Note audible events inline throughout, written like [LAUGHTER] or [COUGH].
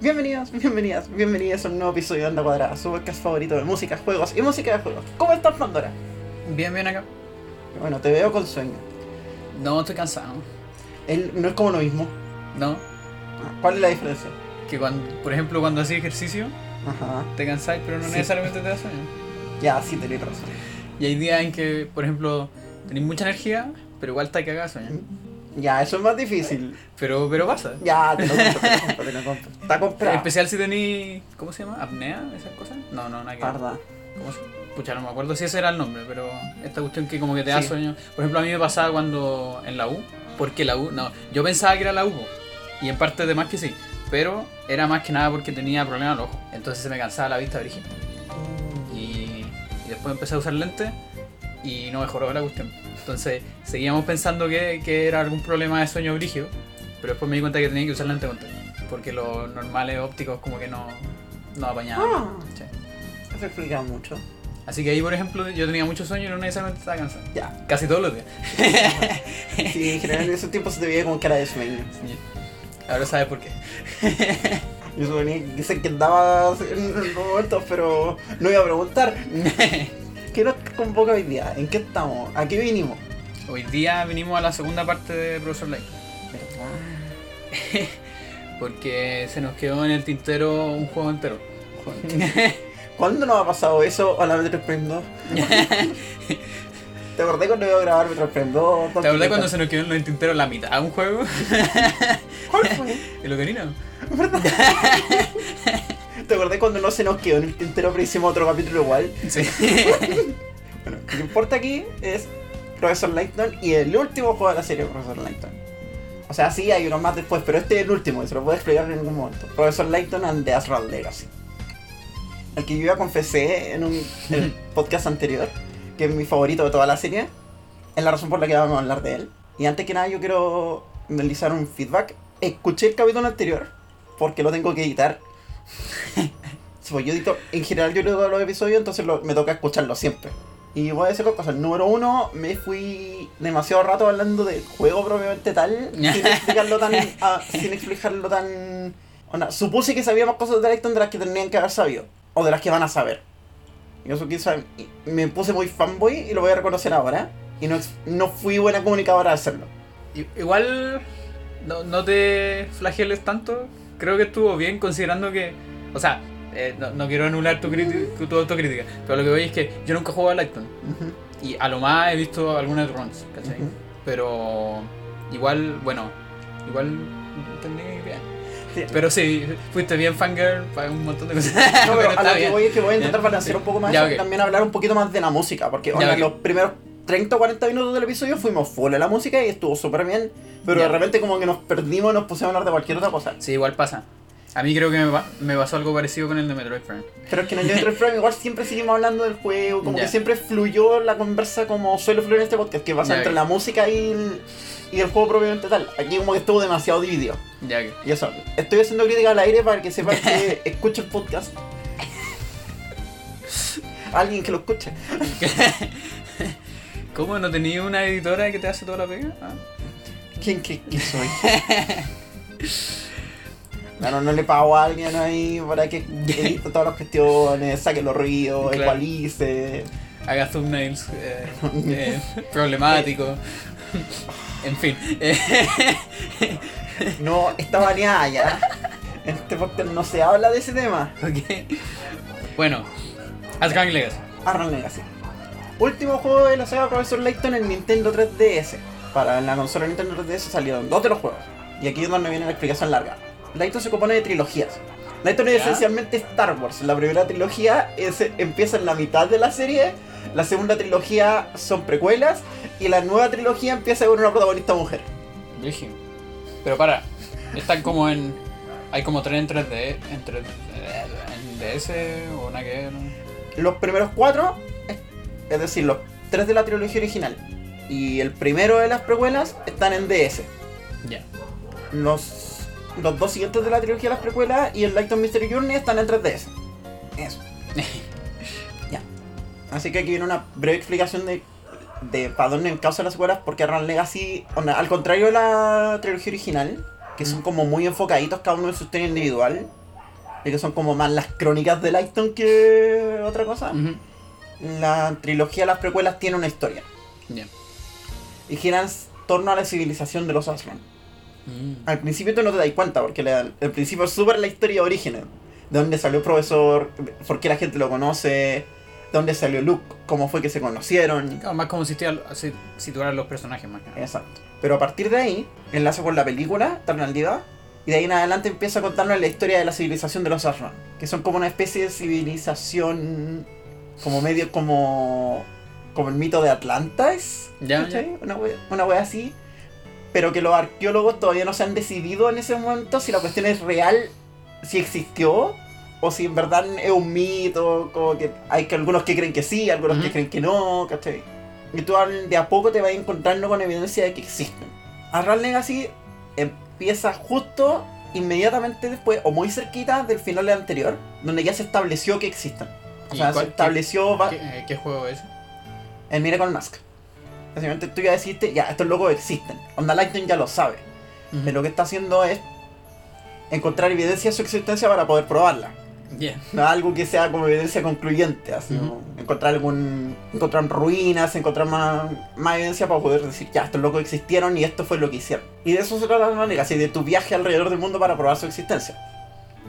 Bienvenidos, bienvenidas, bienvenidas a un nuevo episodio de Onda Cuadrada, su podcast favorito de música, juegos y música de juegos. ¿Cómo estás, Pandora? Bien, bien acá. Bueno, te veo con sueño. No, estoy cansado. Él no es como lo mismo. No. Ah, ¿Cuál es la diferencia? Que cuando, por ejemplo, cuando haces ejercicio, Ajá. te cansáis, pero no Sí. necesariamente te da sueño. Ya, sí, tenés razón. Y hay días en que, por ejemplo, tenéis mucha energía, pero igual te cagado sueño. Ya, eso es más difícil. Pero, pero pasa. Ya, te lo compro, te lo compro, te lo compro. Está En comprado. especial si tenéis, ¿cómo se llama? ¿Apnea? ¿Esas cosas? No, no, nada que. Parda. ¿Cómo se Pucha, no me acuerdo si ese era el nombre, pero esta cuestión que como que te da Sí. sueño. Por ejemplo, a mí me pasaba cuando en la U, porque la U, no, yo pensaba que era la U, y en parte de más que sí, pero era más que nada porque tenía problemas al ojo, entonces se me cansaba la vista brígida. Y, y después empecé a usar lentes y no mejoró la cuestión. Entonces seguíamos pensando que, que era algún problema de sueño brígido, pero después me di cuenta que tenía que usar lentes de contacto, porque los normales ópticos como que no, no apañaban. Ah, Sí. eso explica mucho. Así que ahí, por ejemplo, yo tenía mucho sueño y no necesariamente estaba cansado. Ya. Casi todos los días. [LAUGHS] Sí, en general en ese tiempo se te veía con cara de sueño. Ahora sabes por qué. [LAUGHS] Yo suponía que dicen que andaba en momentos, pero no iba a preguntar. [LAUGHS] ¿Qué nos convoca hoy día? ¿En qué estamos? ¿A qué vinimos? Hoy día vinimos a la segunda parte de Profesor Light. [LAUGHS] Porque se nos quedó en el tintero un juego entero. [LAUGHS] ¿Cuándo nos ha pasado eso a la Metroid Prime 2? ¿Te acordás cuando iba a grabar Metroid Prime 2? ¿Te acordás cuando se nos quedó en el tintero la mitad de un juego? ¿Cuál fue? [LAUGHS] El Ocarina. ¿Te acordás cuando no se nos quedó en el tintero pero hicimos otro capítulo igual? Sí. [LAUGHS] Bueno, lo que importa aquí es Profesor Layton y el último juego de la serie Profesor Layton. O sea, sí, hay uno más después, pero este es el último y se lo puedo explicar en algún momento. Profesor Layton and the Astral Legacy. El que yo ya confesé en un en el [LAUGHS] podcast anterior, que es mi favorito de toda la serie. Es la razón por la que vamos a hablar de él. Y antes que nada yo quiero realizar un feedback. Escuché el capítulo anterior, porque lo tengo que editar. [LAUGHS] Sí, pues yo edito, en general yo leo todos los episodios, entonces lo- me toca escucharlo siempre. Y voy a decir dos cosas. Número uno, me fui demasiado rato hablando del juego propiamente tal, [LAUGHS] sin explicarlo tan. ah, sin explicarlo tan. onda, supuse que sabía más cosas de Layton de las que tendrían que haber sabido, o de las que van a saber. Y eso quizá me puse muy fanboy y lo voy a reconocer ahora. Y no, no fui buena comunicadora al hacerlo. Igual no, no te flageles tanto. Creo que estuvo bien considerando que. O sea, eh, no, no quiero anular tu, tu autocrítica. Pero lo que voy es que yo nunca he jugado a Lighton. Y a lo más he visto algunas runs, ¿cachai? Pero igual, bueno, igual entendí bien. Pero sí, fuiste bien fangirl para un montón de cosas. No, pero [LAUGHS] a lo que bien. voy es que voy a intentar balancear un poco más Ya, eso y también hablar un poquito más de la música, porque Ya, onda, ok. los primeros 30 o 40 minutos del episodio fuimos full de la música y estuvo súper bien, pero de repente como que nos perdimos y nos pusimos a hablar de cualquier otra cosa. Sí, igual pasa. A mí creo que me, me pasó algo parecido con el de Metroid Prime. Pero es que en el Metroid Prime igual siempre seguimos hablando del juego, como que siempre fluyó la conversa como suele fluir en este podcast, que pasa entre la música y el, y el juego propiamente tal. Aquí como que estuvo demasiado dividido. Ya que. Y eso, estoy haciendo crítica al aire para que sepan que [LAUGHS] escuche el podcast. Alguien que lo escuche. [LAUGHS] ¿Cómo no tenía una editora que te hace toda la pega? Ah. ¿Quién que soy? [LAUGHS] Bueno, no le pago a alguien ahí para que edite todas las cuestiones, saque los ruidos, Claro. ecualice. Haga thumbnails eh, [LAUGHS] eh, problemáticos. En fin. [LAUGHS] No, está baneada ya. En este podcast no se habla de ese tema. ok. Bueno, Asgard Legacy. Arnold Legacy. Último juego de la saga Professor Layton en Nintendo 3DS. Para la consola Nintendo 3DS salieron dos de los juegos. Y aquí es donde viene la explicación larga. Layton se compone de trilogías. Layton es esencialmente Star Wars. La primera trilogía es- empieza en la mitad de la serie. La segunda trilogía son precuelas. Y la nueva trilogía empieza con una protagonista mujer. Brígido. Pero para, están como en. Hay como tres en 3D. En, 3D, en DS o una que. Los primeros cuatro, es- decir, los tres de la trilogía original y el primero de las precuelas están en DS. Ya. Los, los dos siguientes de la trilogía de las precuelas y el Light of Mystery Journey están en 3DS. Eso. [LAUGHS] ya. Así que aquí viene una breve explicación de, de para dónde causa las secuelas, porque Run Legacy, al contrario de la trilogía original, que son como muy enfocaditos cada uno en su historia individual, y que son como más las crónicas de Lighton que otra cosa. La trilogía de las precuelas tiene una historia Ya. y gira en torno a la civilización de los Aslan. Mm. Al principio tú no te das cuenta porque le- el principio es súper la historia de orígenes. De dónde salió el profesor, por qué la gente lo conoce, de dónde salió Luke, cómo fue que se conocieron. Claro, más como situar, a los personajes más que nada. Exacto. Pero a partir de ahí, enlaza con la película, Eternalidad, y de ahí en adelante empieza a contarnos la historia de la civilización de los Asran, que son como una especie de civilización, como medio como, como el mito de Atlantis, Ya, ¿cachai? Una wea, una wea así, pero que los arqueólogos todavía no se han decidido en ese momento si la cuestión es real, si existió, o si en verdad es un mito, como que hay que algunos que creen que sí, algunos que Ujú. creen que no, ¿cachai? Y tú de a poco te vas encontrando con evidencia de que existen. Arral Legacy empieza justo inmediatamente después, o muy cerquita del final del anterior, donde ya se estableció que existen. O ¿Y sea, se estableció va- ¿Qué, eh, qué juego es? el Miracle Mask. Básicamente tú ya deciste, ya, estos locos existen. Onda Lightning ya lo sabe. Ujú. Pero lo que está haciendo es encontrar evidencia de su existencia para poder probarla. Ya. No algo que sea como evidencia concluyente, así como encontrar algún. encontrar ruinas, encontrar más, más evidencia para poder decir, ya, estos locos existieron y esto fue lo que hicieron. Y de eso se trata la Legacy, de tu viaje alrededor del mundo para probar su existencia.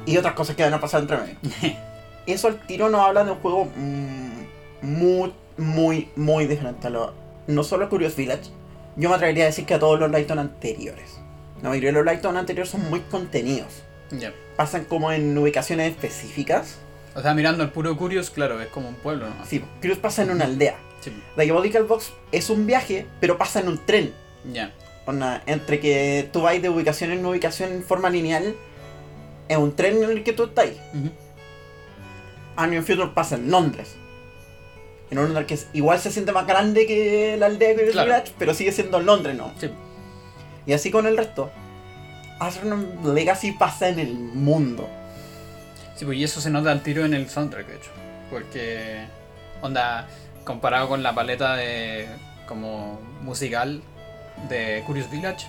Y otras cosas que van a pasar entre medio. [LAUGHS] Eso al tiro nos habla de un juego mm, muy, muy, muy diferente a lo. No solo a Curious Village, yo me atrevería a decir que a todos los Lighton anteriores. La mayoría de los Lighton anteriores son muy contenidos. Ya. Pasan como en ubicaciones específicas. O sea, mirando el puro Curious, claro, es como un pueblo, ¿no? Sí, Curious pasa en una aldea. Sí. Diabolical Box es un viaje, pero pasa en un tren. Ya. Onda, entre que tú vas de ubicación en ubicación en forma lineal, es un tren en el que tú estás. Ujú. Onion Future pasa en Londres. En un Londres que es- igual se siente más grande que la aldea de Curious Claro. Village, pero sigue siendo en Londres, ¿no? Sí. Y así con el resto. Astronom Legacy pasa en el mundo. Sí, pues y eso se nota al tiro en el soundtrack, de hecho. Porque, onda, comparado con la paleta de como musical de Curious Village,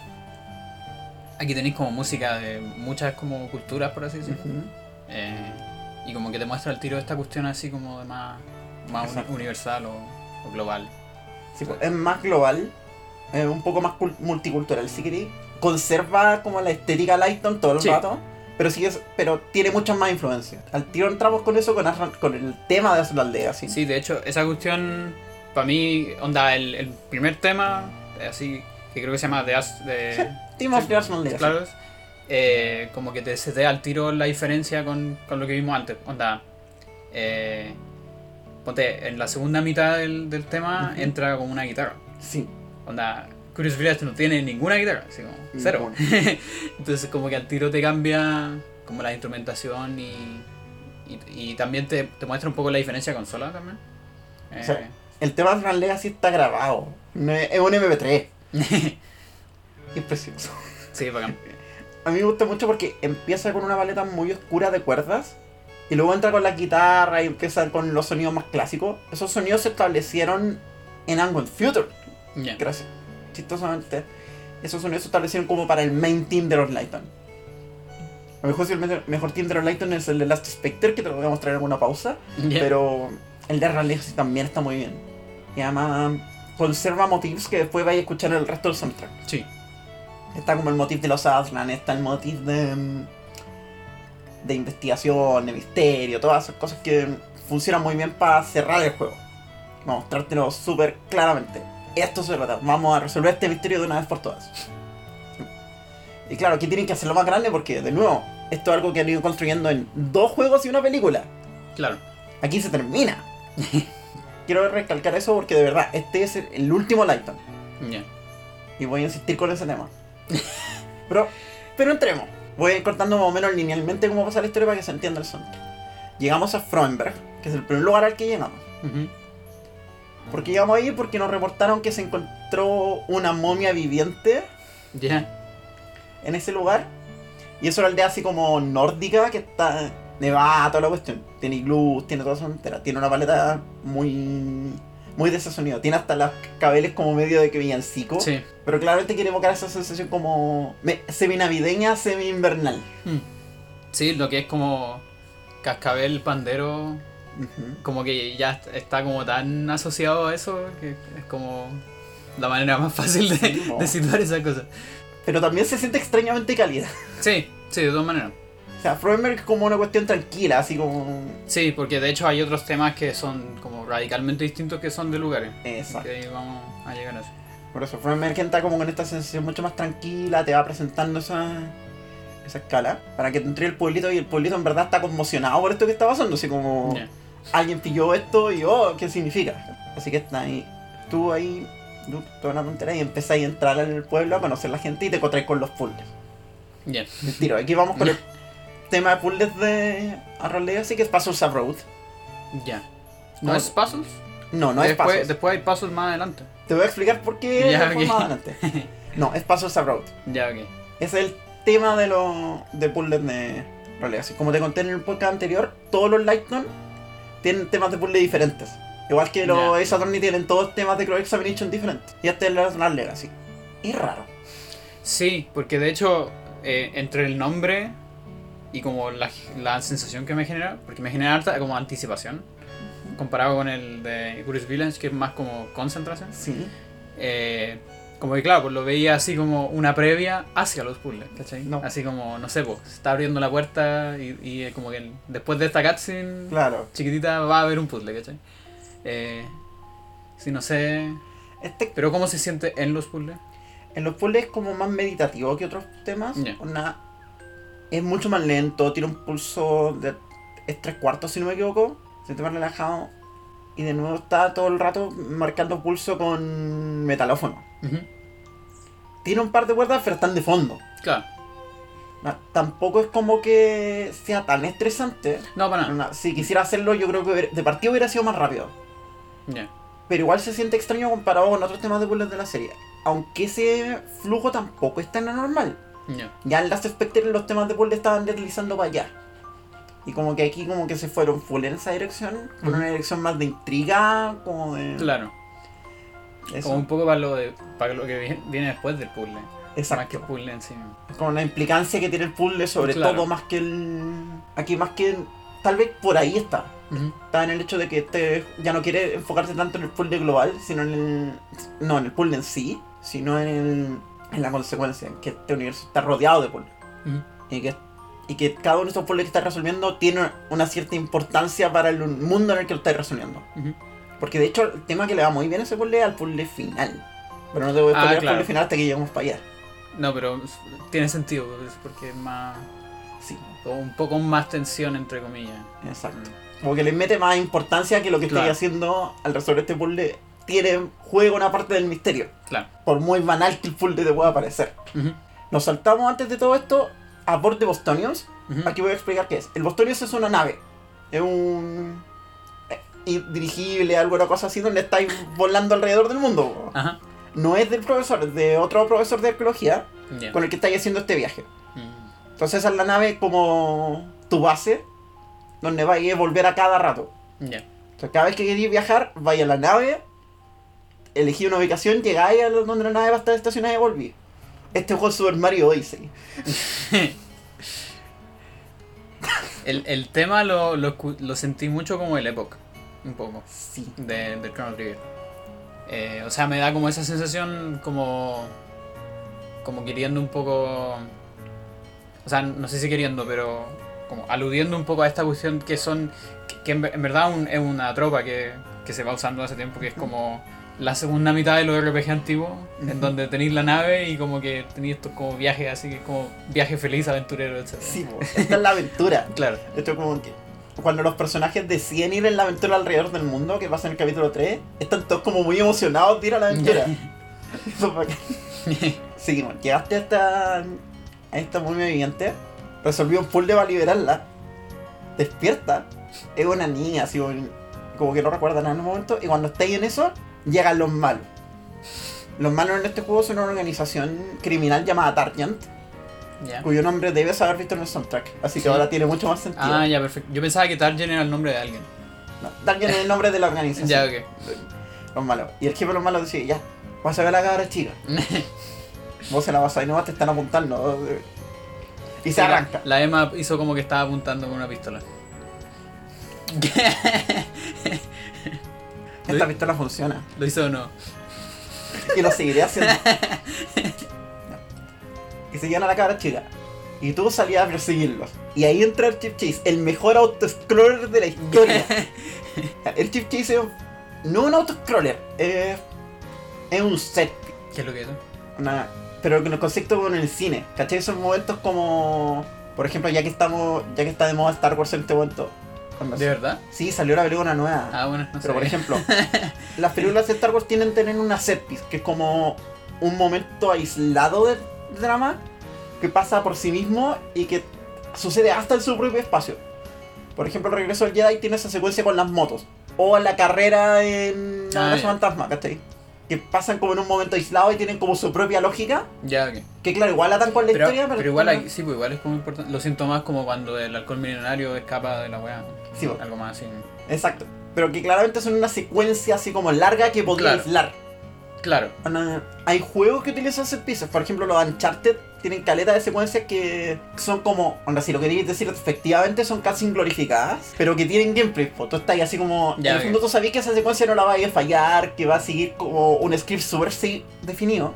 aquí tenéis como música de muchas como culturas, por así decirlo. Eh, y como que te muestra el tiro esta cuestión así como de más, más universal o, o global. Sí, pues, es más global, es un poco más cul- multicultural, si queréis. Conserva como la estética Lighton todo el Sí. rato, pero sigue, pero tiene muchas más influencias. Al tiro entramos con eso, con, Asran- con el tema de la aldea, sí. Sí, de hecho, esa cuestión, para mí, onda, el, el primer tema, eh, así, que creo que se llama The As- de, Team of Sí, the Aslan claro, eh, como que te se te da al tiro la diferencia con, con lo que vimos antes. Onda, eh, ponte, en la segunda mitad del, del tema entra como una guitarra. Sí. Onda, Curious Village no tiene ninguna guitarra, así como cero. [LAUGHS] Entonces como que al tiro te cambia como la instrumentación y, y, y también te, te muestra un poco la diferencia con sola también. Eh. El tema de Aslan Legacy está grabado. Es, es un MP3. Y [LAUGHS] es precioso. sí, bacán. A mí me gusta mucho porque empieza con una paleta muy oscura de cuerdas. Y luego entra con la guitarra y empieza con los sonidos más clásicos. Esos sonidos se establecieron en Angle Future. Gracias. Chistosamente. Esos sonidos se establecieron como para el main team de los Lighton. A lo mejor si el me- mejor team de los Lighton es el de Last Spectre, que te lo voy a mostrar en alguna pausa. Pero el de Legacy también está muy bien. Y además conserva motivos que después vais a escuchar en el resto del soundtrack. Sí. Está como el motif de los Aslan, está el motif de. mm, de investigación, de misterio, todas esas cosas que funcionan muy bien para cerrar el juego. Vamos a mostrártelo súper claramente. Esto se trata, vamos a resolver este misterio de una vez por todas. Y claro, aquí tienen que hacerlo más grande porque, de nuevo, esto es algo que han ido construyendo en dos juegos y una película. Claro. Aquí se termina. [LAUGHS] Quiero recalcar eso porque de verdad, este es el- último Lighton. Ya. Y voy a insistir con ese tema. [LAUGHS] pero, pero entremos. Voy a ir cortando más o menos linealmente cómo pasa la historia para que se entienda el son. Llegamos a Frauenberg, que es el primer lugar al que llegamos. Ujú. ¿Por qué llegamos ahí? Porque nos reportaron que se encontró una momia viviente Ya. en ese lugar. Y es una aldea así como nórdica que está nevada, toda la cuestión. Tiene iglús, tiene toda esa entera. Tiene una paleta muy. Muy de ese sonido. Tiene hasta las cabeles como medio de que villancico. Sí. Pero claramente quiere evocar esa sensación como semi-navideña, semi-invernal. Mm. Sí, lo que es como Cascabel Pandero, como que ya est- está como tan asociado a eso que es como la manera más fácil de, Sí, de situar esa cosa. Pero también se siente extrañamente cálida. Sí, sí, de todas maneras. O sea, Frommer es como una cuestión tranquila, así como. Sí, porque de hecho hay otros temas que son como radicalmente distintos que son de lugares. Exacto. Que ahí vamos a llegar a eso. Por eso, Frommer está como con esta sensación mucho más tranquila, te va presentando esa, esa escala, para que te entre el pueblito y el pueblito en verdad está conmocionado por esto que está pasando, así como Ya. alguien pilló esto y oh, ¿qué significa? Así que está ahí, tú ahí, tú, toda una tontería y empezáis a entrar al pueblo a conocer la gente y te encontráis con los puzzles. El tiro, aquí vamos con el [LAUGHS] tema de puzzles de Arrow Legacy, que es Puzzles Road. Ya. ¿No No. es puzzles? No, no es después, Puzzles. Después hay puzzles más adelante. Te voy a explicar por qué Ya, después ok. más adelante. [LAUGHS] No, es Puzzles Road. Ya, ok. Es el tema de los de puzzles de Arrow Legacy. Como te conté en el podcast anterior, todos los Lightnon tienen temas de puzzle diferentes. Igual que los. Ace Attorney tienen todos temas de Crow Examination diferentes. Y este es el Legacy. Y raro. Sí, porque de hecho, eh, entre el nombre y como la, la sensación que me genera, porque me genera harta como anticipación, comparado con el de Curious Village, que es más como concentración. Sí. Eh, como que claro, pues lo veía así como una previa hacia los puzzles, ¿cachai? No. Así como, no sé, pues, se está abriendo la puerta y, y como que después de esta cutscene Claro. chiquitita va a haber un puzzle, ¿cachai? Eh, sí, no sé... Este Pero ¿cómo se siente en los puzzles? En los puzzles es como más meditativo que otros temas. Ya. Onda, es mucho más lento, tiene un pulso de es tres cuartos si no me equivoco. Se siente más relajado. Y de nuevo está todo el rato marcando pulso con metalófono. Tiene un par de cuerdas, pero están de fondo. Claro. No, tampoco es como que sea tan estresante. No, para nada. Onda, si quisiera hacerlo, yo creo que de partido hubiera sido más rápido. Pero igual se siente extraño comparado con otros temas de puzzles de la serie. Aunque ese flujo tampoco es tan anormal. Ya. Ya en Last Spectre los temas de puzzle estaban deslizando para allá. Y como que aquí como que se fueron full en esa dirección. Por Ujú. una dirección más de intriga, como de... Claro. Eso. Como un poco para lo, de, para lo que viene, después del puzzle. Más que Exacto. el puzzle en sí. Con la implicancia que tiene el puzzle sobre Claro. todo más que el... Aquí más que... Tal vez por ahí está. Ujú. Está en el hecho de que este ya no quiere enfocarse tanto en el puzzle global, sino en el... No, en el puzzle en sí, sino en, el, en la consecuencia, en que este universo está rodeado de puzzles. Ujú. y que, y que cada uno de estos puzzles que estás resolviendo tiene una cierta importancia para el mundo en el que lo estás resolviendo. Porque de hecho el tema que le va muy bien a ese puzzle es al puzzle final. Pero no te voy a Ah, spoiler el claro. puzzle final hasta que lleguemos para allá. No, pero tiene sentido, porque es más. Sí, un poco más tensión, entre comillas. exacto. Como que le mete más importancia que lo que Claro. estoy haciendo al resolver este puzzle tiene juego una parte del misterio. Claro. Por muy banal que el puzzle te pueda parecer. Ujú. Nos saltamos antes de todo esto a bord de Bostonians. Ujú. Aquí voy a explicar qué es. El Bostonians es una nave. Es un. eh, dirigible, alguna cosa así, donde estáis volando alrededor del mundo. Ajá. No es del profesor, es de otro profesor de arqueología Ya. con el que estáis haciendo este viaje. Mm. Entonces, esa es la nave como tu base, donde vais a volver a cada rato. Ya. Entonces, cada vez que queréis viajar, vais a la nave, elegí una ubicación, llegáis a donde la nave va a estar estacionada y volví. Este juego es Super Mario Odyssey. [LAUGHS] El, el tema lo, lo, lo sentí mucho como el Epoch. Un poco. Sí. de, del Chrono Trigger. Eh, o sea, me da como esa sensación como. como queriendo un poco. O sea, no sé si queriendo, pero como aludiendo un poco a esta cuestión que son. que, que en, ver- en verdad un- es una tropa que, que se va usando hace tiempo, que es como la segunda mitad de los RPG antiguos, en Ujú. donde tenéis la nave y como que tenéis estos como viajes así que como viaje feliz, aventurero, etc. Sí, esta es la aventura. [LAUGHS] Claro. De hecho, como que cuando los personajes deciden ir en la aventura alrededor del mundo, que pasa en el capítulo 3, están todos como muy emocionados de ir a la aventura. Es bacán. Seguimos, llegaste a esta, a esta momia viviente, resolvió un puzzle para liberarla, despierta, es una niña, así como, como que no recuerda nada en un momento, y cuando estáis en eso, llegan los malos. Los malos en este juego son una organización criminal llamada Targent, cuyo nombre debes haber visto en el soundtrack, así que Sí. ahora tiene mucho más sentido. Ah, ya, perfecto. Yo pensaba que Targen era el nombre de alguien. No, Target es el nombre de la organización. [LAUGHS] Ya, ok. Los malos. Y el jefe de los malos decía, ya, vas a ver a la cabra chica. [LAUGHS] Vos se la vas a ver, no te están apuntando. Y se arranca. La Emma hizo como que estaba apuntando con una pistola. [LAUGHS] Esta pistola funciona. ¿Lo hizo o no? Y lo seguiré haciendo. [LAUGHS] y se llevan a la cabra chica. Y tú salías a perseguirlos. Y ahí entra el Chip Chase, el mejor auto-scroller de la historia. [LAUGHS] el Chip Chase es un- no un auto-scroller, es, es un set. ¿Qué es lo que es? Una, pero con el concepto con el cine. ¿Cachai? Esos momentos como. Por ejemplo, ya que estamos. Ya que está de moda Star Wars en este momento. ¿De verdad? Sí, salió la película nueva. Ah, bueno, no sé. Pero por ejemplo, [LAUGHS] las películas de Star Wars tienen que tener una set piece, que es como un momento aislado del drama que pasa por sí mismo y que sucede hasta en su propio espacio. Por ejemplo, el regreso del Jedi tiene esa secuencia con las motos. O la carrera en Ah. Fantasma, ¿cachai? Que pasan como en un momento aislado y tienen como su propia lógica. Ya, ok. Que claro, igual atan con la Pero, historia, pero, pero igual, hay- sí, pues igual es como importante. Lo siento más como cuando el alcohol milenario escapa de la weá. Sí, pues. Algo más así. Exacto. Pero que claramente son una secuencia así como larga que podría Claro. aislar. Claro. Hay juegos que utilizan pieces. Por ejemplo, los Uncharted tienen caleta de secuencias que son como. Onda, si lo queréis decir efectivamente, son casi glorificadas. Pero que tienen gameplay. Pues tú estás ahí así como. Ya, en el fondo tú sabías que esa secuencia no la va a fallar. Que va a seguir como un script súper sí definido.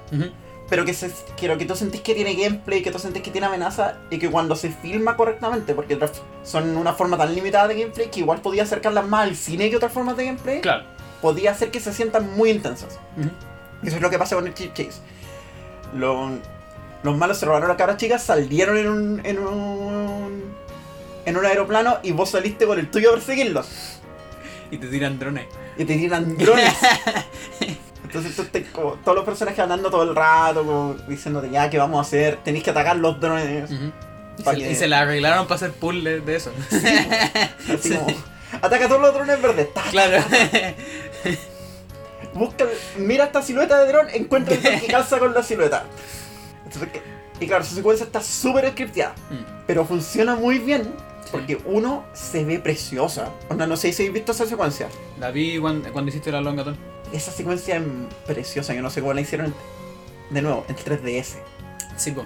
Pero que, se, que lo que tú sentís que tiene gameplay, que tú sentís que tiene amenaza. Y que cuando se filma correctamente. Porque son una forma tan limitada de gameplay que igual podía acercarlas más al cine que otras formas de gameplay. Claro. Podía hacer que se sientan muy intensas. Eso es lo que pasa con el Chip Chase. Los, los malos se robaron a la cabra chica, salieron en un, en un. en un aeroplano y vos saliste con el tuyo a perseguirlos. Y te tiran drones. Y te tiran drones. [LAUGHS] Entonces tú como todos los personajes andando todo el rato, como diciéndote ya qué vamos a hacer, tenéis que atacar los drones. Y, se, que- y se la arreglaron para hacer puzzles de eso. Así como. Ataca todos los drones verdes. claro. Busca, mira esta silueta de dron, encuentra el que calza con la silueta. Entonces, y claro, su secuencia está súper scripteada. Mm. Pero funciona muy bien porque uno se ve preciosa. Onda, no sé si habéis visto esa secuencia. La vi cuando, cuando hiciste la longatón. Esa secuencia es preciosa. Yo no sé cómo la hicieron. De nuevo, en 3DS. Sí, po.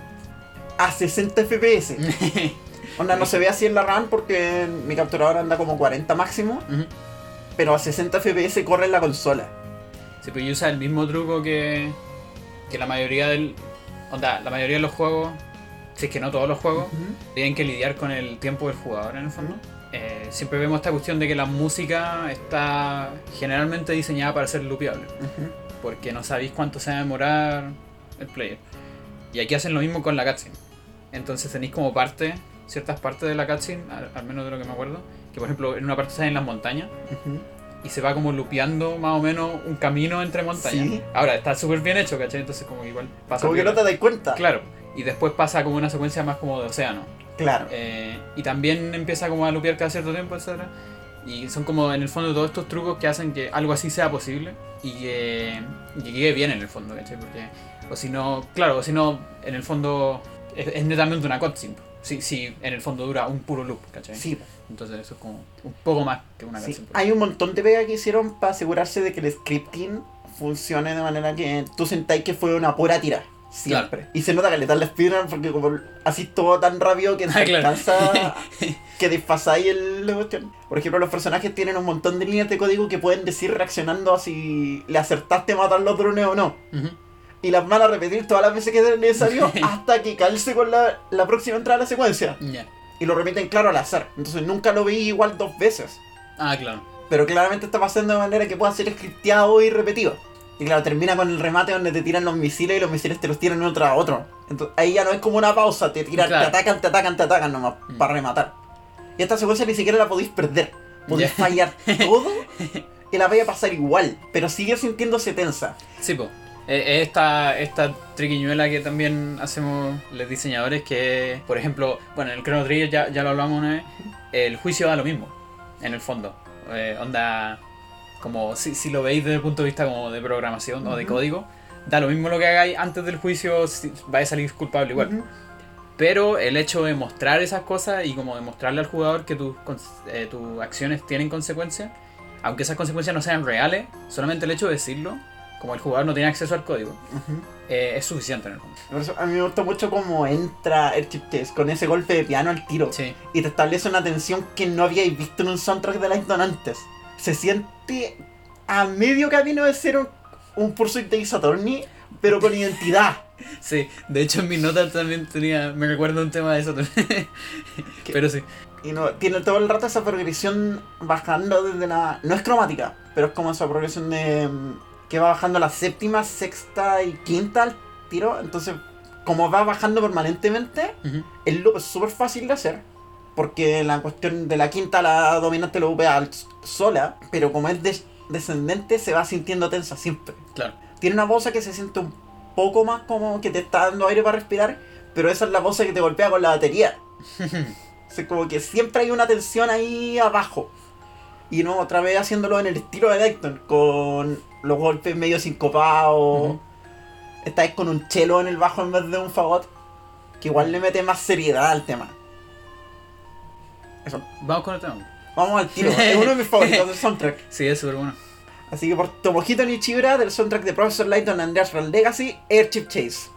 A 60 FPS. [LAUGHS] Onda, no se ve así en la RAM porque mi capturador anda como 40 máximo. Pero a 60 FPS corre en la consola. Sí, pero yo usa el mismo truco que, que la mayoría del. Onda, la mayoría de los juegos, si es que no todos los juegos, tienen que lidiar con el tiempo del jugador en el fondo. Eh, siempre vemos esta cuestión de que la música está generalmente diseñada para ser loopeable, Ujú. porque no sabéis cuánto se va a demorar el player. Y aquí hacen lo mismo con la cutscene. Entonces tenéis como parte, ciertas partes de la cutscene, al, al menos de lo que me acuerdo, que por ejemplo en una parte está en las montañas Ujú. Y se va como lupeando más o menos un camino entre montañas. Sí. Ahora, está súper bien hecho, ¿cachai? Entonces como igual pasa... Como que no te das cuenta. Claro. Y después pasa como una secuencia más como de océano. Claro. Eh, y también empieza como a lupear cada cierto tiempo, etc. Y son como en el fondo todos estos trucos que hacen que algo así sea posible y que, quede bien en el fondo, ¿cachai? Porque, o si no, claro, o si no, en el fondo es, es netamente una cutscene. Si, si en el fondo dura un puro loop, ¿cachai? Sí. Entonces eso es como un poco más que una Sí, cutscene. hay un montón de pega que hicieron para asegurarse de que el scripting funcione de manera que tú sentáis que fue una pura tira. Siempre. Y se nota que le dan la speedrun porque como así todo tan rápido que [LAUGHS] se Ah, claro. alcanza [LAUGHS] que desfasáis el la cuestión. Por ejemplo, los personajes tienen un montón de líneas de código que pueden decir reaccionando a si le acertaste a matar los drones o no. Ujú. Y las van a repetir todas las veces que sea necesario [LAUGHS] hasta que calce con la, la próxima entrada a la secuencia. Y lo repiten claro al azar. Entonces nunca lo veis igual dos veces. Ah, claro. Pero claramente está pasando de manera que pueda ser scripteado y repetido. Y claro, termina con el remate donde te tiran los misiles y los misiles te los tiran uno tras otro. Entonces ahí ya no es como una pausa, te tiran, Claro. te atacan, te atacan, te atacan nomás, Mm. para rematar. Y esta secuencia ni siquiera la podéis perder. Podéis fallar [LAUGHS] todo y la vais a pasar igual. Pero sigue sintiéndose tensa. Sí, po. Eh, Esta, esta triquiñuela que también hacemos los diseñadores, que por ejemplo, bueno, en el Chrono Trigger ya, ya lo hablamos una vez, el juicio da lo mismo, en el fondo. Eh, onda, como si, si lo veis desde el punto de vista como de programación o de código, da lo mismo lo que hagáis antes del juicio, si- vais a salir culpable igual. Pero el hecho de mostrar esas cosas y como demostrarle al jugador que tus, eh, tus acciones tienen consecuencias, aunque esas consecuencias no sean reales, solamente el hecho de decirlo como el jugador no tiene acceso al código, eh, es suficiente en el fondo. A mí me gustó mucho cómo entra el chip test con ese golpe de piano al tiro. Sí, Y te establece una tensión que no habíais visto en un soundtrack de Lightning antes. Se siente a medio camino de ser un, un Pursuit de Attorney, pero con identidad. [LAUGHS] sí. De hecho, en mis notas también tenía. Me recuerdo un tema de eso también. [LAUGHS] Pero sí. Y no, tiene todo el rato esa progresión bajando desde la. No es cromática, pero es como esa progresión de. Que va bajando la séptima, sexta y quinta al tiro. Entonces, como va bajando permanentemente, el loop es súper fácil de hacer. Porque la cuestión de la quinta, la dominante lo upea al- sola. Pero como es des- descendente, se va sintiendo tensa siempre. Claro. Tiene una voz que se siente un poco más como que te está dando aire para respirar. Pero esa es la voz que te golpea con la batería. [LAUGHS] O sea, como que siempre hay una tensión ahí abajo. Y no, otra vez haciéndolo en el estilo de Dayton, con los golpes medio sincopados. Ujú. Esta vez con un chelo en el bajo en vez de un fagot. Que igual le mete más seriedad al tema. Eso. Vamos con el tema. Vamos al tiro. es uno de mis favoritos del soundtrack. [LAUGHS] Sí, es súper bueno. Así que por Tomohito Nichibura del soundtrack de Professor Layton and Natural Legacy, Airship Chase.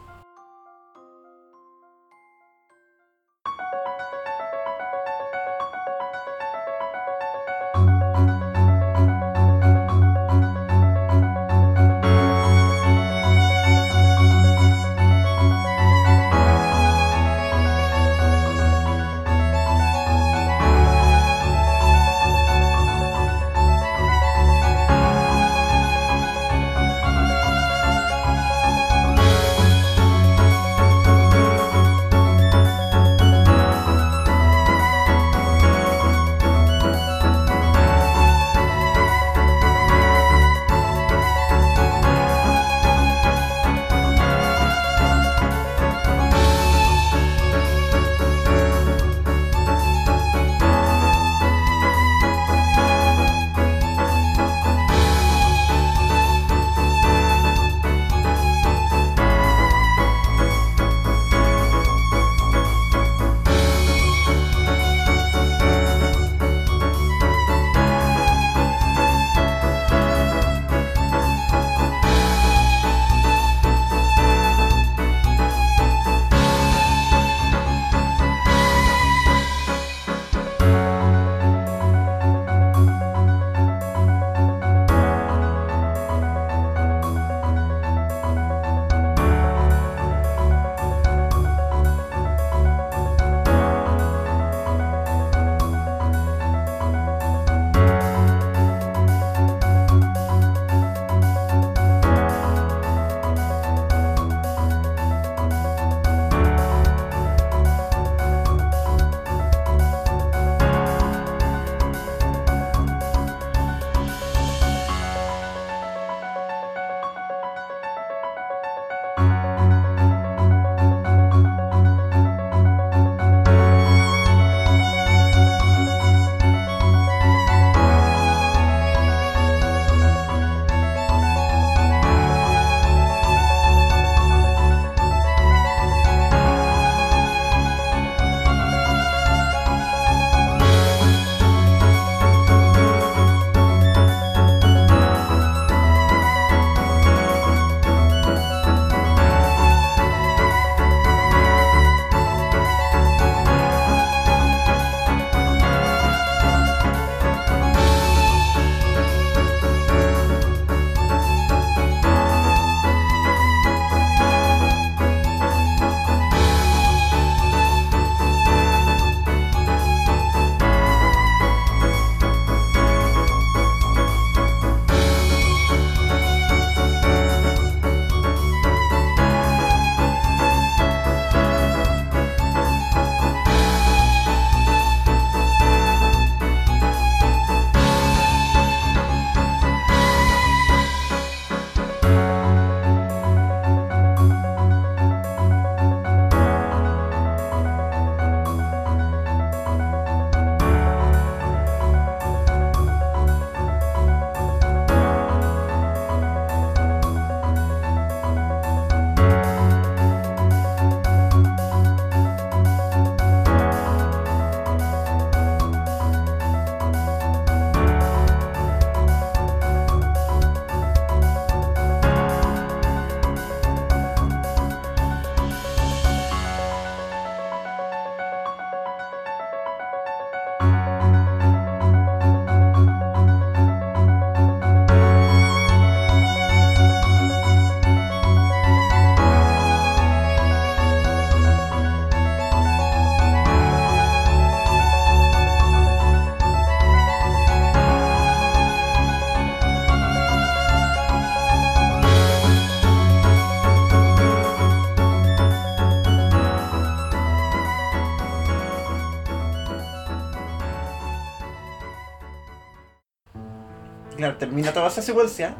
Termina toda esa secuencia.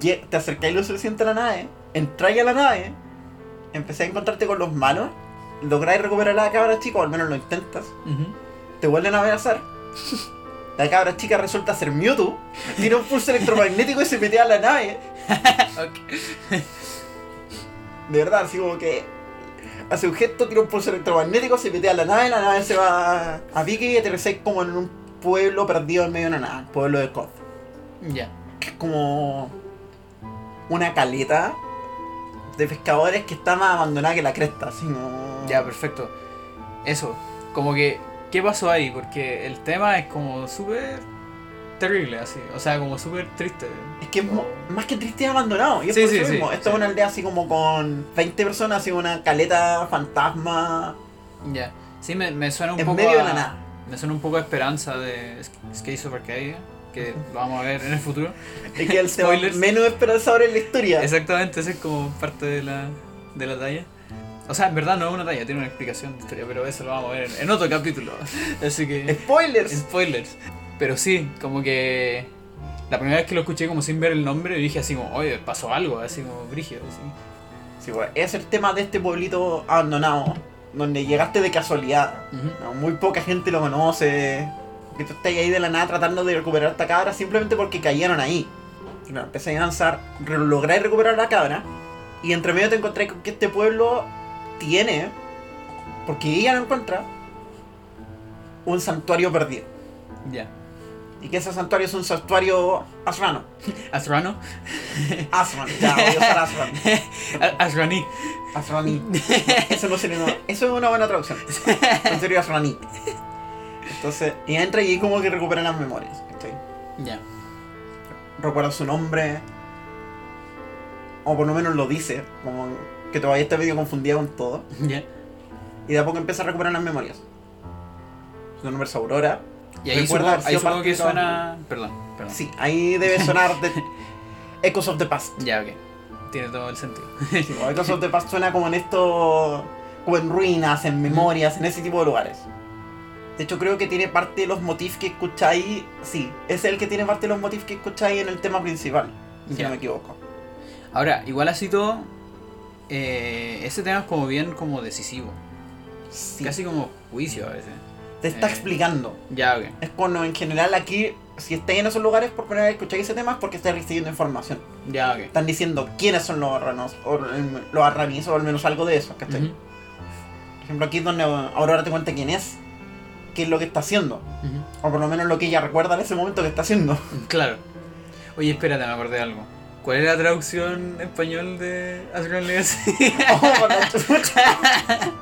Te acercáis lo suficiente a la nave, entráis a la nave, empecé a encontrarte con los manos, lográis recuperar a la cabra chica, o al menos lo intentas, Ujú. te vuelven a amenazar. La cabra chica resulta ser Mewtwo, tira un pulso electromagnético y se mete a la nave. De verdad, así como que hace un gesto, tira un pulso electromagnético, se mete a la nave, la nave se va a pique y aterrizáis como en un pueblo perdido en medio de la nada, el pueblo de Koth. Ya. que es como una caleta de pescadores que está más abandonada que la cresta, así como... Ya, perfecto. Eso, como que, ¿qué pasó ahí? Porque el tema es como súper terrible, así. O sea, como súper triste. Es que más que triste es abandonado. Y es Sí, por sí, eso sí, mismo. Esto es una aldea así como con 20 personas, así una caleta fantasma Ya. Sí, me, me suena un en poco medio de a- la nada. Me suena un poco a esperanza de Sk- Skate Super Arcade, que lo vamos a ver en el futuro. [LAUGHS] Es que el tema menos esperanzador en la historia. Exactamente, ese es como parte de la, de la talla. O sea, en verdad no es una talla, tiene una explicación de historia, pero eso lo vamos a ver en, en otro capítulo. [LAUGHS] Así que... Spoilers. Spoilers. Pero sí, como que... La primera vez que lo escuché como sin ver el nombre, dije así como, oye, pasó algo, así como brígido. Así. Sí, bueno, es el tema de este pueblito abandonado, donde llegaste de casualidad. No, muy poca gente lo conoce. Que tú estás ahí de la nada tratando de recuperar esta cabra simplemente porque cayeron ahí. Y claro, empecé a avanzar, lográis recuperar la cabra. Y entre medio te encontré con que este pueblo tiene, porque ella lo encuentra, un santuario perdido. Ya. Y que ese santuario es un santuario asrano. [LAUGHS] Asrano. Asran, ya, voy a usar Asran. A- [LAUGHS] Asrani. Asrani. [LAUGHS] Eso no sería una, Eso es una buena traducción. Santuario Asrani. Entonces, y entra y como que recupera las memorias. Ya. recuerda su nombre. O por lo menos lo dice. Como que todavía está medio confundida con todo. Ya. Y de a poco empieza a recuperar las memorias. Su nombre es Aurora. Y ahí Recuerda supongo, ahí supongo que suena... Perdón, perdón. Sí, ahí debe sonar de [LAUGHS] Echoes of the Past. Ya, ok. Tiene todo el sentido. Sí, o Echoes of the Past suena como en esto. Como en ruinas, en memorias, en ese tipo de lugares. De hecho, creo que tiene parte de los motifs que escucháis. Sí, es el que tiene parte de los motifs que escucháis en el tema principal. Si no me equivoco. Ahora, igual así todo, eh, ese tema es como bien como decisivo. Sí. Casi como juicio a veces. Te está eh. explicando. Ya, ok. Es cuando en general aquí, si estáis en esos lugares por primera vez escucháis ese tema es porque estáis recibiendo información. Ya, ok. Están diciendo quiénes son los arranos, o em, los arranis, o al menos algo de eso, ¿cachai? Ujú, Por ejemplo, aquí es donde Aurora te cuenta quién es, qué es lo que está haciendo, ujú. o por lo menos lo que ella recuerda en ese momento que está haciendo. Claro. Oye, espérate, me acordé de algo. ¿Cuál es la traducción en español de Asgard Legacy? [LAUGHS] Oh,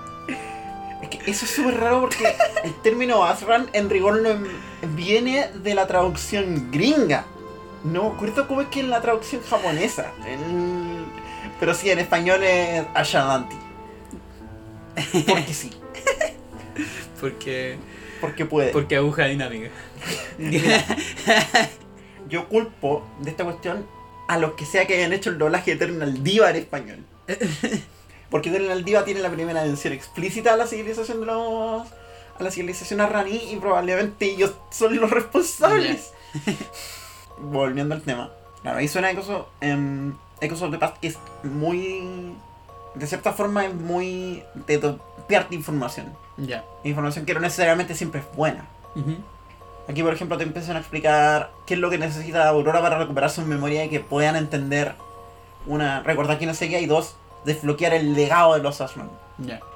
[LAUGHS] que eso es súper raro porque [LAUGHS] el término Asran en rigor no em- viene de la traducción gringa. No me acuerdo cómo es que en la traducción japonesa. El- Pero sí, en español es Ashadanti. Porque sí, [LAUGHS] porque, porque puede. porque aguja dinámica. [LAUGHS] Yo culpo de esta cuestión a los que sea que hayan hecho el doblaje de Eternal Diva en español. Porque Eternal Diva tiene la primera mención explícita a la civilización de los. a la civilización arraní y probablemente ellos son los responsables. [LAUGHS] Volviendo al tema. Claro, ahí suena Echoes of, Echoes of the Past que es muy. de cierta forma es muy. de topearte información. ya. Información que no necesariamente siempre es buena. Ujú. Aquí, por ejemplo, te empiezan a explicar qué es lo que necesita Aurora para recuperar su memoria y que puedan entender, una, recordar quién es ella y dos, desbloquear el legado de los Ashman.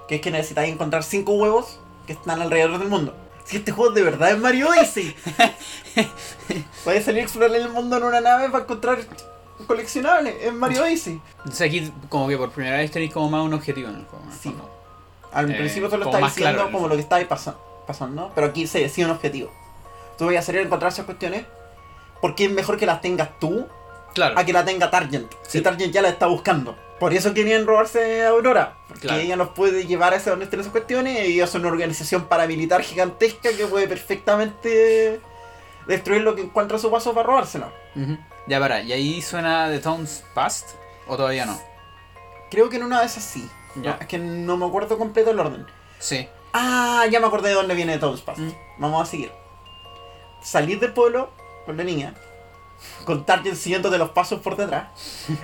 Que es que necesitáis encontrar cinco huevos que están alrededor del mundo. Si este juego de verdad es Mario Odyssey, [LAUGHS] puedes salir a explorar el mundo en una nave para encontrar coleccionables. Es Mario Odyssey. Entonces aquí como que por primera vez tenéis como más un objetivo en el juego. Sí. Al Eh, principio solo como está más diciendo claro, como lo que está ahí pasa- pasando, pero aquí se decía un objetivo. Tú vas a salir a encontrar esas cuestiones porque es mejor que las tengas tú Claro. a que la tenga Targent. Si Sí. Targent ya la está buscando. Por eso querían robarse a Aurora. Porque Claro. ella los puede llevar a ese donde estén esas cuestiones y ellos son una organización paramilitar gigantesca que puede perfectamente destruir lo que encuentra a su paso para robárselo. Ujú. Ya para, ¿y ahí suena The Town's Past? ¿O todavía no? Creo que en una de esas sí. Ya. No, es que no me acuerdo completo el orden. Sí. Ah, ya me acordé de dónde viene Toad's Past. Mm. Vamos a seguir. Salís del pueblo, con la niña, con Target siguiendo de los pasos por detrás.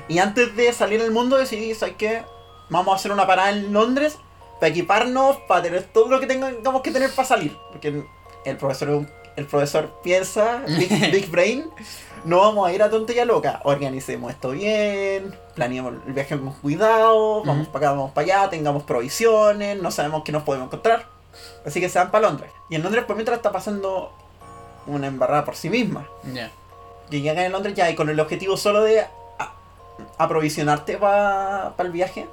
Y antes de salir al mundo decidí, ¿sabes qué? Vamos a hacer una parada en Londres para equiparnos, para tener todo lo que tengamos que tener para salir. Porque el profesor, el profesor piensa, Big, [LAUGHS] Big Brain, no vamos a ir a tontería loca. Organicemos esto bien, planeemos el viaje con cuidado, vamos para acá, vamos para allá, tengamos provisiones, no sabemos qué nos podemos encontrar. Así que se van para Londres. Y en Londres por mientras está pasando una embarrada por sí misma. Ya. Y llegan en Londres ya y con el objetivo solo de aprovisionarte para el viaje.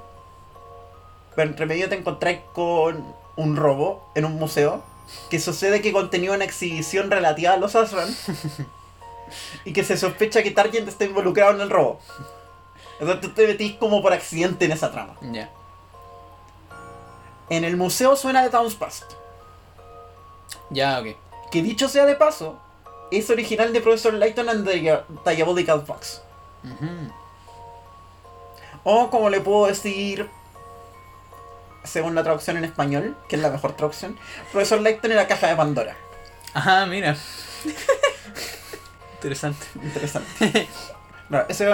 Pero entre medio te encontrás con un robo en un museo. Que sucede que contenía una exhibición relativa a los Asran. [LAUGHS] y que se sospecha que Target está involucrado en el robo. Entonces tú te metís como por accidente en esa trama. Ya. En el museo suena de Town's Past. Ya, ok. Que dicho sea de paso, es original de Professor Layton and the Dia- Diabolical Fox. O como le puedo decir, según la traducción en español, que es la mejor traducción, Profesor Layton en la caja de Pandora. Ajá, mira. Interesante. Interesante. Bueno, ese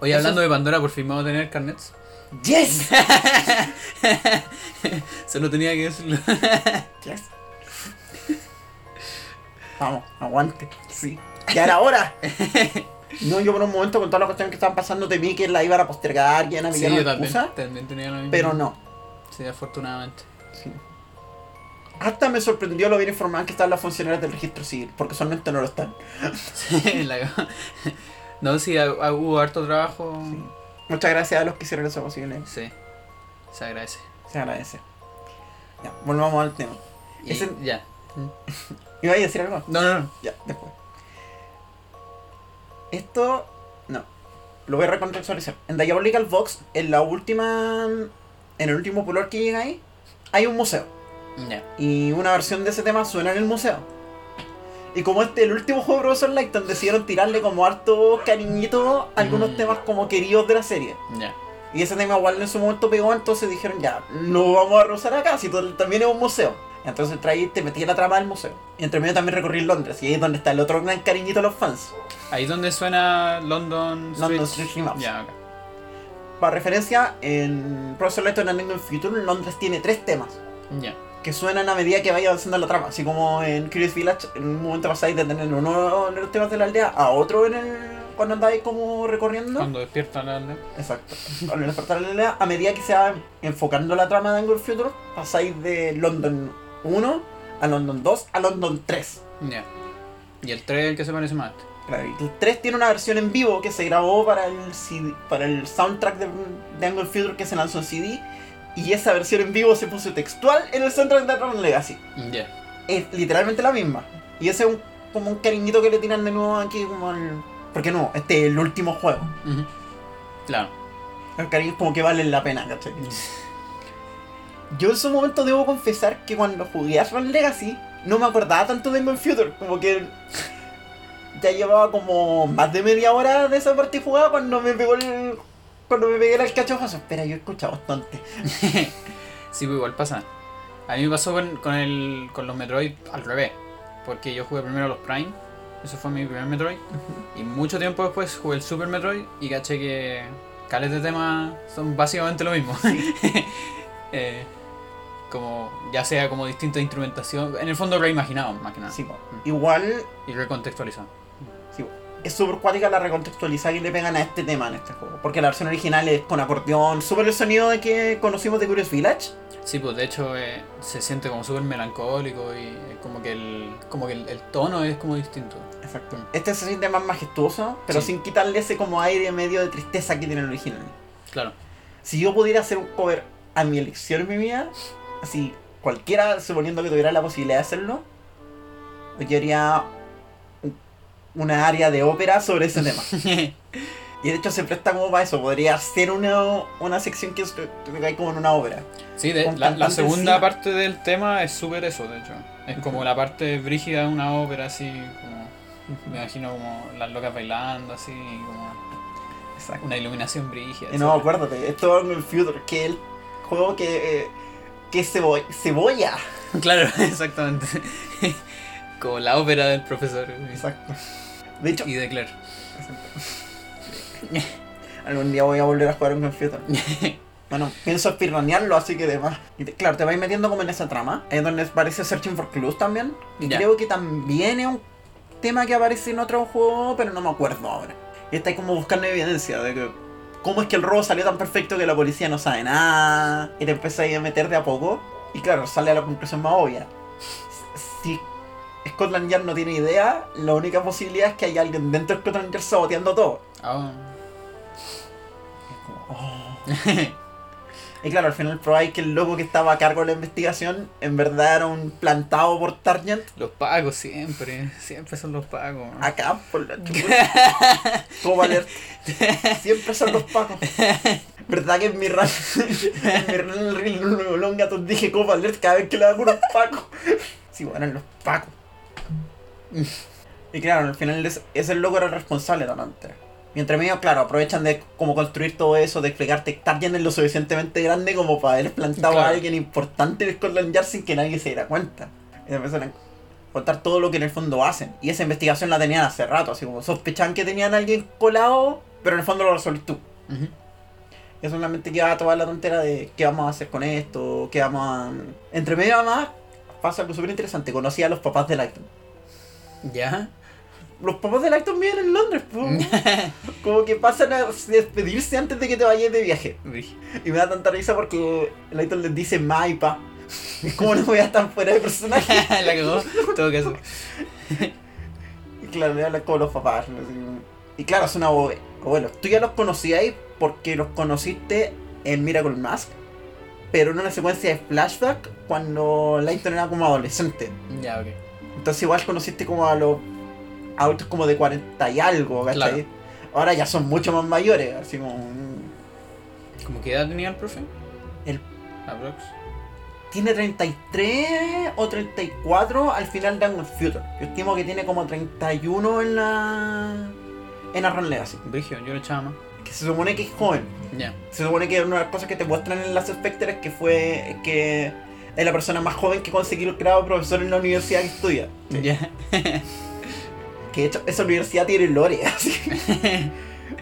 Oye, Eso- hablando de Pandora, por fin vamos a tener carnets. ¡Yes! [LAUGHS] Solo tenía que decirlo. ¡Yes! Vamos, aguante. Sí. ¡Ya era hora! [LAUGHS] No, yo por un momento con todas las cuestiones que estaban pasando temí que la iban a postergar, ya no Sí, había yo también, excusa, también tenía pero no. Sí, afortunadamente. Sí. Hasta me sorprendió lo bien informadas que estaban las funcionarias del registro civil, porque solamente no lo están. [LAUGHS] Sí, la- [LAUGHS] No, sí, hubo harto trabajo. Muchas gracias a los que hicieron eso posible. Sí, se agradece. Se agradece. Ya, volvamos al tema. Y Ese- ya. ¿Iba a decir algo? No, no, no. Ya, después. Esto. No. Lo voy a recontextualizar. En Diabolical Box, en la última. En el último color que llega ahí, hay un museo. Y una versión de ese tema suena en el museo. Y como este el último juego de Professor Layton, decidieron tirarle como harto cariñito a algunos Mm. temas como queridos de la serie. Y ese tema igual en su momento pegó, entonces dijeron ya, no vamos a rozar acá, si todo- también es un museo. Entonces traí, te metí en la trama del museo. Y entre medio también recorrí Londres, y ahí es donde está el otro gran cariñito de los fans. Ahí donde suena London Street. London Street. Ya, ok. Para referencia, en Professor Layton and in Future, Londres tiene tres temas. Ya. que suenan a medida que vaya avanzando la trama. Así como en Curious Village, en un momento pasáis de tener uno de los temas de la aldea a otro en el. cuando andáis como recorriendo. Cuando despierta la aldea. Exacto. Al despertar la aldea, a medida que se va enfocando la trama de Angle Future, pasáis de London 1 a London 2 a London 3. Ya. Y el 3 el que se parece más. Claro, y el 3 tiene una versión en vivo que se grabó para el, CD para el soundtrack de, de Angle Future que se lanzó en CD. Y esa versión en vivo se puso textual en el soundtrack de Tron Legacy. Ya. es literalmente la misma. Y ese es un, como un cariñito que le tiran de nuevo aquí como al... Porque no, este es el último juego. Claro. El cariño es como que vale la pena, ¿cachai? Yo en su momento debo confesar que cuando jugué a Tron Legacy no me acordaba tanto de Game Future. Como que ya llevaba como más de media hora de esa partida jugada cuando me pegó el... Cuando me pegué el cachofazo. Espera, yo he escuchado bastante. [LAUGHS] Sí, pues igual pasa. A mí me pasó con, con, el, con los Metroid al revés. Porque yo jugué primero los Prime. Ese fue mi primer Metroid. Y mucho tiempo después jugué el Super Metroid y caché que cales de temas son básicamente lo mismo. [LAUGHS] Eh, como ya sea como distinta instrumentación. En el fondo reimaginado más que nada. Sí, po. Igual Y recontextualizado. Sí, es súper cuática la recontextualizada que le pegan a este tema en este juego. Porque la versión original es con acordeón, súper el sonido de que conocimos de Curious Village. Sí, pues de hecho eh, se siente como súper melancólico y eh, como que el, como que el, el tono es como distinto. Exacto. Este se siente más majestuoso, pero Sí. sin quitarle ese como aire medio de tristeza que tiene el original. Claro. Si yo pudiera hacer un cover a mi elección en mi vida, así, cualquiera, suponiendo que tuviera la posibilidad de hacerlo, yo haría una área de ópera sobre ese tema. [LAUGHS] Y de hecho se presta como para eso, podría ser una, una sección que que cae como en una ópera. Sí, de, la, la segunda encima. parte del tema es súper eso, de hecho. Es como la parte brígida de una ópera, así como. Me imagino como las locas bailando, así, como Exacto. una iluminación brígida. Y no, acuérdate, esto es el Future, que el juego que, eh, que es cebo- cebolla. Claro, [LAUGHS] exactamente. [LAUGHS] como la ópera del profesor. Exacto. De hecho, Y de Claire. [LAUGHS] algún día voy a volver a jugar un computer. Bueno, pienso speedrunearlo, así que demás. Claro, te vais metiendo como en esa trama. Es donde aparece Searching for Clues también. Y creo que también es un tema que aparece en otro juego, pero no me acuerdo ahora. Y estáis como buscando evidencia de que cómo es que el robo salió tan perfecto que la policía no sabe nada. Y te empezáis a meter de a poco. Y claro, sale a la conclusión más obvia. Si Scotland Yard no tiene idea, la única posibilidad es que hay alguien dentro de Scotland Yard saboteando todo. Ah. Es como, oh. [LAUGHS] Y claro, al final probáis que el loco que estaba a cargo de la investigación en verdad era un plantado por Target Los pagos siempre. Siempre son los pagos. acá por la. Como [LAUGHS] alert. Siempre son los pacos. ¿Verdad que en mi run, [LAUGHS] en mi Longaton dije alert cada vez que le hago unos pacos? Sí, bueno, eran los pacos. Y claro, al final ese, ese loco era el responsable de la. Y entre medio, claro, aprovechan de cómo construir todo eso, de explicarte que Target es lo suficientemente grande como para haber plantado Claro. a alguien importante en Scotland Yard sin que nadie se diera cuenta. Y empezaron a contar todo lo que en el fondo hacen. Y esa investigación la tenían hace rato, así como sospechaban que tenían a alguien colado, pero en el fondo lo resolvís tú. Ujú. Y solamente queda toda la tontera de qué vamos a hacer con esto, qué vamos a... Entre medio además pasa algo súper interesante, conocí a los papás de Lighton. Ya. Los papás de Lighton viven en Londres, po. [LAUGHS] como que pasan a despedirse antes de que te vayas de viaje. Y me da tanta risa porque Lighton les dice ma y pa. [LAUGHS] Es como no voy a estar fuera de personaje. [LAUGHS] La cagó. Todo caso. Y claro, le hablan como los papás. Y claro, son abue- abuelos. Tú ya los conocíais porque los conociste en Miracle Mask, pero en una secuencia de flashback cuando Lighton era como adolescente. Ya, ok. Entonces igual conociste como a los adultos como de 40 y algo, ¿cachai? Claro. Ahora ya son mucho más mayores, así como... ¿Cómo qué edad tenía el profe? El- Aprox. Tiene 33 o 34 al final de Angle Future. Yo estimo que tiene como 31 en la... En Arron Legacy. Brígido, yo lo echaba más. Que se supone que es joven. Ya. Se supone que una de las cosas que te muestran en las Spectre es que fue que es la persona más joven que consiguió el grado de profesor en la universidad que estudia. Ya. [LAUGHS] Que de hecho esa universidad tiene lore. [LAUGHS] Así. [LAUGHS]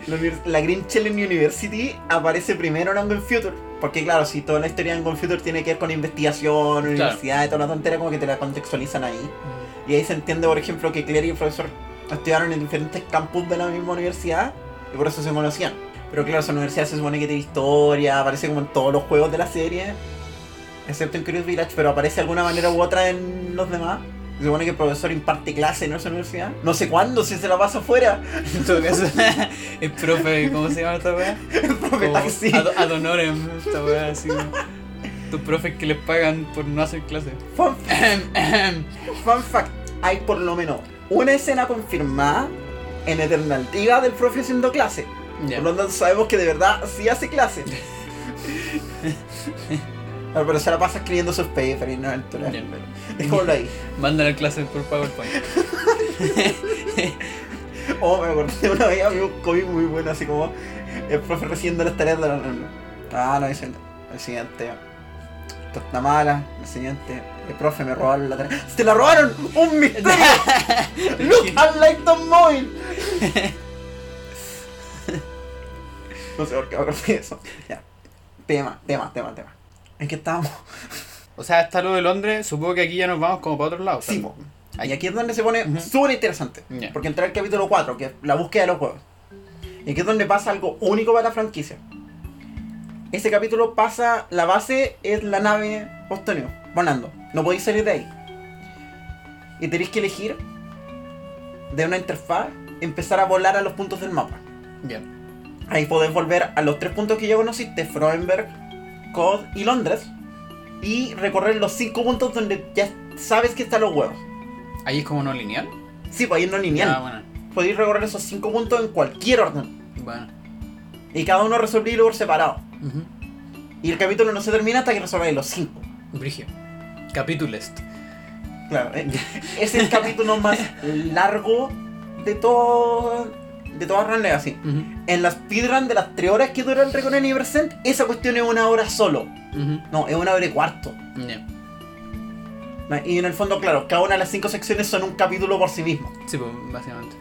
La, la Green Challenge University aparece primero en Angle Future. Porque claro, si toda la historia de Angle Future tiene que ver con investigación, universidad, y toda la tontera, como que te la contextualizan ahí. Y ahí se entiende, por ejemplo, que Claire y el profesor estudiaron en diferentes campus de la misma universidad y por eso se conocían. Pero claro, esa universidad se supone que tiene historia, aparece como en todos los juegos de la serie, excepto en Curious Village, pero aparece de alguna manera u otra en los demás. Se supone que el profesor imparte clase en esa universidad. No sé cuándo, si se la pasa afuera. [LAUGHS] En todo caso, [LAUGHS] el profe, ¿cómo se llama esta weá? [LAUGHS] El profe Como taxi. ad, ad honorem, esta weá así. Tus profes que les pagan por no hacer clase. Fun, fun fact, hay por lo menos una escena confirmada en Eternal Diga del profe haciendo clase. Ya. Por lo tanto sabemos que de verdad sí hace clase. Pero, pero se la pasa escribiendo sus papers y no. Ya. Dejémoslo ahí. Mandan a clase por PowerPoint. [LAUGHS] Oh, me acordé de una vez, había un cómic muy bueno, así como el profe recibiendo las tareas de los alumnos. Ah, no, dice el, siguiente. Esto está mala. El siguiente. El profe me robaron la tarea. ¡Se la robaron! ¡Un misterio! [LAUGHS] ¡Look at Lighton Mobile! [LAUGHS] no sé por qué me acordé de eso. Ya. Tema, tema, tema, tema. ¿En qué estábamos? O sea, está lo de Londres, supongo que aquí ya nos vamos como para otro lado. Sí. Y aquí es donde se pone Ujú. súper interesante. Porque entra el capítulo 4, que es la búsqueda de los juegos. Y aquí es donde pasa algo único para la franquicia. Ese capítulo pasa, la base es la nave Postonio, volando. No podéis salir de ahí. Y tenéis que elegir de una interfaz empezar a volar a los puntos del mapa. Ya. Ahí podés volver a los tres puntos que ya conociste, Froenberg, Cod y Londres. Y recorrer los cinco puntos donde ya sabes que están los huevos. Ahí es como no lineal. Sí, pues ahí no es lineal. Ah, bueno. Podéis recorrer esos cinco puntos en cualquier orden. Bueno. Y cada uno resolvéis por separado. Y el capítulo no se termina hasta que resolváis los cinco. Brigio. Capítulo este. Claro, eh, [LAUGHS] es el capítulo más largo de todo. De toda Run Legacy. Ujú. En las speedrun de las 3 horas que dura el Recon Anniversary, esa cuestión es una hora solo. No, es una hora y cuarto. Y en el fondo, claro, cada una de las cinco secciones son un capítulo por sí mismo. Sí, pues, básicamente.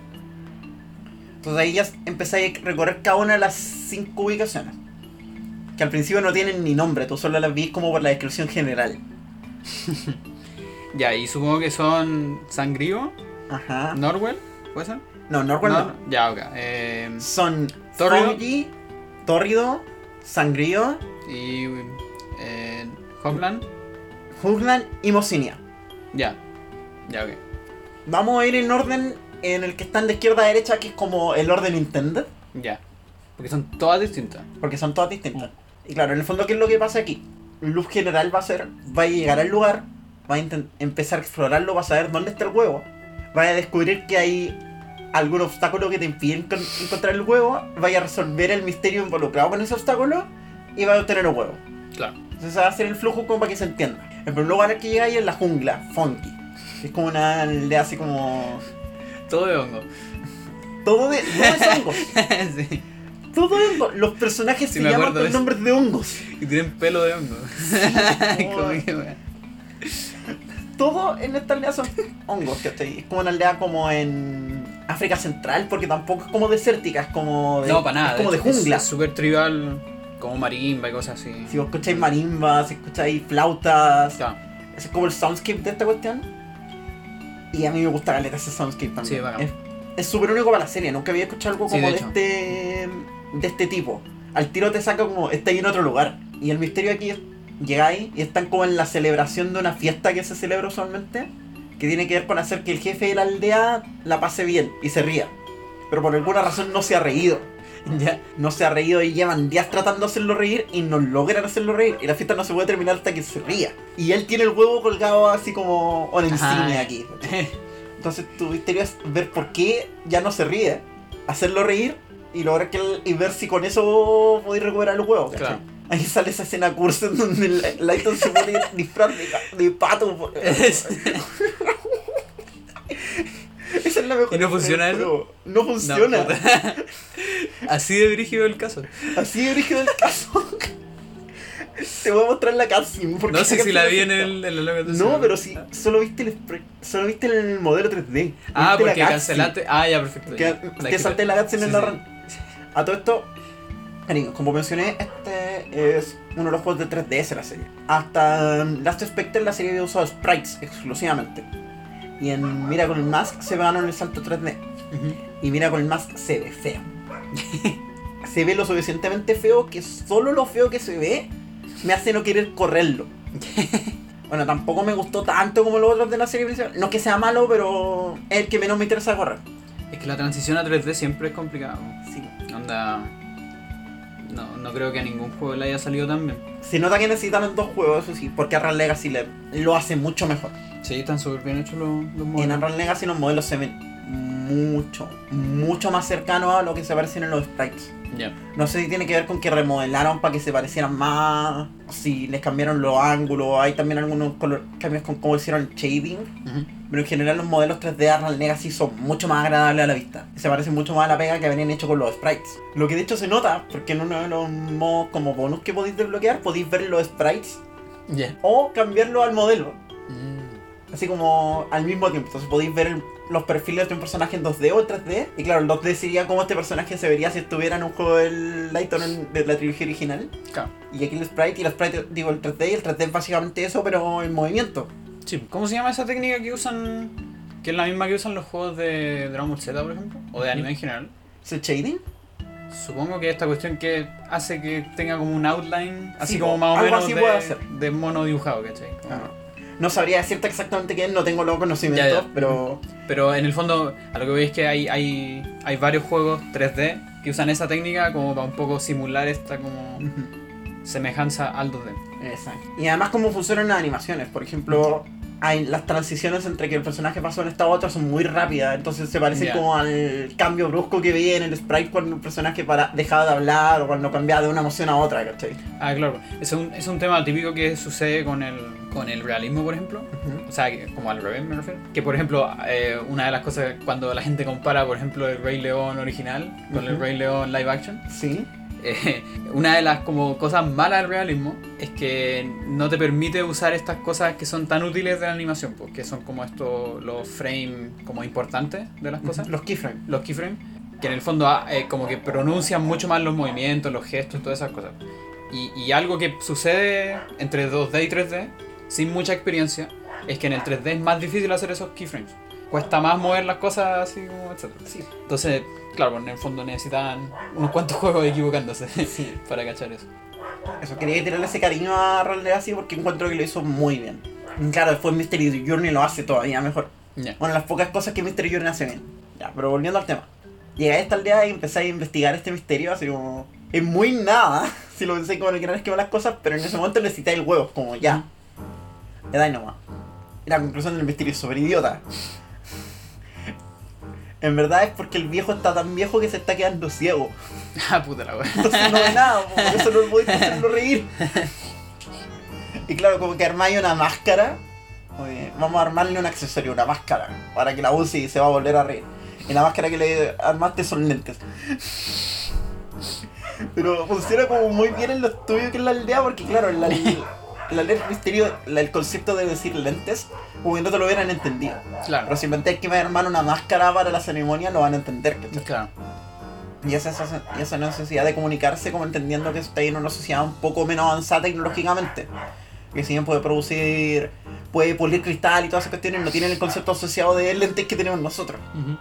Entonces ahí ya empezáis a recorrer cada una de las cinco ubicaciones. Que al principio no tienen ni nombre, tú solo las ves como por la descripción general. [LAUGHS] Ya, y supongo que son Sangrío, Ajá. Norwell, ¿puede ser? No, Norwell no. Ya, ok. Eh, Son Tórrido. Foggy, Tórrido, Sangrío, y eh, Hogland. Y Mocinia. Ya. Ya, ok. Vamos a ir en orden en el que están de izquierda a derecha, que es como el orden intended, Ya. Porque son todas distintas. porque son todas distintas. Y claro, en el fondo, ¿qué es lo que pasa aquí? Luz general va a ser, va a llegar al lugar, va a empezar a explorarlo, va a saber dónde está el huevo, va a descubrir que hay algún obstáculo que te impide encon- encontrar el huevo, vaya a resolver el misterio involucrado con ese obstáculo y va a obtener el huevo. Claro. Entonces va a hacer el flujo como para que se entienda. El primer lugar que llega ahí es la jungla, Funky. Es como una aldea así como... Todo de hongo. Todo de... Todo es hongos. [LAUGHS] sí. Todo de hongos. Los personajes Sí, se llaman con nombres de hongos. Y tienen pelo de hongo. [LAUGHS] Como que. Todo en esta aldea son hongos, ¿cachai? Es como una aldea como en África Central, porque tampoco es como desértica, es como de, No, para nada. es como de hecho, jungla. Es súper tribal, como marimba y cosas así. Si vos escucháis marimbas, si escucháis flautas, Claro. ese es como el soundscape de esta cuestión. Y a mí me gusta caleta ese soundscape también. Sí, es súper único para la serie, nunca había escuchado algo Sí, como de de, hecho. este de este tipo. Al tiro te saca como, está ahí en otro lugar. Y el misterio aquí es, llegáis y están como en la celebración de una fiesta que se celebra usualmente, que tiene que ver con hacer que el jefe de la aldea la pase bien y se ría. Pero por alguna razón no se ha reído. [LAUGHS] Ya. No se ha reído y llevan días tratando de hacerlo reír y no logran hacerlo reír. Y la fiesta no se puede terminar hasta que se ría. Y él tiene el huevo colgado así como una insignia Ajá. aquí. [LAUGHS] Entonces tu misterio es ver por qué ya no se ríe, hacerlo reír y lograr que él- y ver si con eso podéis recuperar el huevo. ¿cachai? Claro. Ahí sale esa escena cursa en donde el- Lighton se pone disfraz de, pato. por- [LAUGHS] Esa es la mejor. ¿Y no funciona eso? No funciona. No. [LAUGHS] Así de brígido el caso. Así de origen del caso. Te voy a mostrar la cutscene. porque No sé si la vi en el, en la No, pero si solo viste el solo viste el modelo 3D. Ah, porque cancelaste. Ah, ya, perfecto. Que te que- salté la cutscene en la run. A todo esto, como mencioné, este es uno de los juegos de 3DS de la serie. Hasta um, Last Spectre la serie había usado sprites exclusivamente. Y en Miracle Mask se ganaron el salto 3D. Ujú. Y Miracle Mask se ve feo. [LAUGHS] se ve lo suficientemente feo que solo lo feo que se ve me hace no querer correrlo. [LAUGHS] bueno, tampoco me gustó tanto como los otros de la serie principal. No es que sea malo, pero es el que menos me interesa correr. Es que la transición a 3D siempre es complicado. Sí. Onda. No, no creo que a ningún juego le haya salido tan bien. Se nota que necesitan dos juegos, eso sí, porque Arran Legacy le- lo hace mucho mejor. Sí, están súper bien hechos los, los En modelos. Arran Legacy los modelos se ven mucho, mucho más cercanos a lo que se parecen en los sprites. Ya. No sé si tiene que ver con que remodelaron para que se parecieran más, si les cambiaron los ángulos, hay también algunos color- cambios con cómo hicieron el shading. Ujú. Pero en general los modelos 3D de Arnold Legacy son mucho más agradables a la vista. Se parecen mucho más a la pega que habían hecho con los sprites. Lo que de hecho se nota, porque en uno de los modos como bonus que podéis desbloquear, podéis ver los sprites Ya. o cambiarlo al modelo. Mm. Así como al mismo tiempo. Entonces podéis ver el- los perfiles de un personaje en 2D o en 3D. Y claro, el 2D sería como este personaje se vería si estuviera en un juego del Lighton de la trilogía original. Claro. Y aquí el sprite y el sprite, digo el 3D y el 3D es básicamente eso, pero en movimiento. Sí. ¿Cómo se llama esa técnica que usan? Que es la misma que usan los juegos de Dragon Ball Z, por ejemplo. O de anime en general. ¿Es el shading? Supongo que esta cuestión que hace que tenga como un outline, así Sí, como más o menos de, de mono dibujado, ¿cachai? Como- Ah. No sabría decirte exactamente qué es, no tengo los conocimientos, Ya, ya. pero Pero en el fondo, a lo que veis es que hay, hay, hay varios juegos 3D que usan esa técnica como para un poco simular esta como semejanza al 2D. Exacto. Y además cómo funcionan las animaciones. Por ejemplo, hay las transiciones entre que el personaje pasa de un estado a otro son muy rápidas. Entonces se parecen como al cambio brusco que veía en el sprite cuando un personaje para, dejaba de hablar o cuando cambiaba de una emoción a otra, ¿cachai? Ah, claro. Es un, es un tema típico que sucede con el, con el realismo, por ejemplo. O sea, como al revés me refiero. Que por ejemplo, eh, una de las cosas cuando la gente compara, por ejemplo, el Rey León original con el. Rey León live action, Sí. eh, una de las como cosas malas del realismo es que no te permite usar estas cosas que son tan útiles de la animación, porque son como estos los frames como importantes de las cosas, Los keyframes. los keyframes. que en el fondo ah, eh, como que pronuncian mucho más los movimientos, los gestos, todas esas cosas. Y, y algo que sucede entre 2D y 3D, sin mucha experiencia, es que en el 3D es más difícil hacer esos keyframes. Cuesta más mover las cosas así como etc. Sí. Entonces, claro, en el fondo necesitan unos cuantos juegos equivocándose [LAUGHS] Sí. para cachar eso. Eso, quería tirarle ese cariño a Roll Legacy porque encuentro que lo hizo muy bien. Claro, después Mystery Journey lo hace todavía mejor. Ya. Bueno, las pocas cosas que Mystery Journey hace bien. Ya, pero volviendo al tema. Llegué a esta aldea y empecé a investigar este misterio, así como... Es muy nada, [LAUGHS] si lo pensé como en el gran esquema de las cosas, pero en ese [LAUGHS] momento necesité el huevo, como ya. Le da nomás. Y la conclusión del misterio es sobre idiota. En verdad es porque el viejo está tan viejo que se está quedando ciego. [LAUGHS] Ah, puta la wea. Entonces no ve nada, po, por eso no podéis hacerlo reír. Y claro, como que armáis una máscara. oye, vamos a armarle un accesorio, una máscara, para que la use y se va a volver a reír. Y la máscara que le armaste son lentes. Pero funciona como muy bien en lo estudios que es la aldea, porque claro, en la, en la del misterio, la- el concepto de decir lentes, como que no te lo hubieran entendido. Claro. Pero si inventáis que me armar una máscara para la ceremonia, lo van a entender. ¿cachai? Claro. Y esa, esa, esa necesidad de comunicarse como entendiendo que está en una sociedad un poco menos avanzada tecnológicamente. Que si bien puede producir, puede pulir cristal y todas esas cuestiones, no tienen el concepto asociado de lentes que tenemos nosotros. Ujú.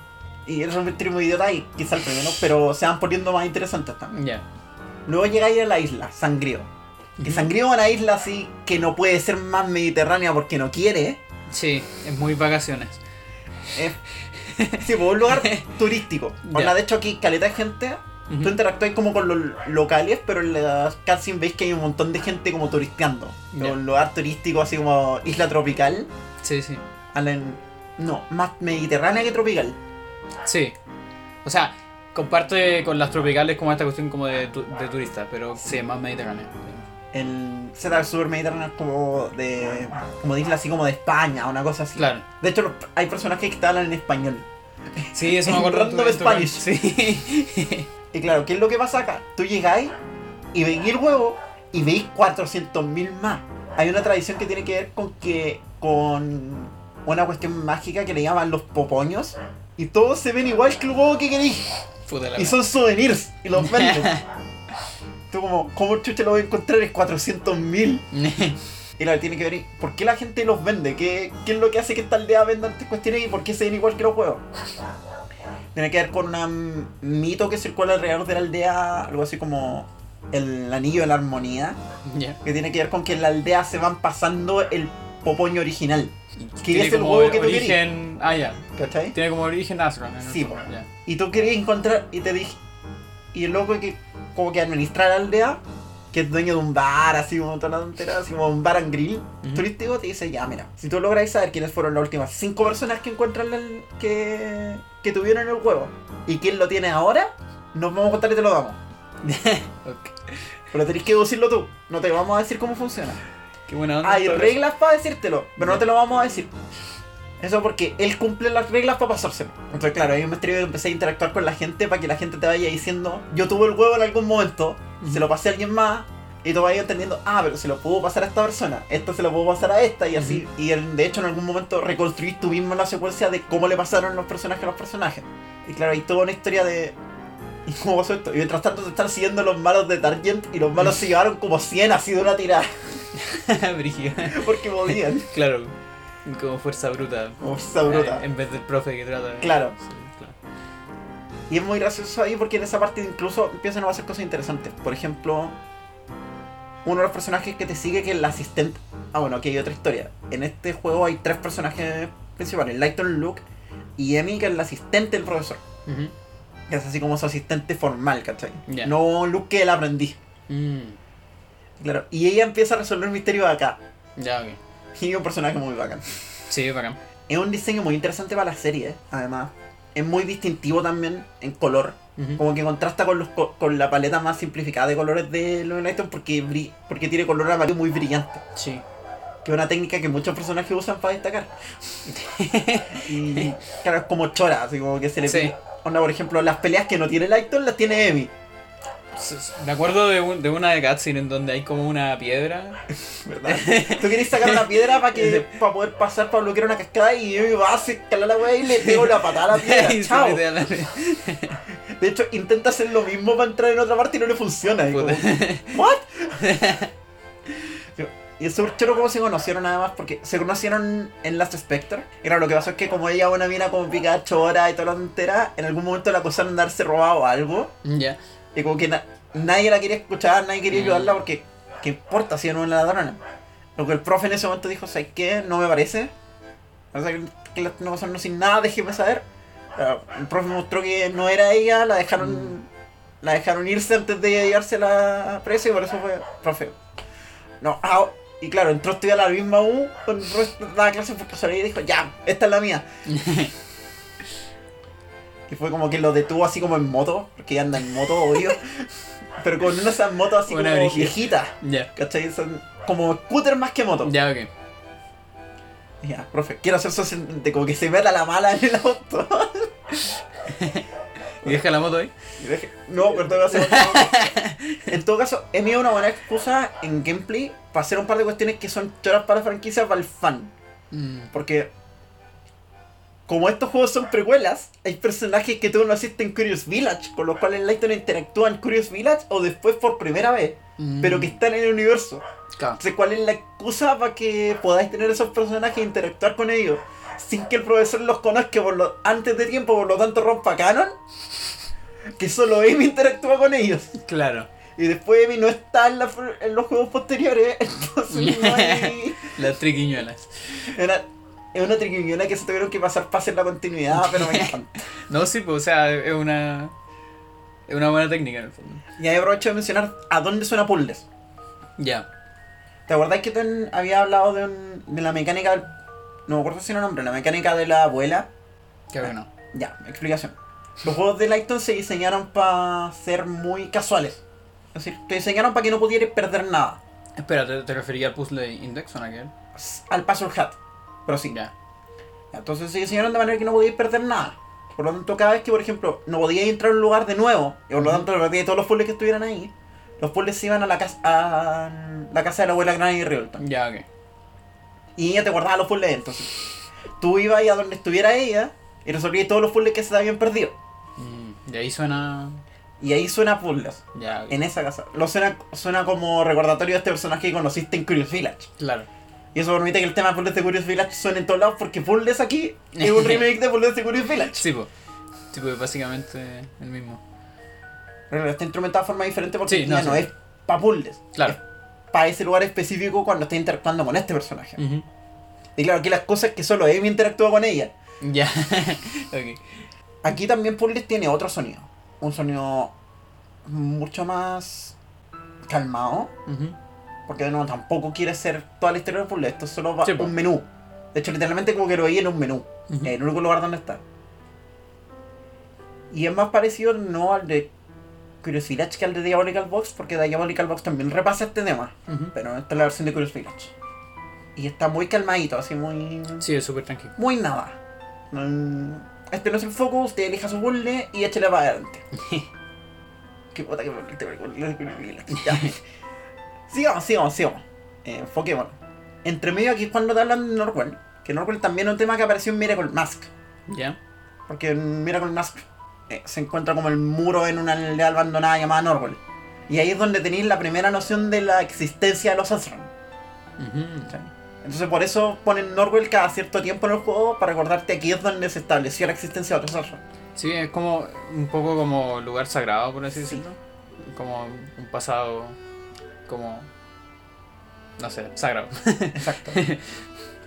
Y eso es un extremo idiota y quizá el primero, pero se van poniendo más interesantes también. Ya. Luego llegáis a la isla, Sangrío. Que es una isla así que no puede ser más mediterránea porque no quiere. Sí, es muy vacaciones. Es, sí, pues un lugar [LAUGHS] turístico. Onda, de hecho aquí caleta de gente. Tú interactúas como con los locales, pero en las cutscenes veis que hay un montón de gente como turisteando. Ya. Un lugar turístico así como isla tropical. Sí, sí. a la- no, más mediterránea que tropical. Sí. O sea, comparte con las tropicales como esta cuestión como de, tu- de turistas, pero sí, es más mediterránea. El Z Sur Mediterráneo como de, como de isla así como de España, una cosa así. Claro. De hecho, hay personajes que hablan en español. Sí, eso me [LAUGHS] acuerdo. tu- Spanish. Sí. Y claro, ¿qué es lo que pasa acá? Tú llegáis y veis el huevo y veis 400.000 más. Hay una tradición que tiene que ver con que con una cuestión mágica que le llaman los popoños y todos se ven igual que el huevo que queréis y son souvenirs y los venden. [LAUGHS] Tú como, ¿cómo chucha lo voy a encontrar? Es 400.000. [LAUGHS] Y la tiene que ver, ¿por qué la gente los vende? ¿Qué, qué es lo que hace que esta aldea venda estas cuestiones y por qué se ven igual que los huevos? Tiene que ver con un mito que circula alrededor de la aldea, algo así como el anillo de la armonía, Ya. que tiene que ver con que en la aldea se van pasando el popoño original, Que es el huevo que tú origen... Ah, ya. ¿cachai? Tiene como origen el Sí, po. ya. Y tú querías encontrar, y te dije, y el loco que como que administra la aldea, que es dueño de un bar, así como toda la tontera, así como un bar and grill Ujú. turístico, te dice, ya, mira, si tú logras saber quiénes fueron las últimas cinco personas que encuentran el, que, que tuvieron el huevo, y quién lo tiene ahora, nos vamos a contar y te lo damos. [LAUGHS] Pero tenés que decirlo tú, no te vamos a decir cómo funciona. Qué buena onda. Hay reglas para decírtelo, pero no te lo vamos a decir. Eso porque él cumple las reglas para pasárselo. Entonces, claro, hay un misterio que empecé a interactuar con la gente para que la gente te vaya diciendo, yo tuve el huevo en algún momento, se lo pasé a alguien más, y tú vayas entendiendo, ah, pero se lo puedo pasar a esta persona, esto se lo puedo pasar a esta, y así. Y de hecho, en algún momento reconstruís tú mismo la secuencia de cómo le pasaron los personajes a los personajes. Y claro, hay toda una historia de. ¿Y cómo pasó esto? Y mientras tanto te están siguiendo los malos de Target y los malos se llevaron como 100 así de una tirada. [LAUGHS] [LAUGHS] Porque podían. Claro. Como fuerza bruta. Como esa bruta. En vez del profe que trata. Claro. Sí, claro. Y es muy gracioso ahí porque en esa parte incluso empiezan a hacer cosas interesantes. Por ejemplo, uno de los personajes que te sigue que es el asistente. Ah, bueno, aquí hay otra historia. En este juego hay tres personajes principales: Lighton, Luke y Emmy, que es el asistente del profesor. Que es así como su asistente formal, ¿cachai? No Luke que el aprendiz. Mm, Claro. Y ella empieza a resolver misterios acá. Ya, ok. [LAUGHS] Y es un personaje muy bacán. Sí, bacán. Es un diseño muy interesante para la serie, además. Es muy distintivo también en color. Como que contrasta con, los, co- con la paleta más simplificada de colores de Lighton porque, porque tiene color amarillo muy brillante. Sí. Que es una técnica que muchos personajes usan para destacar. [LAUGHS] [LAUGHS] y claro, es como chora, así como que se le Sí. Onda, por ejemplo, las peleas que no tiene Lighton las tiene Emi. Me acuerdo de, un- de una de Cutscene en donde hay como una piedra. ¿Verdad? [LAUGHS] Tú querés sacar una piedra para que para poder pasar para bloquear una cascada y Emi va a escalar la weá y le pego la patada a la piedra. [LAUGHS] Chao. De hecho, intenta hacer lo mismo para entrar en otra parte y no le funciona. Y como. ¿What? [LAUGHS] y es súper choro cómo se conocieron nada más, porque se conocieron en Last Spectre. Y claro, lo que pasó es que como ella una mina como picada chora y toda la tontera, en algún momento la acusaron de haberse robado algo. Ya. Y como que na- nadie la quería escuchar, nadie quería Mm. ayudarla porque, ¿qué importa si era una ladrona? Lo que el profe en ese momento dijo, ¿sabes qué? No me parece. O sea, que la no pasaron sin nada, déjeme saber. Pero el profe mostró que no era ella, la dejaron la dejaron irse antes de llevarse a la presa y por eso fue, profe. No, ah, y claro, entró a estudiar a la misma U, con el resto de la clase por casualidad y dijo, ya, esta es la mía. [LAUGHS] Y fue como que lo detuvo así como en moto, porque ella anda en moto, obvio. [LAUGHS] Pero con una de esas motos así Una como brígida. viejitas. Ya. ¿Cachai? Son como scooter más que moto. Ya, ok. Y Ya, profe, quiero hacer socialmente como que se meta la mala en el auto. [LAUGHS] ¿Y deja la moto ahí? No, pero en todo caso. [LAUGHS] en todo caso, es mía una buena excusa en gameplay para hacer un par de cuestiones que son choras para la franquicia para el fan. Mm. Porque como estos juegos son precuelas, hay personajes que tú no asiste en Curious Village, con los cuales Lighton interactúa en Curious Village o después por primera vez, Mm. pero que están en el universo. Claro. Entonces, ¿cuál es la excusa para que podáis tener esos personajes e interactuar con ellos? Sin que el profesor los conozca por lo, antes de tiempo, por lo tanto rompa canon. Que solo Amy interactúa con ellos. Claro. Y después Amy no está en, la en los juegos posteriores. [LAUGHS] Entonces no hay... [LAUGHS] Las triquiñuelas. Era, es una triquiñona que se tuvieron que pasar para hacer la continuidad, pero me [LAUGHS] encanta. No, sí, pues, o sea, es una. Es una buena técnica en el fondo. Y ahí aprovecho de mencionar a dónde suena Puzzles. Ya. ¿Te acordás que ten- había hablado de, un- de la mecánica. No me acuerdo si era nombre, la mecánica de la abuela. Qué bueno. Ya, explicación. Los juegos de Lighton se diseñaron para ser muy casuales. Es decir, te diseñaron para que no pudieras perder nada. Espera, ¿te, te refería al puzzle Index o en aquel? Al Puzzle Hat. Pero sí. Ya. Entonces se diseñaron de manera que no podías perder nada. Por lo tanto, cada vez que, por ejemplo, no podías entrar a un lugar de nuevo, y por lo tanto perdías todos los puzzles que estuvieran ahí, los puzzles se iban a la casa, a la casa de la abuela Granny Rivelton. Ya, ok. Y ella te guardaba los puzzles. Entonces, tú ibas ahí a donde estuviera ella y resolvías todos los puzzles que se te habían perdido. Mm, de ahí suena. Y ahí suena puzzles. Ya, ok. En esa casa. Lo suena, suena como recordatorio de este personaje que conociste en Curious Village. Claro. Y eso permite que el tema de Puzzles de Curious Village suene en todos lados porque Puzzles aquí es un [LAUGHS] remake de Puzzles de Curious Village. Sí, pues. Sí, pues básicamente el mismo. Pero está instrumentado de forma diferente porque Sí, no, ya sí. no es para puzzles. Claro. Para ese lugar específico cuando está interactuando con este personaje. Y claro, aquí las cosas que solo Amy interactúa con ella. Ya. [LAUGHS] Aquí también Puzzles tiene otro sonido. Un sonido mucho más calmado. Ujú. Porque de nuevo tampoco quiere ser toda la historia de Puzzles. Esto es solo va- Sí, un menú. De hecho, literalmente como que lo veía en un menú. En el único lugar donde está. Y es más parecido no al de Curious Village que al de Diabolical Box, porque Diabolical Box también repasa este tema. Ujú. Pero esta es la versión de Curious Village. Y está muy calmadito, así muy. Sí, es súper tranquilo. Muy nada. No- Este no es el foco, usted elija su puzzle y échale para adelante. [LAUGHS] Qué puta que me Curious Village. [LAUGHS] Sigamos, sigamos, sigamos. Eh, enfoquémonos. Entre medio aquí es cuando te hablan de Norwell. Que Norwell también es un tema que apareció en Miracle Mask. Ya. Porque en Miracle Mask eh, se encuentra como el muro en una aldea abandonada llamada Norwell. Y ahí es donde tenéis la primera noción de la existencia de los Azran. Ujú. Entonces por eso ponen Norwell cada cierto tiempo en el juego para recordarte aquí es donde se estableció la existencia de los Azran. Sí, es como un poco como lugar sagrado, por así Sí. decirlo. Como un pasado como no sé, sagrado. [LAUGHS] Exacto.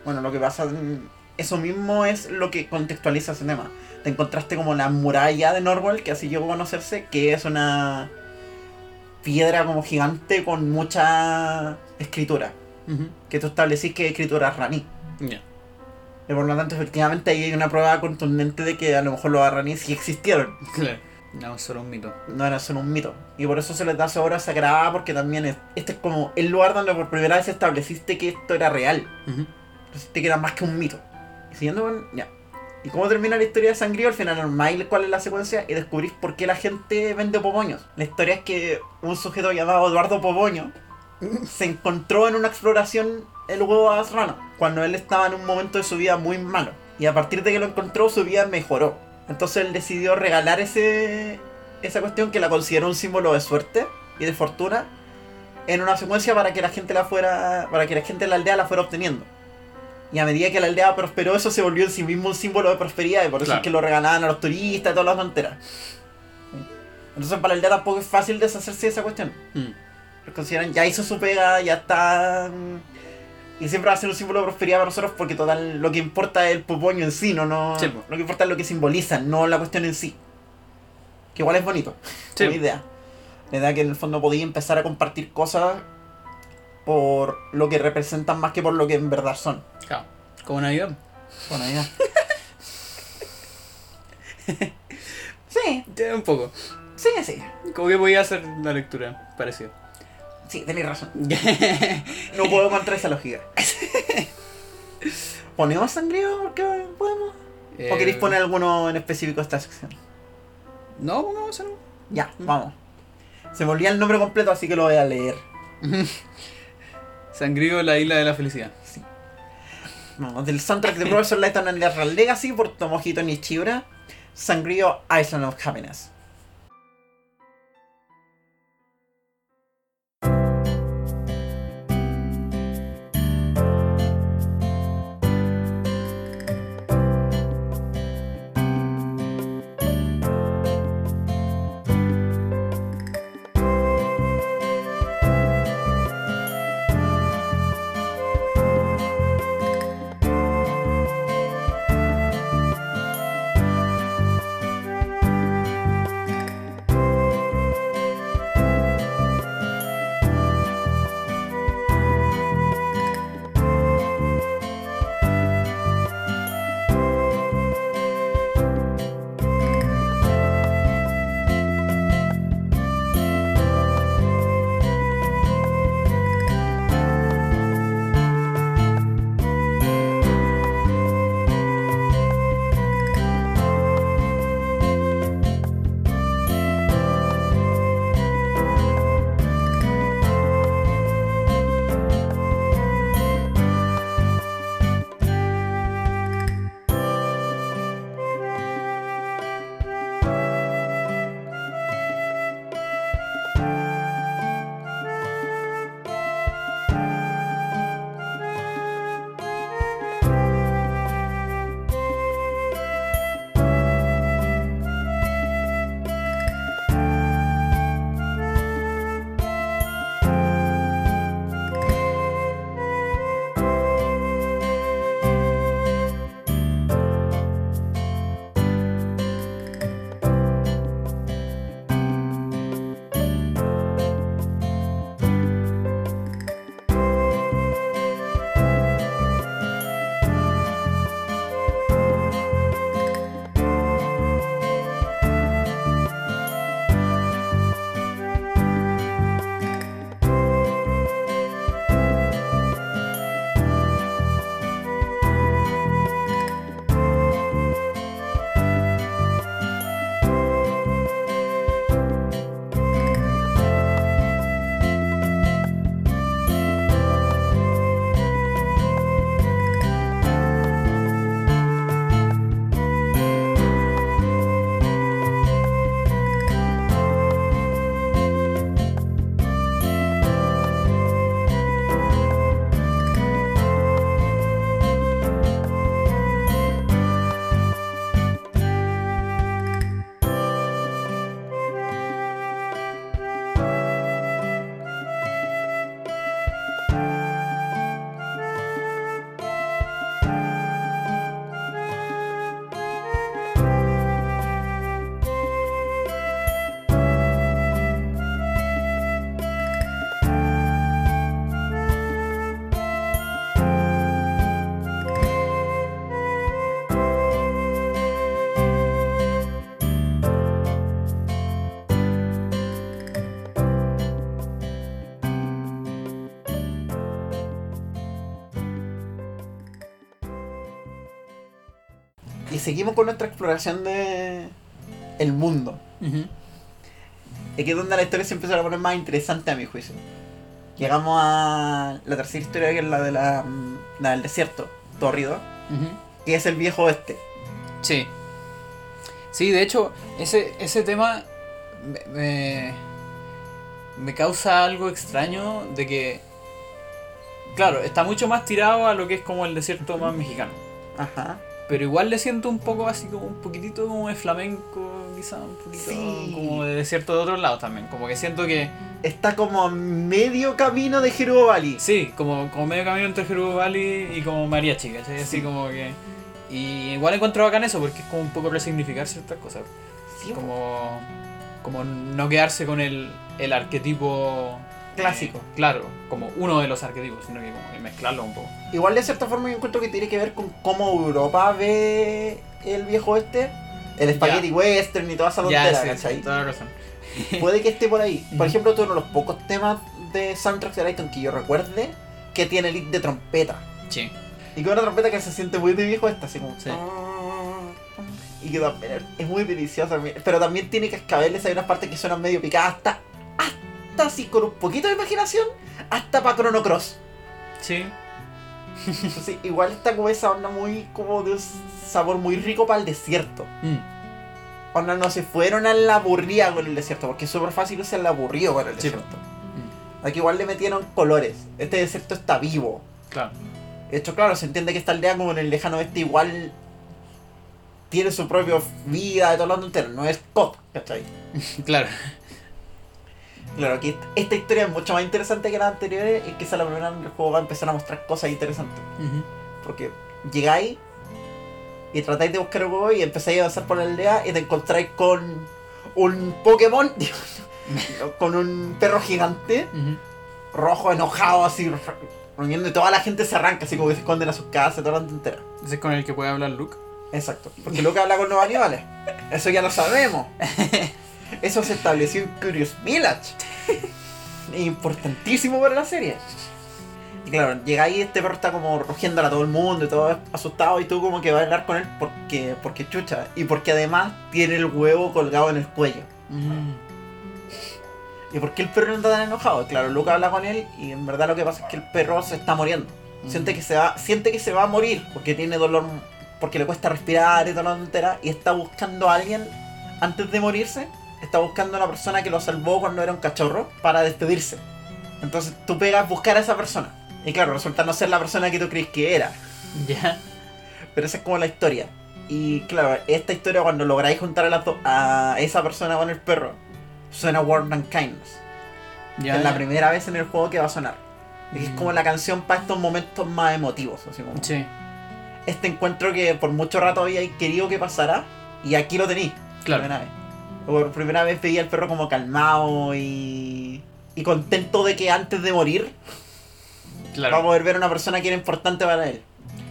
bueno, lo que pasa, mm, eso mismo es lo que contextualiza ese tema. Te encontraste como la muralla de Norwell, que así llegó a conocerse, que es una piedra como gigante con mucha escritura. Que tú establecís que es escritura raní. Ya. Y por lo tanto, efectivamente, ahí hay una prueba contundente de que a lo mejor los arraní sí existieron. Claro. No, solo un mito. No era solo un mito. Y por eso se les da su obra sagrada, porque también es, este es como el lugar donde por primera vez estableciste que esto era real. Ujú. Estableciste que era más que un mito. Y siguiendo con. Ya. ¿Y cómo termina la historia de Sangrío? Al final normal cuál es la secuencia y descubrís por qué la gente vende popoños. La historia es que un sujeto llamado Eduardo Popoño [LAUGHS] se encontró en una exploración el huevo Asrano cuando él estaba en un momento de su vida muy malo. Y a partir de que lo encontró, su vida mejoró. Entonces él decidió regalar ese esa cuestión que la consideró un símbolo de suerte y de fortuna en una secuencia para que la gente la fuera para que la gente de la aldea la fuera obteniendo. Y a medida que la aldea prosperó, eso se volvió en sí mismo un símbolo de prosperidad, y por eso Claro. es que lo regalaban a los turistas y todas las tonteras. Entonces para la aldea tampoco es fácil deshacerse de esa cuestión. Mm. Los consideran, ya hizo su pega, ya está. Y siempre va a ser un símbolo de prosperidad para nosotros porque total lo que importa es el pupoño en sí, no, no Sí, lo que importa es lo que simboliza, no la cuestión en sí. Que igual es bonito, Sí. como idea. La idea que en el fondo podía empezar a compartir cosas por lo que representan más que por lo que en verdad son. Claro. Como Navidad. Idea. [LAUGHS] sí, Sí, un poco. sí, sí. Como que podía hacer la lectura parecido. Sí, tenéis razón. [LAUGHS] No puedo encontrar esa lógica. ¿Ponemos sangrío? ¿Por qué podemos? ¿O queréis Eh, poner alguno en específico a esta sección? No, pongamos eso. Ya, vamos. Se me olvida el nombre completo, así que lo voy a leer. [LAUGHS] Sangrío, la isla de la felicidad. Vamos, del soundtrack de Professor Layton and the Legacy por Tomohito Nishiura, Sangrío Island of Happiness. Seguimos con nuestra exploración de el mundo. Ujú. Y aquí es donde la historia se empieza a poner más interesante a mi juicio. Llegamos a la tercera historia que es la de la, mm, la del desierto, Torrido, Ujú. que es el viejo oeste. Sí. Sí, de hecho, ese, ese tema me, me, me causa algo extraño de que, claro, está mucho más tirado a lo que es como el desierto más mexicano. Ajá. Pero igual le siento un poco así como un poquitito como de flamenco, quizá un poquito Sí. como de desierto de otros lados también. Como que siento que, Está como medio camino de Gerudo Valley. sí, como, como medio camino entre Jerubo Valley y como mariachi, ¿cachai? Así Sí. como que... Y igual encuentro bacán eso porque es como un poco resignificar ciertas cosas. Sí, Como, como no quedarse con el, el arquetipo Clásico. claro, como uno de los arquetipos, sino que como mezclarlo un poco. Igual de cierta forma yo encuentro que tiene que ver con cómo Europa ve el viejo este. El spaghetti western y toda esa tontera, Ya, sí, ¿cachai? sí, toda la razón. [LAUGHS] Puede que esté por ahí. Por ejemplo, uno de los pocos temas de soundtracks de Lighton que yo recuerde que tiene el lead de trompeta. Sí. Y con una trompeta que se siente muy de viejo esta, así como... Sí. Y que también es muy deliciosa. Pero también tiene cascabeles, hay unas partes que suenan medio picadas, hasta, hasta así con un poquito de imaginación, hasta para Chrono Cross. Sí. Entonces, igual está como esa onda muy, como de un sabor muy rico para el desierto. Mm. Onda no se fueron a la aburrida con el desierto, porque es súper fácil irse al aburrido con el Sí, desierto. Aquí igual le metieron colores. Este desierto está vivo. Claro. De hecho, claro, se entiende que esta aldea como en el lejano oeste igual tiene su propia vida de todo lo entero. No es COP, ¿cachai? [LAUGHS] Claro. Claro, aquí esta- historia es mucho más interesante que las anteriores y quizá la primera en el juego va a empezar a mostrar cosas interesantes. Ujú. Porque llegáis y tratáis de buscar el huevo y empezáis a avanzar por la aldea y te encontráis con un Pokémon, [LAUGHS] con un perro gigante, rojo, enojado, así, rugiendo y toda la gente se arranca, así como que se esconden a sus casas, toda la entera. Ese es con el que puede hablar Luke. Exacto, porque Luke habla con los animales. Eso ya lo sabemos. [LAUGHS] Eso se estableció en Curious Village. Importantísimo para la serie. Y claro, llega ahí este perro está como rugiendo a todo el mundo y todo asustado y tú como que vas a hablar con él porque, porque chucha. Y porque además tiene el huevo colgado en el cuello. Mm. ¿Y por qué el perro no está tan enojado? Claro, Luke habla con él y en verdad lo que pasa es que el perro se está muriendo. Siente que se va, siente que se va a morir porque tiene dolor, porque le cuesta respirar y toda la entera y está buscando a alguien antes de morirse. Está buscando a una persona que lo salvó cuando era un cachorro para despedirse. Entonces tú pegas buscar a esa persona. Y claro, resulta no ser la persona que tú crees que era. Ya. Pero esa es como la historia. Y claro, esta historia cuando lográis juntar a, dos- a esa persona con el perro, suena Warm and Kindness. Ya. es la primera vez en el juego que va a sonar. Y es Mm. como la canción para estos momentos más emotivos. Así como Sí. Este encuentro que por mucho rato había querido que pasara. Y aquí lo tení. Claro. Vez. Por primera vez veía al perro como calmado y. y contento de que antes de morir va a Claro. poder ver a una persona que era importante para él.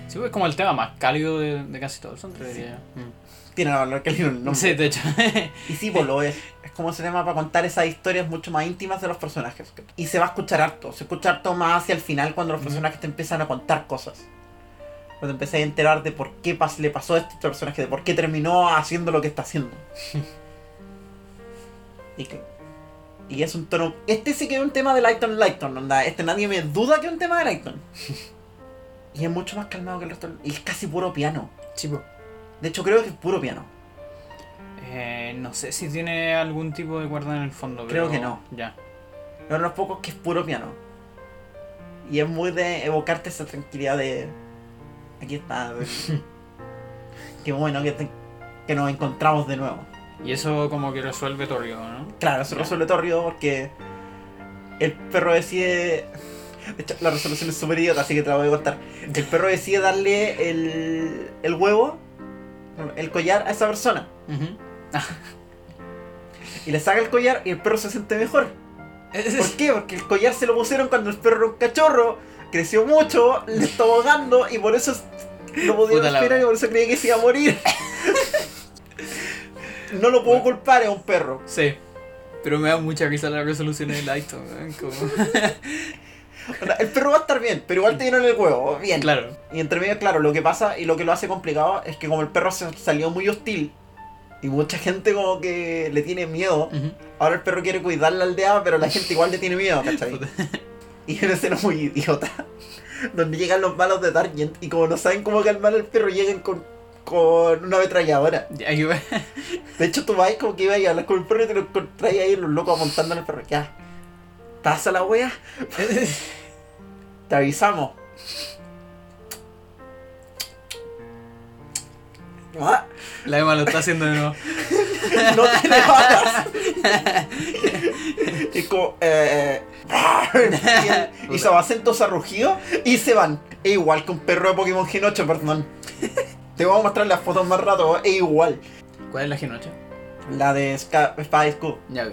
Sí, pues es como el tema más cálido de, de casi todo. Eso diría yo. Mm. Tiene valor el nombre. Sí, de hecho. [LAUGHS] Y sí, pues lo es. Es como ese tema para contar esas historias mucho más íntimas de los personajes. Y se va a escuchar harto. Se escucha harto más hacia el final cuando los personajes te empiezan a contar cosas. Cuando empecé a enterar de por qué pas- le pasó a este personaje, de por qué terminó haciendo lo que está haciendo. [LAUGHS] y, que- y es un tono. Este sí que es un tema de Lighton Lighton, onda. Este nadie me duda que es un tema de Lighton. [LAUGHS] y es mucho más calmado que el resto. Y es casi puro piano. Sí. De hecho, creo que es puro piano. Eh, no sé si tiene algún tipo de cuerda en el fondo. Creo pero que no. Ya. Es uno de los pocos que es puro piano. Y es muy de evocarte esa tranquilidad de. Aquí está. [LAUGHS] Qué bueno que, te- que nos encontramos de nuevo. Y eso como que resuelve Torrio, ¿no? Claro, eso resuelve Torrio porque el perro decide. De hecho, la resolución es súper idiota, así que te la voy a contar. El perro decide darle el, el huevo, el collar a esa persona. Ujú. [LAUGHS] Y le saca el collar y el perro se siente mejor. ¿Por qué? Porque el collar se lo pusieron cuando el perro era un cachorro, creció mucho, le estaba ahogando y por eso no podía respirar y por eso creía que se iba a morir. [LAUGHS] no lo puedo culpar, es un perro. Sí. Pero me da mucha risa la resolución de Lighton. Como... El perro va a estar bien, pero igual te dieron el huevo, bien. claro. Y entre medio, claro, lo que pasa y lo que lo hace complicado es que como el perro se salió muy hostil y mucha gente como que le tiene miedo, ahora el perro quiere cuidar la aldea, pero la gente igual le tiene miedo, ¿cachai? Y una escena muy idiota. [LAUGHS] Donde llegan los malos de Target y como no saben cómo calmar al perro, llegan con, con una ametralladora. De hecho, tú vas como que ibas a hablar con el perro y te lo encontráis ahí los locos amontando en el perro. Ya. Pasa la wea, [LAUGHS] te avisamos. Ah, La Emma lo está haciendo de nuevo. [LAUGHS] No tiene balas. y como, eh, y, el- y su acento se rugió y se van. Es igual que un perro de Pokémon Gen 8, perdón. Te voy a mostrar las fotos más rato, es igual. ¿Cuál es la G8? La de Spy School, Ya, ok.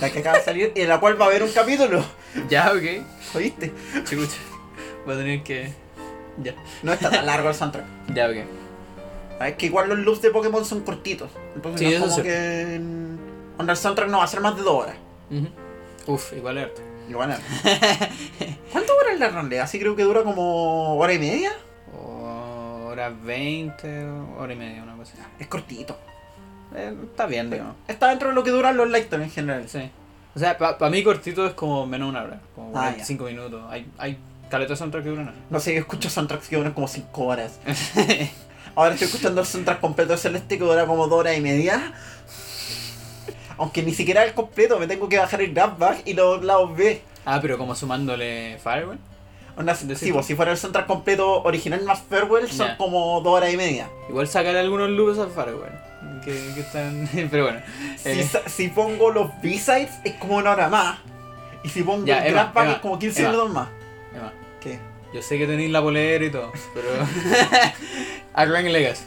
la que acaba de salir y en la cual va a haber un capítulo. [LAUGHS] Ya, ok. ¿Oíste? Chucha. Voy a tener que. Ya. No está tan largo el soundtrack. [LAUGHS] Ya, ok. Es que igual los loops de Pokémon son cortitos. Entonces Sí, no es como sí. que. Onda el soundtrack no va a ser más de dos horas. Ujú. Uf, igual harto. Igual es. [LAUGHS] ¿Cuánto dura la realidad? Así creo que dura como hora y media. Hora 20, hora y media, una cosa. así. Es cortito. Eh, está bien, digamos. Está dentro de lo que duran los Lighton en general. Sí. O sea, para mí cortito es como menos de una hora. Como Ah, 45 minutos. Hay, hay caletas soundtrack que duran. No sé, yo escucho soundtracks que duran como 5 horas. [LAUGHS] Ahora estoy escuchando el soundtrack completo de Celeste que dura como 2 horas y media. Aunque ni siquiera el completo, me tengo que bajar el grabback y los lados B. ah, pero como sumándole Firewall. Decir sí, pues, si fuera el soundtrack completo original más Farewell, son como 2 horas y media. Igual sacaré algunos loops al Firewall. Que, que están. [LAUGHS] pero bueno. Si, Eh, si pongo los B-sides es como una hora más. Y si pongo el Emma, Emma, es como 15 Emma. minutos más. Emma, ¿Qué? yo sé que tenéis la polera y todo, pero. [LAUGHS] Arran Legacy.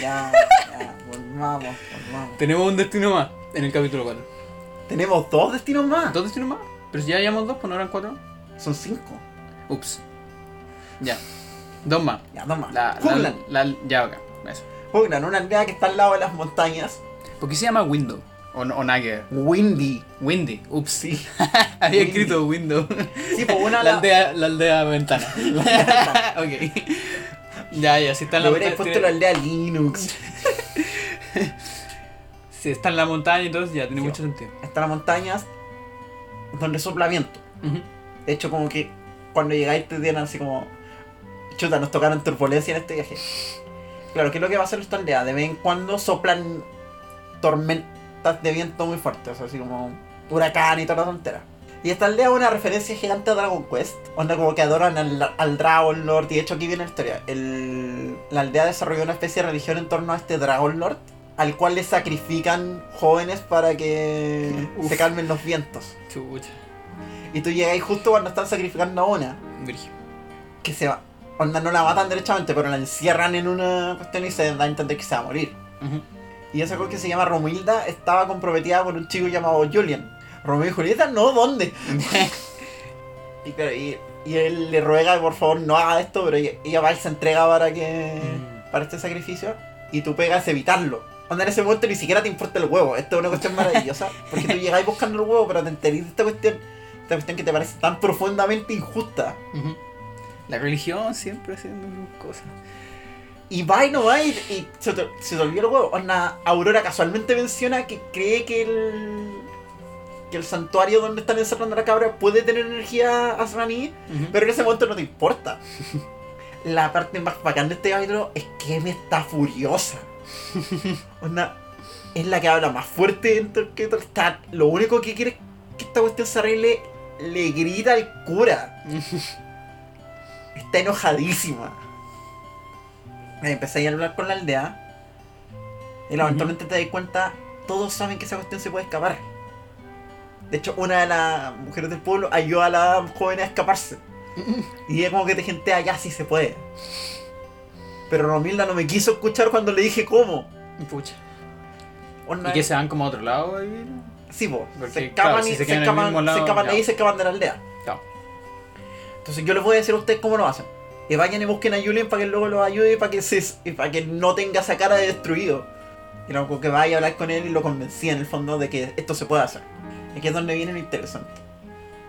Ya, ya, volvamos, volvamos. Tenemos un destino más en el capítulo 4. Tenemos dos destinos más. ¿Dos destinos más? Pero si ya llevamos dos, pues no eran cuatro. Son cinco. Ups. Ya. Dos más. Ya, dos más. La, Hoogland. la, la- ya, ok. Eso. Hoogland, una aldea que está al lado de las montañas. ¿Por qué se llama Window? O, o nada. Windy. Windy. Ups. Sí. [LAUGHS] Había Windy. escrito Window. Sí, pues una [LAUGHS] la, la- aldea, la aldea ventana. [LAUGHS] ok. Ya, ya, si está en la montaña. puesto la aldea Linux. Si está en la montaña, entonces ya tiene Sí. mucho sentido. Está en las montañas donde sopla viento. De hecho, como que cuando llegáis te tienen así como. Chuta, nos tocaron turbulencia en este viaje. Claro, ¿qué es lo que va a hacer esta aldea? De vez en cuando soplan tormentas de viento muy fuertes, así como huracán y toda la tontera. Y esta aldea es una referencia gigante a Dragon Quest. Onda como que adoran al, al Dragon Lord. Y de hecho aquí viene la historia. El- la aldea desarrolló una especie de religión en torno a este Dragon Lord. Al cual le sacrifican jóvenes para que Uf. se calmen los vientos. Chucha. Y tú llegáis justo cuando están sacrificando a una. Que se va. Onda no la matan derechamente, pero la encierran en una cuestión y se da a entender que se va a morir. Y esa cosa que se llama Romilda estaba comprometida con un chico llamado Julian. Romeo y Julieta, no, ¿dónde? [LAUGHS] Y, claro, y, y él le ruega que por favor no haga esto, pero ella, ella va y se entrega para que. Mm. para este sacrificio. Y tú pegas evitarlo. Onda en ese momento ni siquiera te importa el huevo. Esto es una cuestión maravillosa. Porque tú [LAUGHS] llegáis buscando el huevo, pero te enterís de esta cuestión. Esta cuestión que te parece tan profundamente injusta. La religión siempre haciendo cosas. Y va y no va y, y se, te, se te olvidó el huevo. Onda, Aurora casualmente menciona que cree que el. que el santuario donde están encerrando a la cabra puede tener energía Asrani, Ujú. pero en ese momento no te importa. La parte más bacán de este capítulo es que me está furiosa. Onda, es la que habla más fuerte dentro que está. Lo único que quiere es que esta cuestión se arregle. Le grita al cura. [LAUGHS] Está enojadísima. Empecé a hablar con la aldea. Y lamentablemente te das cuenta, todos saben que esa cuestión se puede escapar. De hecho, una de las mujeres del pueblo ayuda a la joven a escaparse. [LAUGHS] Y ella como que te gentea, ya sí se puede. Pero Romilda no me quiso escuchar cuando le dije cómo. Pucha. ¿Y que se van como a otro lado a vivir? Sí, po. Porque, se claro, escapan, si y, se se escapan, mismo lado, se escapan de ahí y se escapan de la aldea. Claro. Entonces yo les voy a decir a ustedes cómo lo hacen. Y vayan y busquen a Julian para que luego los ayude y para que, se, para que no tenga esa cara de destruido. Y luego que vaya a hablar con él y lo convencía en el fondo de que esto se puede hacer. Y aquí es donde viene lo interesante.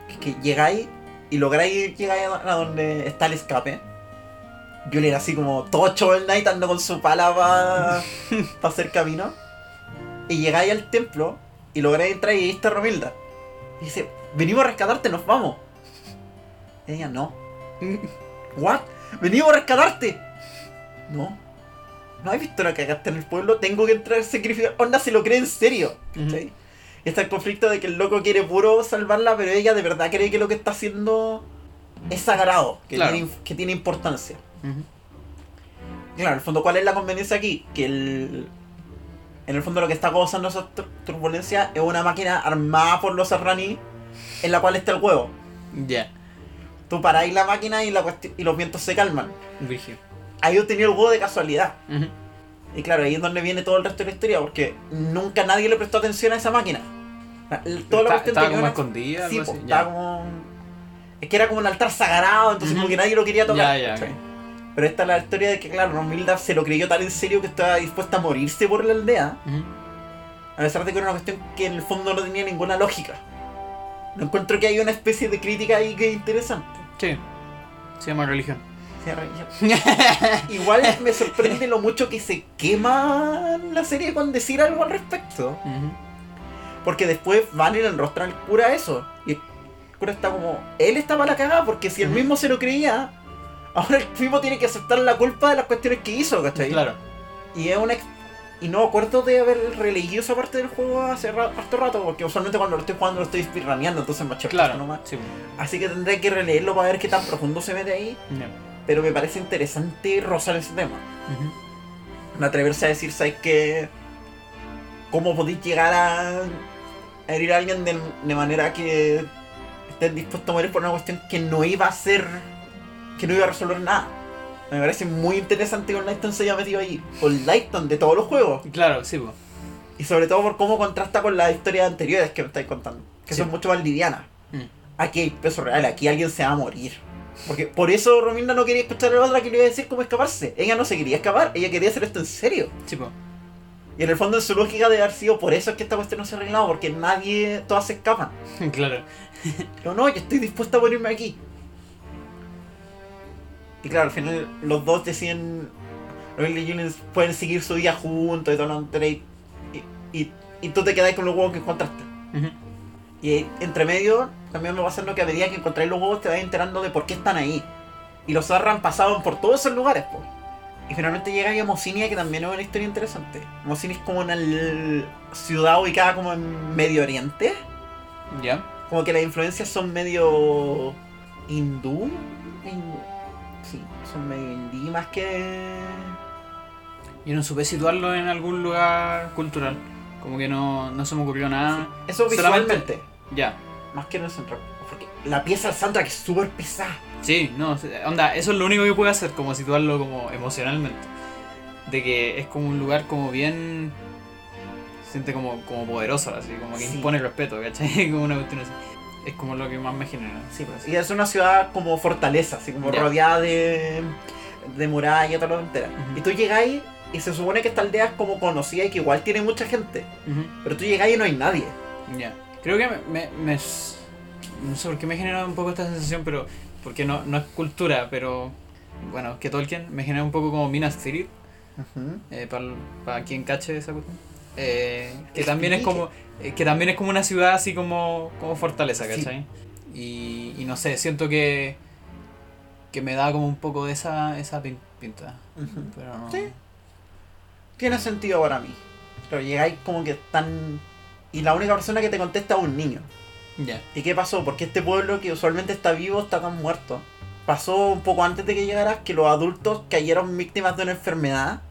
Es que llegáis y lográis llegar a donde está el escape. Julian así como tocho el night ando con su pala para [LAUGHS] hacer camino. Y llegáis al templo y lográis entrar y ahí está Romilda. Y dice, venimos a rescatarte, nos vamos. Y ella, no. [LAUGHS] ¿What? Venimos a rescatarte. No. no has visto la cagaste en el pueblo, tengo que entrar a sacrificar. Onda se lo cree en serio. ¿cachai? Y está el conflicto de que el loco quiere puro salvarla, pero ella de verdad cree que lo que está haciendo es sagrado, que, Claro. tiene, que tiene importancia. Claro, en el fondo, ¿cuál es la conveniencia aquí? Que el. En el fondo, lo que está causando esa tur- turbulencia es una máquina armada por los serraní en la cual está el huevo. Ya. Tú paráis la máquina y, la y los vientos se calman. Virgil. Ahí obtenido el huevo de casualidad. Y claro, ahí es donde viene todo el resto de la historia, porque nunca nadie le prestó atención a esa máquina. La Está- cuestión estaba tenía como una- escondida, Sí, algo po, así. estaba como. Es que era como un altar sagrado, entonces Ujú. como que nadie lo quería tocar. Ya, ya. Pero esta es la historia de que, claro, Romilda se lo creyó tan en serio que estaba dispuesta a morirse por la aldea, a pesar de que era una cuestión que en el fondo no tenía ninguna lógica. No encuentro que hay una especie de crítica ahí que es interesante. Sí. Se llama religión. Sí, religión. [LAUGHS] Igual me sorprende lo mucho que se quema la serie con decir algo al respecto. Porque después van y le enrostran al cura eso. Y el cura está como. Él estaba la cagada porque si él mismo se lo creía, ahora el mismo tiene que aceptar la culpa de las cuestiones que hizo, ¿cachai? Claro. Y es una. ex- Y no me acuerdo de haber releído esa parte del juego hace harto rato, porque usualmente cuando lo estoy jugando lo estoy speedruneando, entonces me Claro. nomás. Sí. Así que tendré que releerlo para ver qué tan profundo se mete ahí. Ya. Pero me parece interesante rozar ese tema. Ujú. No atreverse a decir, ¿sabes qué? ¿Cómo podéis llegar a, a herir a alguien de, de manera que estés dispuesto a morir por una cuestión que no iba a ser. Que no iba a resolver nada? Me parece muy interesante que Lighton se haya metido ahí. Con Lighton de todos los juegos. Claro, sí, pues. Y sobre todo por cómo contrasta con las historias anteriores que me estáis contando. Que Sí. son mucho más livianas. Mm. Aquí hay peso real, aquí alguien se va a morir. Porque por eso Romilda no quería escuchar a la otra que le iba a decir cómo escaparse. Ella no se quería escapar, ella quería hacer esto en serio. Sí, pues. Y en el fondo en su lógica de haber sido por eso es que esta cuestión no se ha arreglado, porque nadie, todas se escapan. [LAUGHS] claro. Pero no, yo estoy dispuesta a morirme aquí. Y claro, al final los dos deciden, Romilda y Julian pueden seguir su día juntos y todo lo y, y, y tú te quedas con los huevos que encontraste. Y entre medio, también me va pasando que a medida que encontráis los huevos te vas enterando de por qué están ahí. Y los Zarran pasaban por todos esos lugares, po. Y finalmente llegáis a Mocinia, que también es una historia interesante. Mocinia es como una ciudad ubicada como en Medio Oriente. Ya. Como que las influencias son medio hindú. Son medio hindí más que... Yo no supe situarlo en algún lugar cultural. Como que no, no se me ocurrió nada. Eso visualmente. Ya. Más que en el centro. Porque la pieza del soundtrack es súper pesada. Sí, no, onda, eso es lo único que puedo hacer, como situarlo como emocionalmente. De que es como un lugar como bien... Se siente como, como poderoso, así, como que Sí. impone respeto, ¿cachai? [LAUGHS] Como una cuestión así. Es como lo que más me genera. Sí, pues. Y es una ciudad como fortaleza, así como rodeada de, de muralla y todo lo entera. Y tú llegáis y se supone que esta aldea es como conocida y que igual tiene mucha gente. Pero tú llegáis y no hay nadie. Ya. Creo que me, me, me- No sé por qué me genera un poco esta sensación, pero. Porque no, no es cultura, pero. Bueno, que Tolkien me genera un poco como Minas Tirith, eh, para quien cache esa cuestión. Eh, que también es como. Eh, que también es como una ciudad así como. como fortaleza, Sí. ¿cachai? Y, y no sé, siento que. que me da como un poco de esa, esa pin- pinta. Ujú. Pero no. Sí. Tiene sentido para mí. Pero llegáis como que están... Y la única persona que te contesta es un niño. Ya. ¿Y qué pasó? Porque este pueblo que usualmente está vivo está tan muerto. Pasó un poco antes de que llegaras que los adultos cayeron víctimas de una enfermedad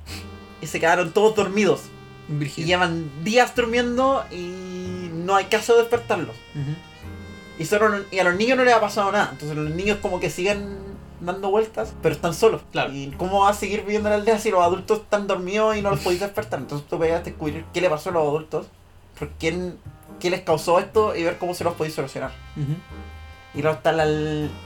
y se quedaron todos dormidos. Y llevan días durmiendo y no hay caso de despertarlos. Y, solo, y a los niños no les ha pasado nada. Entonces los niños como que siguen dando vueltas, pero están solos. Claro. ¿Y cómo va a seguir viviendo en la aldea si los adultos están dormidos y no los podéis despertar? Entonces tú puedes descubrir qué le pasó a los adultos, por quién, qué les causó esto y ver cómo se los podéis solucionar. Y claro, está la,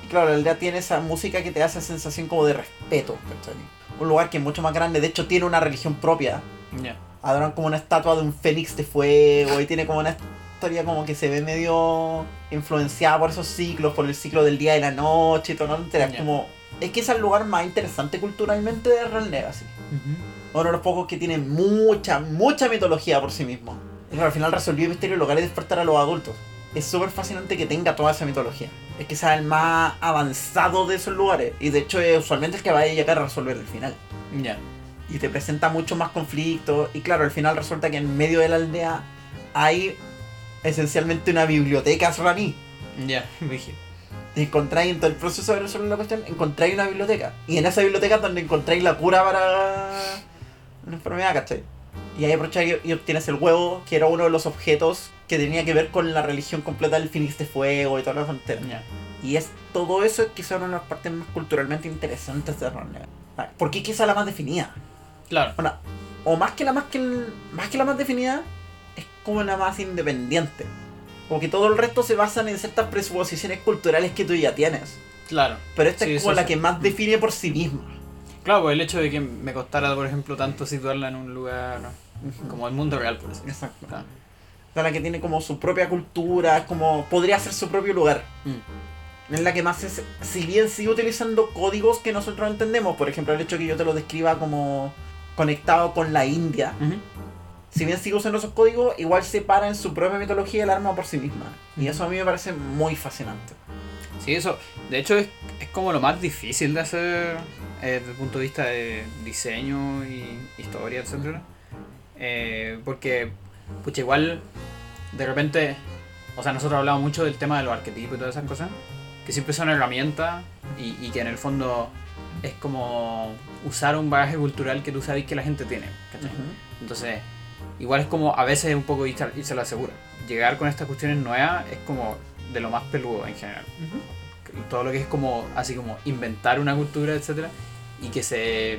claro, la aldea tiene esa música que te hace sensación como de respeto. ¿cachai? Un lugar que es mucho más grande, de hecho tiene una religión propia. Adoran como una estatua de un fénix de fuego y tiene como una historia como que se ve medio influenciada por esos ciclos, por el ciclo del día y la noche y todo, ¿no? Ya. como Es que es el lugar más interesante culturalmente de Real Legacy. Ujú. Uno de los pocos que tiene mucha, mucha mitología por sí mismo. Claro, al final resolvió el misterio local y despertar a los adultos. Es súper fascinante que tenga toda esa mitología. Es que sea el más avanzado de esos lugares. Y de hecho es usualmente el que va a llegar a resolver el final. Ya. Y te presenta mucho más conflictos. Y claro, al final resulta que en medio de la aldea hay esencialmente una biblioteca raní. Ya, [LAUGHS] dije. Y encontráis en todo el proceso de resolver la cuestión, encontráis una biblioteca. Y en esa biblioteca es donde encontráis la cura para una enfermedad, ¿cachai? Y ahí aprovecháis y obtienes el huevo, que era uno de los objetos que tenía que ver con la religión completa del Fénix de Fuego y toda la frontera. Y es todo eso es quizá una de las partes más culturalmente interesantes de Ronda. ¿Por qué quizá la más definida? Claro. Bueno, o más que la más que el- más que la más definida, es como la más independiente. Como que todo el resto se basan en ciertas presuposiciones culturales que tú ya tienes. Claro. Pero esta Sí, es como la sí. que más define por sí misma. Claro, pues el hecho de que me costara, por ejemplo, tanto situarla en un lugar como el mundo real, por decirlo. Exacto. Claro. Es la que tiene como su propia cultura, como podría ser su propio lugar. Mm. Es la que más es, si bien sigue utilizando códigos que nosotros entendemos, por ejemplo el hecho que yo te lo describa como conectado con la India, si bien sigue usando esos códigos, igual separa en su propia mitología el arma por sí misma. Y eso a mí me parece muy fascinante. Sí, eso. De hecho, es, es como lo más difícil de hacer eh, desde el punto de vista de diseño y historia, etcétera. Eh, porque, pucha, igual, de repente, o sea, nosotros hablamos mucho del tema de los arquetipos y todas esas cosas, que siempre son herramientas y, y que en el fondo es como usar un bagaje cultural que tú sabes que la gente tiene, ¿cachai? Entonces, igual es como a veces un poco irse, irse a la segura. Llegar con estas cuestiones nuevas es como de lo más peludo en general. Todo lo que es como, así como inventar una cultura, etcétera, y que se,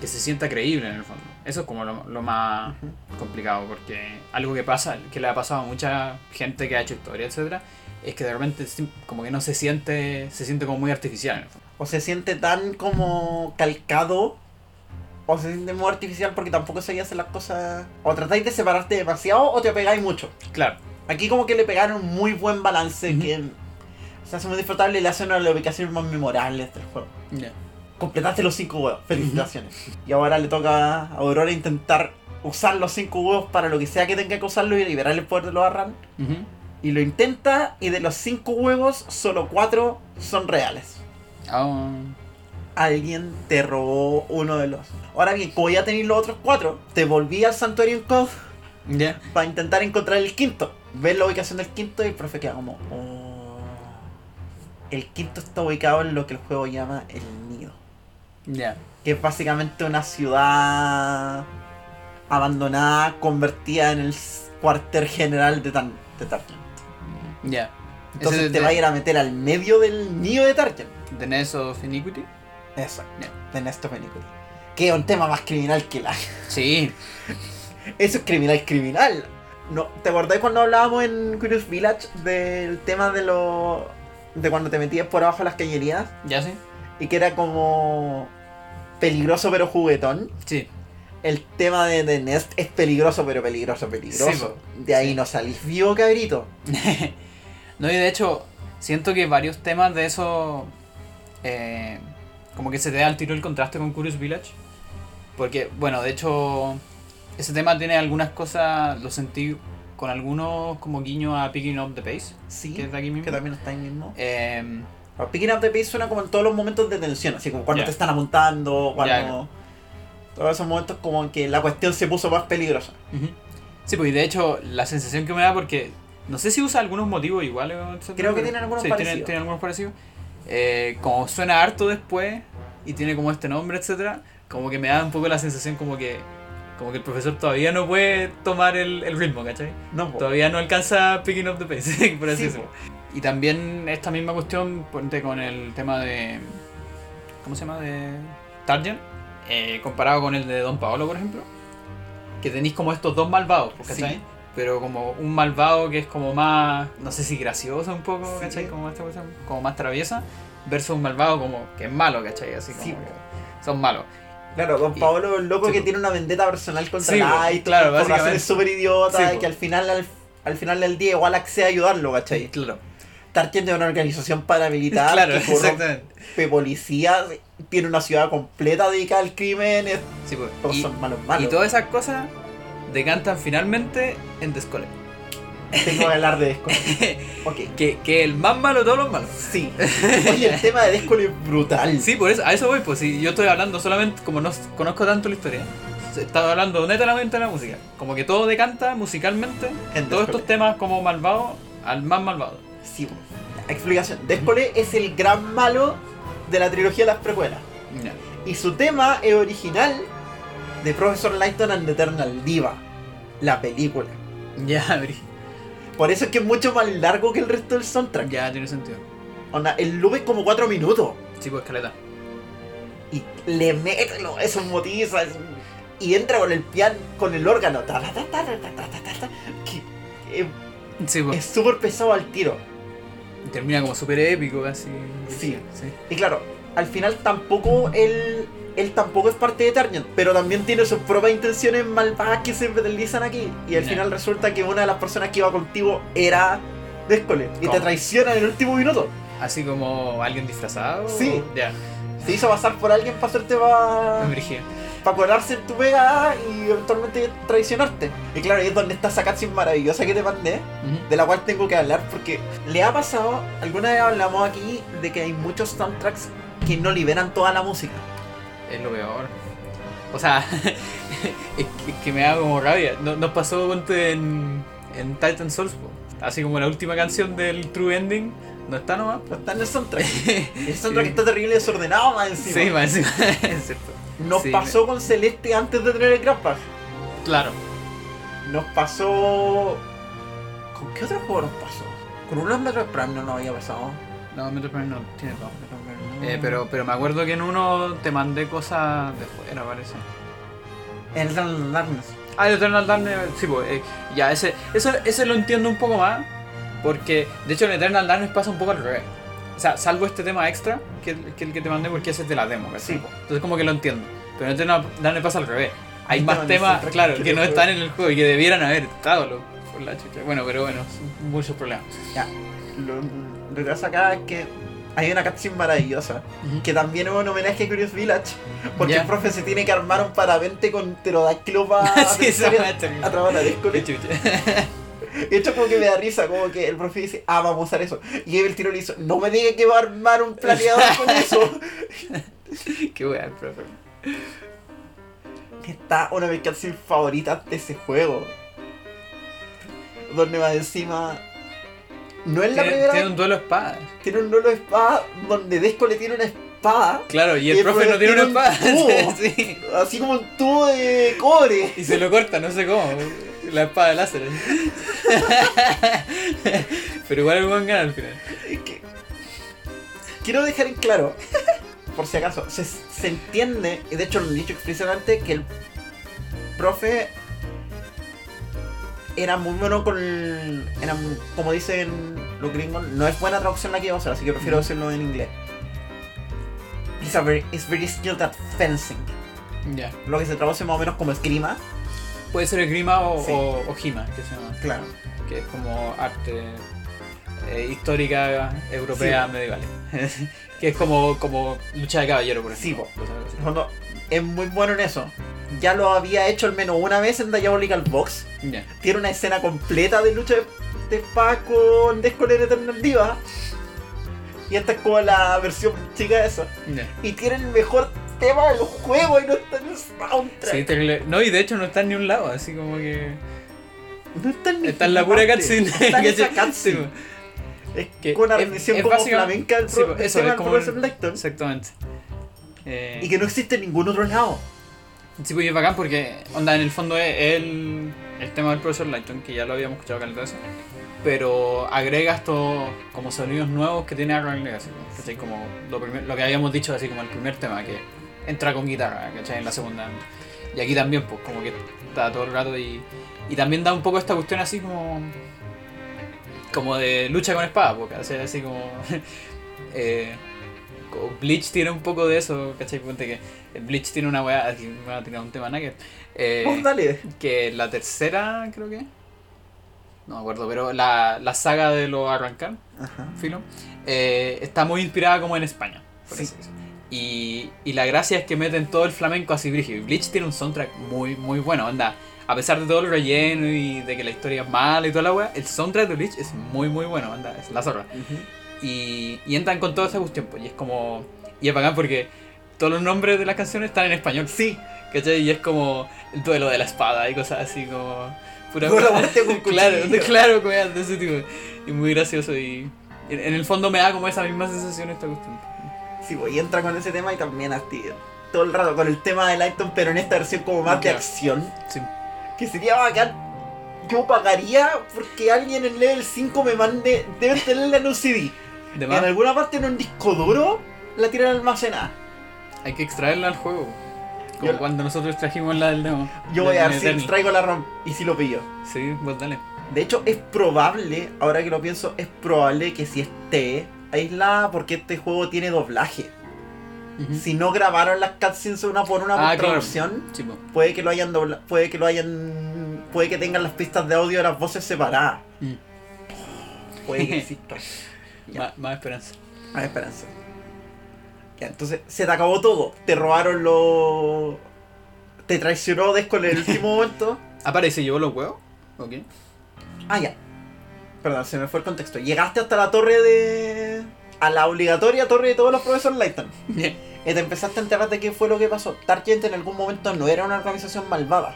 que se sienta creíble en el fondo. Eso es como lo, lo más complicado, porque algo que pasa, que le ha pasado a mucha gente que ha hecho historia, etcétera, es que de repente como que no se siente, se siente como muy artificial en el fondo. O se siente tan como calcado, o se siente muy artificial porque tampoco sabía hacer las cosas. O tratáis de separarte demasiado o te apegáis mucho. Claro, Aquí como que le pegaron muy buen balance que se hace muy disfrutable y le hace una de las ubicaciones más memorables del juego. ya. Completaste los cinco huevos, felicitaciones. Y ahora le toca a Aurora intentar usar los cinco huevos para lo que sea que tenga que usarlo y liberar el poder de los Arran. Y lo intenta y de los cinco huevos, solo cuatro son reales. Alguien te robó uno de los. Ahora bien, como ya tenéis los otros cuatro, te volví al Santuarium Cove ya. para intentar encontrar el quinto. Ves la ubicación del quinto y el profe queda como. "Oh". El quinto está ubicado en lo que el juego llama el nido. Ya. Que es básicamente una ciudad abandonada convertida en el cuartel general de, Tan de. Ya. Entonces te va a ir a meter al medio del nido de Tarkin. The Nest of Iniquity. Eso, Ya. de Néstor Iniquity. Que es un tema más criminal que la. Sí. [LAUGHS] Eso es criminal, criminal. No, ¿Te acordáis cuando hablábamos en Curious Village del tema de lo. de cuando te metías por abajo las cañerías? ¿Ya sí? Y que era como. peligroso pero juguetón. Sí. El tema de The Nest es peligroso pero peligroso, peligroso. Sí, de ahí Sí. no salís vivo, cabrito. [LAUGHS] no, y de hecho, siento que varios temas de eso. Eh, como que se te da al tiro el contraste con Curious Village. Porque, bueno, de hecho, ese tema tiene algunas cosas, lo sentí con algunos como guiño a Picking Up the Pace, Sí, que es de aquí mismo. que también está ahí mismo. Eh, Pero Picking Up the Pace suena como en todos los momentos de tensión, así como cuando Ya. te están apuntando, cuando. Ya. Todos esos momentos como en que la cuestión se puso más peligrosa. ujú. Sí, pues y de hecho, la sensación que me da, porque no sé si usa algunos motivos iguales. Creo que tienen algunos sí, tiene- parecidos. tiene algunos parecidos. Eh, como suena harto después y tiene como este nombre, etcétera, como que me da un poco la sensación como que como que el profesor todavía no puede tomar el, el ritmo, ¿cachai? No. Todavía no alcanza picking up the pace, [LAUGHS] por así Sí, decirlo. Y también esta misma cuestión, ponte con el tema de. ¿Cómo se llama? De. Target. eh, comparado con el de Don Paolo, por ejemplo. Que tenéis como estos dos malvados, pues, ¿cachai? Sí. Pero como un malvado que es como más. No sé si gracioso un poco, Sí. ¿cachai? Como, esta cuestión, como más traviesa. Versus un malvado como que es malo, ¿cachai? Así como Sí, que son malos. Claro, Don Paolo un loco sí, que tiene una vendetta personal contra Sí, Light, claro, por razones súper po. que al final, al, al final del día igual accede a ayudarlo, ¿cachai? Claro. Tarkin de una organización paramilitar Claro, que corrompe policías, tiene una ciudad completa dedicada al crimen, es- Sí, pues. Y- son malos malos. Y todas esas cosas decantan finalmente en The Skull. tengo que hablar de Descole. [LAUGHS] ok. Que, que el más malo de todos los malos. Sí. [LAUGHS] Oye, el tema de Descole es brutal. Sí, por eso, a eso voy, pues si yo estoy hablando solamente, como no conozco tanto la historia, estaba hablando netamente de la música. Como que todo decanta musicalmente En todos estos temas como malvado al más malvado. Sí, po. explicación. Descole es el gran malo de la trilogía de las precuelas. Y su tema es original de Professor Lighton and Eternal Diva, la película. Ya, abrí. Por eso es que es mucho más largo que el resto del soundtrack. Ya, tiene sentido. Onda, el loop es como 4 minutos. Sí, pues escaleta. Y le meten esos motivos y entra con el piano, con el órgano. Sí, pues. Es súper pesado al tiro. Y termina como súper épico, casi. Sí. Y claro, al final tampoco el, él tampoco es parte de Eternian, pero también tiene sus propias intenciones malvadas que se deslizan aquí. Y al final resulta que una de las personas que iba contigo era Descole. Y ¿Cómo? te traiciona en el último minuto. Así como alguien disfrazado. Sí. Ya. Se hizo pasar por alguien para hacerte para Me brigé. colarse en tu pega y eventualmente traicionarte. Y claro, ahí es donde está esa cutscene maravillosa que te mandé, de la cual tengo que hablar porque le ha pasado, alguna vez hablamos aquí de que hay muchos soundtracks que no liberan toda la música. Es lo peor. O sea, [LAUGHS] es, que, es que me da como rabia. No- Nos pasó ponte, en, en Titan Souls, así como la última canción del True Ending, no está nomás. No está en el soundtrack. [LAUGHS] El soundtrack Sí. está terrible desordenado más encima. Sí, más encima, [LAUGHS] es cierto. Nos Sí, pasó con Celeste antes de tener el Grand Pack. Claro. Nos pasó. ¿Con qué otro juego nos pasó? Con unos Metroid Prime no nos había pasado. No, Metro Prime no tiene todo. Eh, pero, pero me acuerdo que en uno te mandé cosas de fuera, parece. El Eternal Darkness. Ah, el Eternal Darkness, sí, pues, eh, ya, ese, eso, ese lo entiendo un poco más, porque de hecho en Eternal Darkness pasa un poco al revés. O sea, salvo este tema extra, que, que el que te mandé, porque ese es de la demo, ¿cachai? Sí. Entonces como que lo entiendo. Pero en Eternal Darkness pasa al revés. Hay más temas claro, que que no están en el juego y que debieran haber estado, lo- por la chucha. Bueno, pero bueno, muchos problemas. Ya. Lo, lo que pasa acá es que hay una cutscene maravillosa. Que también es un homenaje a Curious Village. Porque el profe se tiene que armar un parapente con pterodáctilo para [LAUGHS] Sí, a Discord. Qué chucha. De hecho, como que me da risa, como que el profe dice, ah, vamos a usar eso. Y el tiro le hizo, no me diga que va a armar un planeador [LAUGHS] con eso. [LAUGHS] Qué wea, profe. Está una de mis canciones favoritas de ese juego. Donde va encima. No es la Tiene, primera tiene vez un duelo de espadas. tiene un duelo de espada donde Desco le tiene una espada, Claro, y el, Y el profe no tiene una un espada. [LAUGHS] tubo. sí. así como un tubo de cobre. Y se lo corta, no sé cómo. La espada de láser. [LAUGHS] Pero igual el buen gana al final. Quiero dejar en claro, [LAUGHS] por si acaso, se, se entiende, y de hecho lo han dicho explícitamente, que el profe era muy bueno con. Era, como dicen los gringos, no es buena traducción la que iba a hacer, así que prefiero decirlo en inglés. He's a very, is very skilled at fencing. Ya. Lo que se traduce más o menos como esgrima. Puede ser esgrima o, Sí. o, o Hima, que se llama. Claro. Que es como arte eh, histórica europea medieval. [LAUGHS] que es como, como lucha de caballero, por Sí, ejemplo. po. Es muy bueno en eso. Ya lo había hecho al menos una vez en Diabolical Box. Tiene una escena completa de lucha de, de espadas con Descoler Eternal Diva. Y esta es como la versión chica de eso. Y tiene el mejor tema del juego y no está en el soundtrack. Sí. No, y de hecho no está en ni un lado, así como que. No está en, Está en la pura cutscene. Está en [LAUGHS] esa. Sí, cutscene. Es que con una es- rendición como flamenca del, sí, pro, del eso, es como un-. Exactamente. Eh, Y que no existe en ningún otro lado. Sí, pues es bacán porque, onda, en el fondo es el, el tema del profesor Lighton, que ya lo habíamos escuchado caleta veces, pero agrega estos como sonidos nuevos que tiene Arrow Legacy. ¿cachai? Como lo, primer- lo que habíamos dicho, así como el primer tema, que entra con guitarra, ¿cachai? En la segunda. Y aquí también, pues, como que está todo el rato y, y también da un poco esta cuestión así como como de lucha con espada, porque así, como... [LAUGHS] eh, como Bleach tiene un poco de eso, ¿cachai? Ponte que el Bleach tiene una weá, aquí me va a tirar un tema nugget, eh, dale. que la tercera, creo que, no me acuerdo, pero la, la saga de los Arrancar, Ajá. filo, eh, está muy inspirada como en España, por Sí. decirlo. Y, y la gracia es que meten todo el flamenco así brígido. Y Bleach tiene un soundtrack muy, muy bueno, onda. a pesar de todo el relleno y de que la historia es mala y toda la weá, el soundtrack de Bleach es muy muy bueno, anda, es la zorra. Y, y entran con toda esa cuestión, pues, y es como. Y es bacán porque todos los nombres de las canciones están en español. Sí, ¿Cachai? Y es como el duelo de la espada y cosas así como. Pura la muerte con [LAUGHS] Claro, claro, weón, de ese tipo. Y muy gracioso y. En, en el fondo me da como esa misma sensación esta cuestión. sí, pues, y entra con ese tema y también así, todo el rato con el tema de Lighton, pero en esta versión como más de Claro. acción. Sí. Que sería bacán. Yo pagaría porque alguien en level 5 me mande. Deben tenerla en un CD. De En alguna parte en un disco duro la tiran almacenada. hay que extraerla al juego. Como Yo- cuando nosotros trajimos la del demo. Yo voy a ver si Eternal. traigo la ROM y si lo pillo. Sí, vos dale. De hecho, es probable, ahora que lo pienso, es probable que si esté aislada porque este juego tiene doblaje. Si no grabaron las cutscenes una por una Ah, por claro. traducción, Sí, po. puede que lo hayan dobla puede que lo hayan puede que tengan las pistas de audio de las voces separadas. Mm. Puede que [LAUGHS] exista. Más, más esperanza. Hay esperanza. Ya, entonces se te acabó todo. Te robaron los. Te traicionó Desco en el [LAUGHS] último momento. ¿Aparece llevó los huevos? Ok. Ah, ya. Perdón, se me fue el contexto. Llegaste hasta la torre de. a la obligatoria torre de todos los profesores Lighton. [LAUGHS] Y te empezaste a enterar de qué fue lo que pasó. Targent en algún momento no era una organización malvada.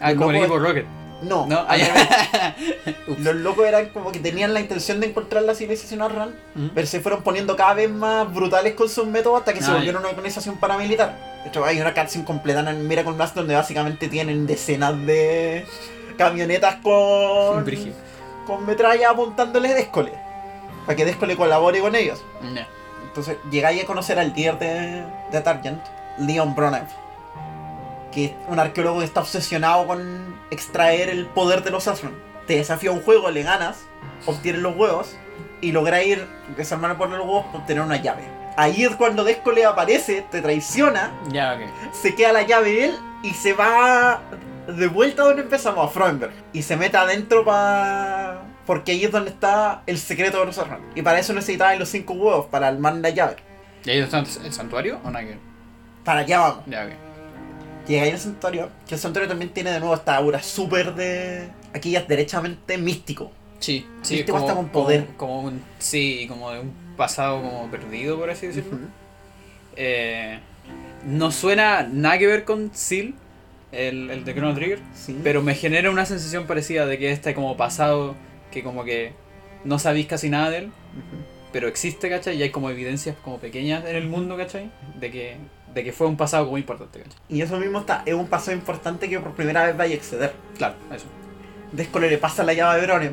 ah, como el equipo Rocket. No, No, [LAUGHS] los locos eran como que tenían la intención de encontrar la civilización Arran, Ujú. pero se fueron poniendo cada vez más brutales con sus métodos hasta que se volvieron una organización paramilitar. De hecho, hay una cutscene completa en Miracle Mask donde básicamente tienen decenas de camionetas con, [LAUGHS] Brígido. con metralla apuntándole Descole. Para que Descole colabore con ellos. Ya. Entonces llegáis a conocer al líder de, de Targent, Leon Bronev, que es un arqueólogo que está obsesionado con extraer el poder de los Asron. Te desafía un juego, le ganas, obtienes los huevos y lográis ir, desarmar de los huevos por tener una llave. Ahí es cuando Descole aparece, te traiciona, Ya, ok. se queda la llave él y se va de vuelta a donde empezamos, a Frauenberg. Y se mete adentro para... Porque ahí es donde está el secreto de los Asron. Y para eso necesitabas los cinco huevos, para armar la llave. ¿Y ahí está el santuario o ver? Para allá vamos. Llega ahí al santuario, que el santuario también tiene de nuevo esta aura súper de... Aquí ya es derechamente místico. Sí, sí. Místico hasta con poder. Como, como un, sí, como de un pasado como perdido, por así decirlo. Eh, no suena nada que ver con Seal, el, el de Chrono Trigger, Sí. pero me genera una sensación parecida de que este como pasado que como que no sabéis casi nada de él. Pero existe, ¿cachai? Y hay como evidencias como pequeñas en el mundo, ¿cachai? De que, de que fue un pasado como importante, ¿cachai? Y eso mismo está, es un paso importante que por primera vez vaya a exceder. Claro, eso. Descole le pasa la llave de Bronev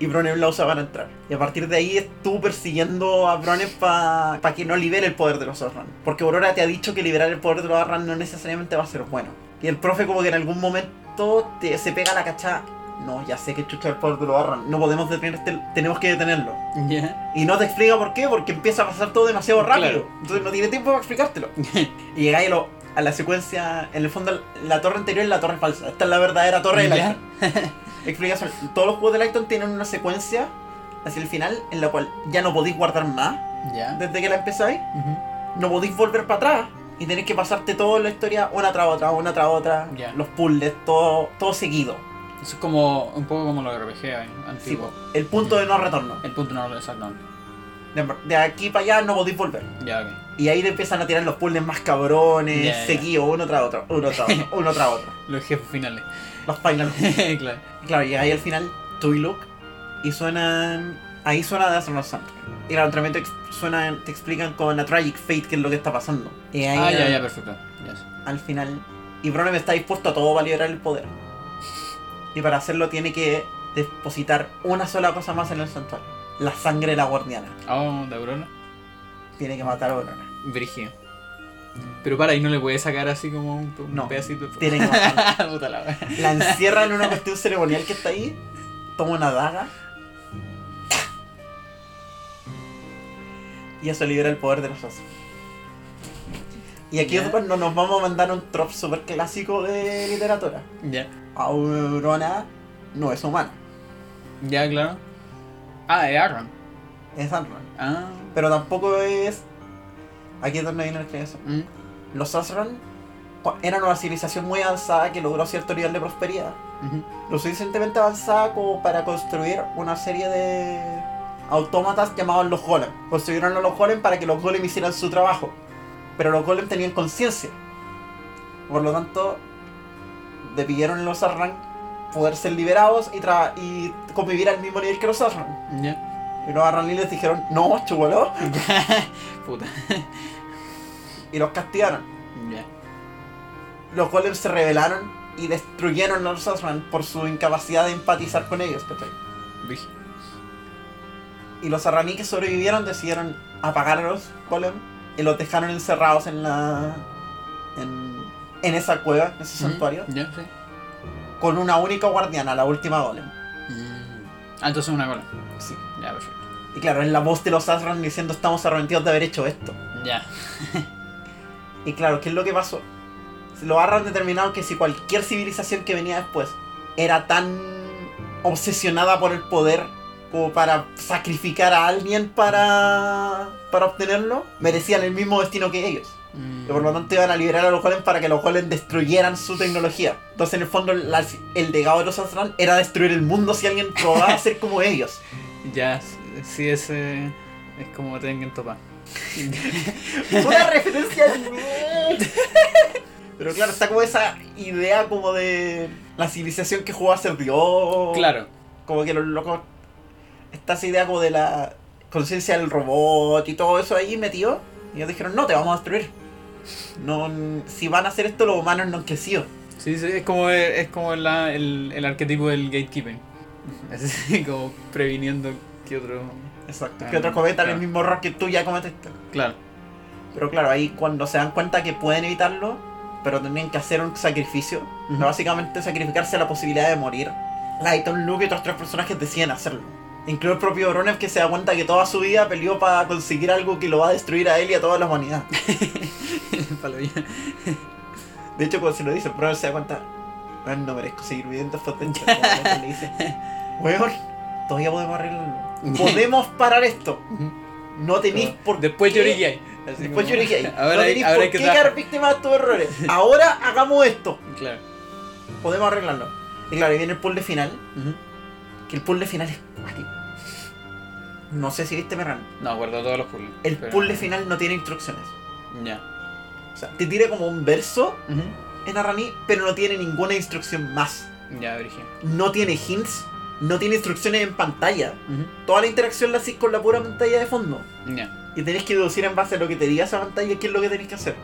y Bronev la usa para entrar. Y a partir de ahí estuvo persiguiendo a Bronev para que no libere el poder de los Arran. Porque Aurora te ha dicho que liberar el poder de los Arran no necesariamente va a ser bueno. Y el profe como que en algún momento te- se pega la cachada. No, ya sé que chucha el poder de los Arran. No podemos detener este, tenemos que detenerlo. Y no te explica por qué, porque empieza a pasar todo demasiado rápido. Claro. Entonces no tiene tiempo para explicártelo. [LAUGHS] y llegáis a, lo- a la secuencia, en el fondo la torre anterior es la torre falsa. Esta es la verdadera torre de. Lighton. [LAUGHS] Explicación. Todos los juegos de Lighton tienen una secuencia hacia el final en la cual ya no podéis guardar más Ya. desde que la empezáis. No podéis volver para atrás. Y tenéis que pasarte toda la historia una tras otra, una tras otra. Ya. Los puzzles, todo, todo seguido. Eso es como un poco como los RPG eh, Sí, antiguos. el punto de no retorno. El punto no lo exactamente. De, de aquí para allá no podéis volver. Ya. Y ahí te empiezan a tirar los puzzles más cabrones, ya. seguidos, uno tras otro, uno tras otro, uno tras otro. [LAUGHS] Los jefes finales. Los final. [LAUGHS] claro. Claro, y ahí al final, tú y Luke, y suenan. Ahí suena de Astronaut Soundtrack. Y claro, también te, suenan, te explican con A Tragic Fate qué es lo que está pasando. Y ahí Ah, ya, ya, perfecto. Ya sé. al final. Y Bronem está dispuesto a todo para liberar el poder. Y para hacerlo tiene que depositar una sola cosa más en el santuario. La sangre de la guardiana. Oh, de Aurora. Tiene que matar a Aurora. Brígido. Pero para ahí no le puede sacar así como un, un No, pedacito. Tiene que matarla. [LAUGHS] La encierra en una cuestión ceremonial que está ahí. Toma una daga. Y eso libera el poder de los. Y aquí es cuando nos vamos a mandar un trop super clásico de literatura. Ya. Aurora no es humana, Ya, claro. Ah, es Aaron. es Anron. Ah. Pero tampoco es. Aquí es donde viene la explicación. Mm. Los Asran eran una civilización muy avanzada que logró cierto nivel de prosperidad. Lo suficientemente avanzada como para construir una serie de autómatas llamados los golem. Construyeron a los golem para que los golem hicieran su trabajo. Pero los golem tenían conciencia. Por lo tanto, le pidieron a los Arran poder ser liberados y, tra- y convivir al mismo nivel que los Arran. Y los Arran les dijeron, no, chúbalo. [LAUGHS] Puta. Y los castigaron. Los golems se rebelaron y destruyeron a los Arran por su incapacidad de empatizar con ellos. ¿cachai? Y los arraní que sobrevivieron decidieron apagar a los golem y los dejaron encerrados en la. en, en esa cueva, en ese santuario, Ya, sí. con una única guardiana, la última golem. Mm. Ah, entonces una cola. Sí. Ya, perfecto. Y claro, es la voz de los Asran diciendo estamos arrepentidos de haber hecho esto. Ya. [LAUGHS] Y claro, ¿qué es lo que pasó? Los Arran determinaron que si cualquier civilización que venía después era tan obsesionada por el poder como para sacrificar a alguien para, para obtenerlo, merecían el mismo destino que ellos. Mm. Y por lo tanto iban a liberar a los golems para que los golems destruyeran su tecnología. Entonces en el fondo la- el legado de los Asran era destruir el mundo si alguien probaba a ser como ellos. [LAUGHS] Ya, sí, ese es como Tengen Topa. [LAUGHS] Una referencia al- Pero claro, está como esa idea como de la civilización que jugó a ser Dios. Claro. Como que los locos. Está esa idea como de la conciencia del robot y todo eso ahí metido. Y ellos dijeron, no, te vamos a destruir. No, si van a hacer esto, los humanos no han crecido. Sí, sí, es como, es como la- el, el arquetipo del gatekeeping. Así [LAUGHS] como previniendo que otro. Exacto. Ah, que otros cometan claro. el mismo error que tú ya cometiste. Claro. Pero claro, ahí cuando se dan cuenta que pueden evitarlo, pero tenían que hacer un sacrificio, básicamente sacrificarse a la posibilidad de morir, Lighton, Luke y otros tres personajes deciden hacerlo. Incluso el propio Bronner que se da cuenta que toda su vida peleó para conseguir algo que lo va a destruir a él y a toda la humanidad. [LAUGHS] De hecho, cuando se lo dice, Bronner se da cuenta, "Weón, no merezco seguir viviendo esta tensión. le dice, [LAUGHS] weón, todavía podemos arreglarlo. [LAUGHS] Podemos parar esto. No tenéis por Después qué- Después como- ahí, Ahora no tenéis por qué quedar víctima de tus errores. Ahora hagamos esto. Claro. Podemos arreglarlo. Y claro, y viene el puzzle final. Que el puzzle final es cuático. No sé si viste Merran. No, guardo todos los puzzles. El pero- puzzle final no tiene instrucciones. Ya. O sea, te tira como un verso en Arrani, pero no tiene ninguna instrucción más. Ya, Virgin. No tiene hints, no tiene instrucciones en pantalla. Toda la interacción la haces con la pura pantalla de fondo. Ya. Y tenés que deducir en base a lo que te diga esa pantalla qué es lo que tenés que hacer.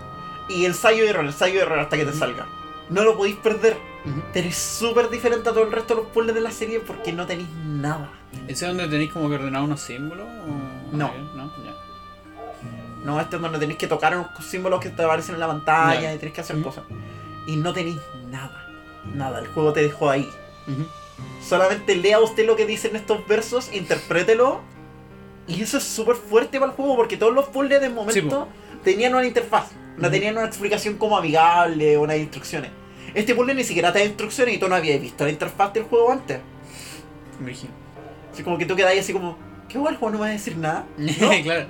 Y ensayo y error, ensayo y error hasta que te salga. No lo podéis perder. Pero es súper diferente a todo el resto de los puzzles de la serie porque no tenéis nada. ¿Ese es donde tenéis como que ordenar unos símbolos? o- No. ¿No? Ya. No, este es donde tenéis que tocar unos símbolos que te aparecen en la pantalla y tenéis que hacer cosas. Y no tenéis nada. Nada, el juego te dejó ahí. Solamente lea usted lo que dicen estos versos, interprételo. Y eso es súper fuerte para el juego porque todos los puzzles de momento Sí, tenían una interfaz. No tenían una explicación como amigable o unas instrucciones. Este puzzle ni siquiera te da instrucciones y tú no habías visto la interfaz del juego antes. Virgin. Así como que tú quedas ahí así como, ¿qué bueno el juego no me va a decir nada? No, [LAUGHS] claro.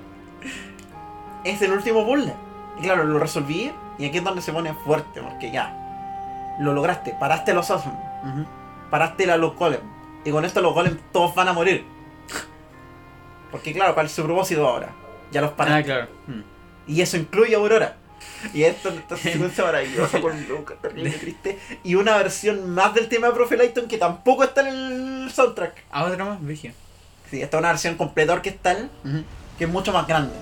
es el último puzzle. Y claro, lo resolví y aquí es donde se pone fuerte porque ya. Lo lograste, paraste a los Ujú. paraste a los Golem. Y con esto los Golem todos van a morir. Porque claro, ¿cuál es su propósito ahora? Ya los Ah, paraste. claro. Mm. Y eso incluye a Aurora. Y esto esta secuencia maravillosa con Luca, terrible triste. Y una versión más del tema de Profe Lighton que tampoco está en el soundtrack. Ah, otra más, Virgin. Sí, esta es una versión completa orquestal Ujú. que es mucho más grande.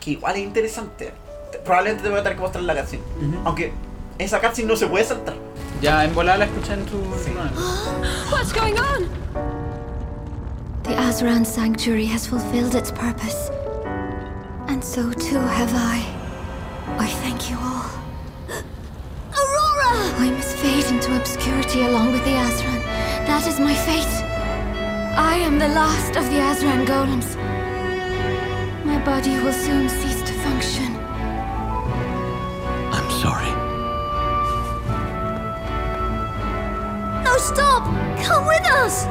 Que igual es interesante. Te- Probablemente te voy a tener que mostrar la canción. Aunque esa cutscene no se puede saltar. Ya en volada la escuché en tu. no. [GASPS] What's going on? The Azran Sanctuary has fulfilled its purpose. And so too have I. I thank you all. Aurora! I must fade into obscurity along with the Azran. That is my fate. I am the last of the Azran golems. My body will soon cease to function. I'm sorry. No, stop! Come with us!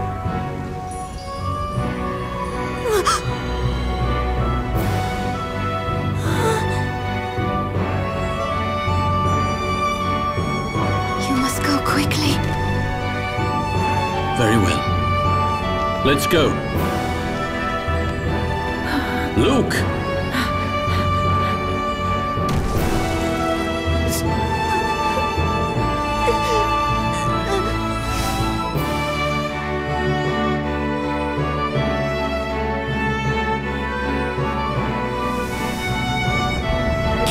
Let's go. Luke!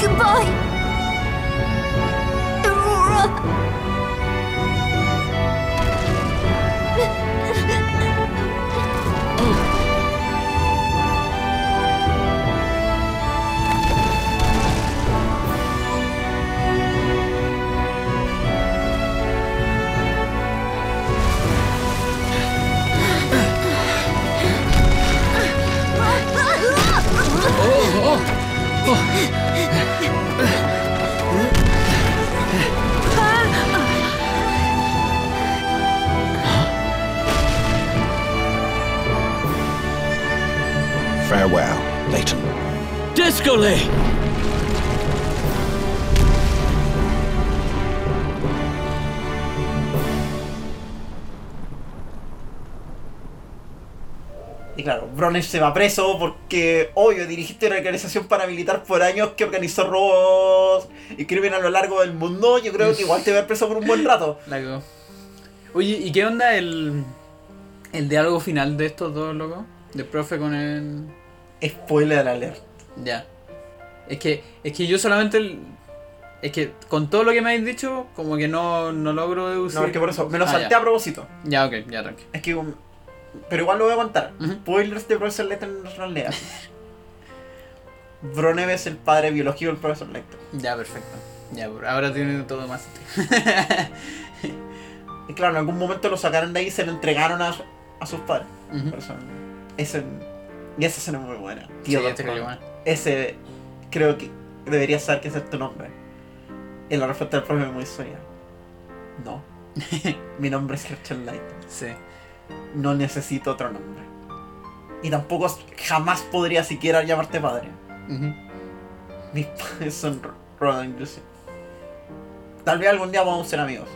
Goodbye. Farewell, Leighton. Discole! Y Broner se va preso porque, obvio, dirigiste una organización paramilitar por años que organizó robos y crimen a lo largo del mundo. Yo creo que igual te va a ver preso por un buen rato. La cagó. Oye, ¿y qué onda el, el diálogo final de estos dos locos? Del profe con el. Spoiler alert. Ya. Es que, es que yo solamente. el- Es que con todo lo que me habéis dicho, como que no, no logro deducir. No, es que por eso, me lo Ah, salté a propósito. Ya, ok, ya, tranqui. Es que. Pero igual lo voy a contar. Ujú. Spoilers de Profesor Layton en National Legacy. Brone es el padre biológico del Profesor Layton. Ya, perfecto. Ya, ahora tiene todo más sentido. [LAUGHS] Y claro, en algún momento lo sacaron de ahí y se lo entregaron a, a sus padres. Ese, y esa escena es muy buena. Sí, Tío, este mal. Ese, creo que deberías saber que ese es tu nombre. Y la respuesta del profe es muy soñada. No. [LAUGHS] Mi nombre es Herschel Light. Sí. No necesito otro nombre. Y tampoco jamás podría siquiera llamarte padre. Mis [LAUGHS] padres son Ro- Rodan Lucy. Tal vez algún día vamos a ser amigos.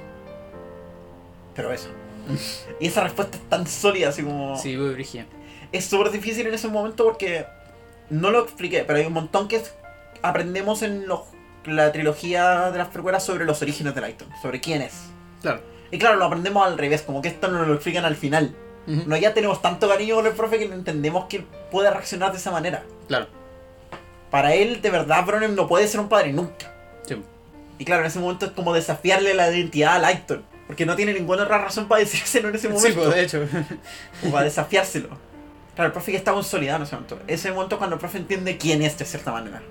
Pero eso. [LAUGHS] y esa respuesta es tan sólida, así como. Sí, voy Brigia. es súper difícil en ese momento porque no lo expliqué, pero hay un montón que aprendemos en los- la trilogía de las precuelas sobre los orígenes de Lighton, sobre quién es. Claro. Y claro, lo aprendemos al revés, como que esto nos lo explican al final. No ya tenemos tanto cariño con el profe que entendemos que puede reaccionar de esa manera. Claro. Para él, de verdad, Bronem no puede ser un padre nunca. Sí. Y claro, en ese momento es como desafiarle la identidad a Lighton. Porque no tiene ninguna otra razón para decírselo en ese Sí, momento. pues, de hecho. [LAUGHS] o para desafiárselo. Claro, el profe ya está consolidado en ese momento. Ese momento es cuando el profe entiende quién es de cierta manera.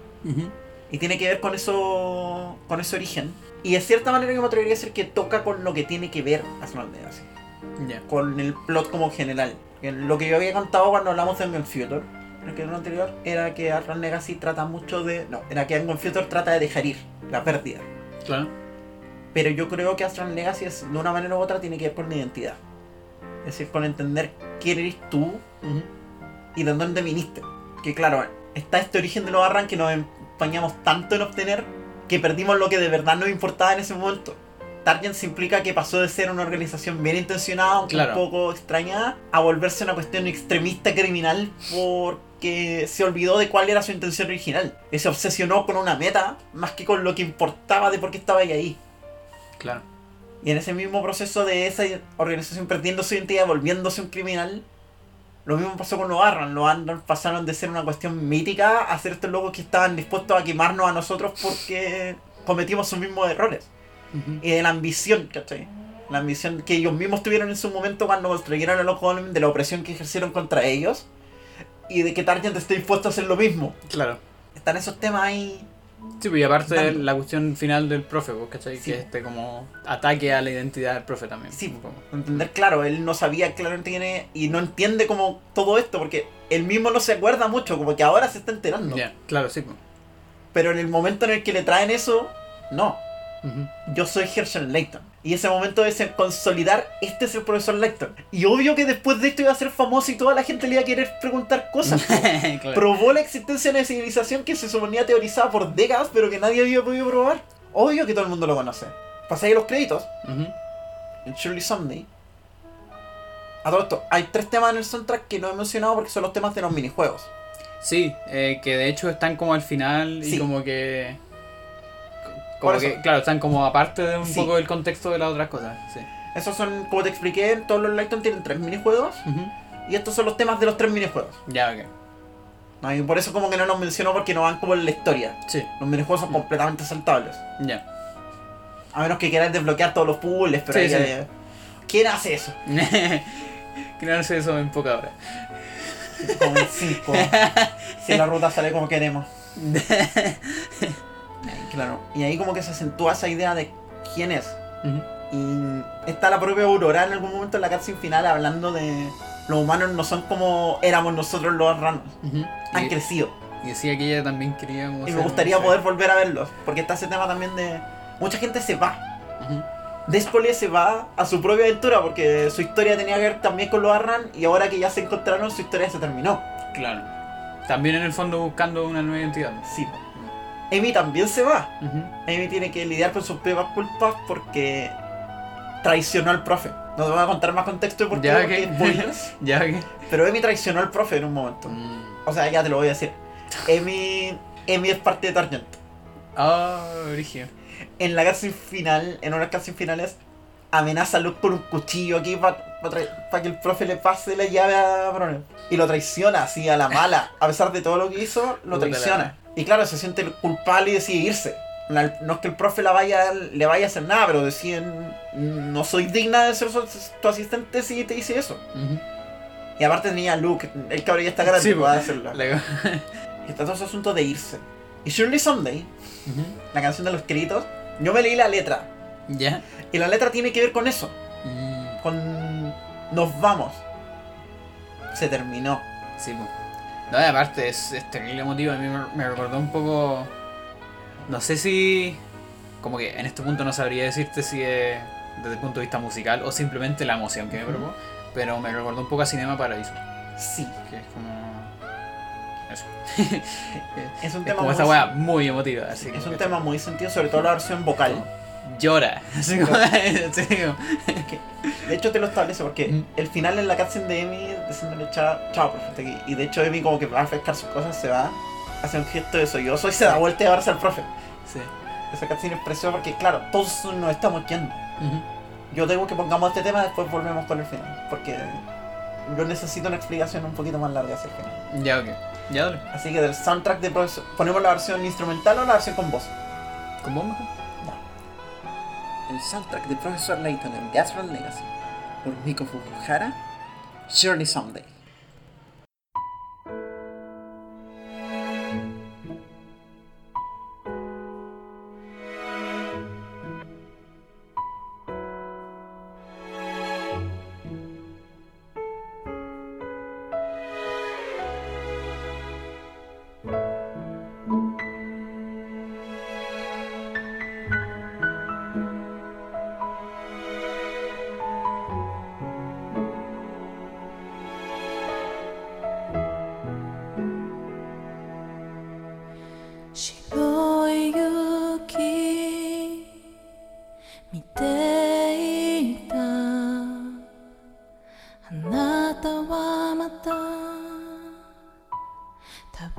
Y tiene que ver con eso. con ese origen. Y de cierta manera yo me atrevería a decir que toca con lo que tiene que ver Aslan Legacy. Ya. Con el plot como general. Lo que yo había contado cuando hablamos de Gun Future, en el que era anterior, era que Aslan Legacy trata mucho de. No, era que Gun Future trata de dejar ir la pérdida. Claro. Pero yo creo que Astral Legacy es, de una manera u otra tiene que ver con la identidad. Es decir, con entender quién eres tú Ujú. y de dónde viniste. Que claro, está este origen de los Arran que nos empañamos tanto en obtener que perdimos lo que de verdad nos importaba en ese momento. Targens implica que pasó de ser una organización bien intencionada, aunque Claro. un poco extrañada, a volverse una cuestión extremista criminal porque se olvidó de cuál era su intención original. Y se obsesionó con una meta más que con lo que importaba de por qué estaba ahí. Claro. Y en ese mismo proceso de esa organización perdiendo su identidad, volviéndose un criminal, lo mismo pasó con los Arran. Los Arran pasaron de ser una cuestión mítica a ser estos locos que estaban dispuestos a quemarnos a nosotros porque cometimos sus mismos errores. Y de la ambición, ¿cachai? La ambición que ellos mismos tuvieron en su momento cuando construyeron a los Golem, de la opresión que ejercieron contra ellos. Y de que Target esté dispuesto a hacer lo mismo. Claro. Están esos temas ahí Sí, pues y aparte la cuestión final del profe, pues, ¿cachai? Sí. Que este como ataque a la identidad del profe también. Sí, un poco. entender claro, él no sabía claramente quién es y no entiende como todo esto porque él mismo no se acuerda mucho, como que ahora se está enterando. Ya, claro, sí. pues. Pero en el momento en el que le traen eso, no, Ujú. yo soy Herschel Layton. Y ese momento de consolidar, este es el profesor Layton. Y obvio que después de esto iba a ser famoso y toda la gente le iba a querer preguntar cosas. [LAUGHS] Claro. Probó la existencia de una civilización que se suponía teorizada por décadas, pero que nadie había podido probar. Obvio que todo el mundo lo conoce. Pasáis los créditos, Ujú. en Shirley Sunday, A todo esto, hay tres temas en el soundtrack que no he mencionado porque son los temas de los minijuegos. Sí, eh, que de hecho están como al final y Sí. como que. Como que, claro, están como aparte de un Sí. poco del contexto de las otras cosas. Sí. Esos son, como te expliqué, todos los Lighton tienen tres minijuegos Ujú. y estos son los temas de los tres minijuegos. Ya, ok. ¿no? Y por eso como que no los menciono porque no van como en la historia. Sí, Los minijuegos son completamente saltables. ya. A menos que quieras desbloquear todos los puzzles, pero Sí, ahí sí. ya- ¿Quién hace eso? [LAUGHS] no sé eso en poca hora. Como en 5. [LAUGHS] si la ruta sale como queremos. [LAUGHS] Claro. Y ahí como que se acentúa esa idea de quién es. Y está la propia Aurora en algún momento en la cutscene final hablando de los humanos no son como éramos nosotros los ranos. Ujú. Han Y, crecido. y decía que ella también quería como Y me gustaría poder volver a verlos. Porque está ese tema también de... Mucha gente se va. Despole se va a su propia aventura porque su historia tenía que ver también con los Arran y ahora que ya se encontraron su historia se terminó. Claro. También en el fondo buscando una nueva identidad. Sí. Amy también se va. Amy tiene que lidiar con sus propias culpas porque traicionó al profe. No te voy a contar más contexto porque, Ya, porque ok. spoilers, [LAUGHS] Ya que. pero Amy traicionó al profe en un momento. Mm. O sea, ya te lo voy a decir. Amy, Amy es parte de Targent. Ah, Brigio. En la cutscene final, en una cutscene finales, amenaza a Luke con un cuchillo aquí para que el profe le pase la llave a Bronner. Y lo traiciona así a la mala. A pesar de todo lo que hizo, lo traiciona. Y claro, se siente culpable y decide irse. La- no es que el profe la vaya, le vaya a hacer nada, pero deciden, no soy digna de ser su- tu asistente si te dice eso. Y aparte tenía Luke, el cabrón ya está grande, Sí, pues. hacerlo. La- está todo ese asunto de irse. Y Surely Someday, Ujú. la canción de los créditos, yo me leí la letra. Ya. Y la letra tiene que ver con eso. Mm. Con nos vamos. Se terminó. Sí, pues. No, y aparte es, es terrible emotivo. A mí me, me recordó un poco. No sé si. Como que en este punto no sabría decirte si es desde el punto de vista musical o simplemente la emoción que me provocó. Pero me recordó un poco a Cinema Paradiso. Sí. Que es como. Eso. Es un [LAUGHS] es tema como muy, esa weá muy emotiva. Así es un tema muy sentido, sobre todo la versión vocal. Llora. [LAUGHS] Así como. así [LAUGHS] como- que, de hecho te lo establece porque Mm. el final en la cutscene de Emi diciéndole chao, chao, profe. aquí". Y de hecho Emi como que va a refrescar sus cosas, se va, hace un gesto de sollozo y se da vuelta y abraza al profe. Sí. Esa cutscene es preciosa porque claro, todos nos estamos yendo. Yo tengo que pongamos este tema, después volvemos con el final. Porque yo necesito una explicación un poquito más larga hacia el final. Ya, ok. Ya, dale. Así que del soundtrack de Profesor, ¿ponemos la versión instrumental o la versión con voz? ¿Con vos mejor? El soundtrack de Profesor Layton en Gasron Legacy por Miko Fukuhara, Surely Someday.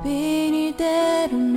旅に出るの。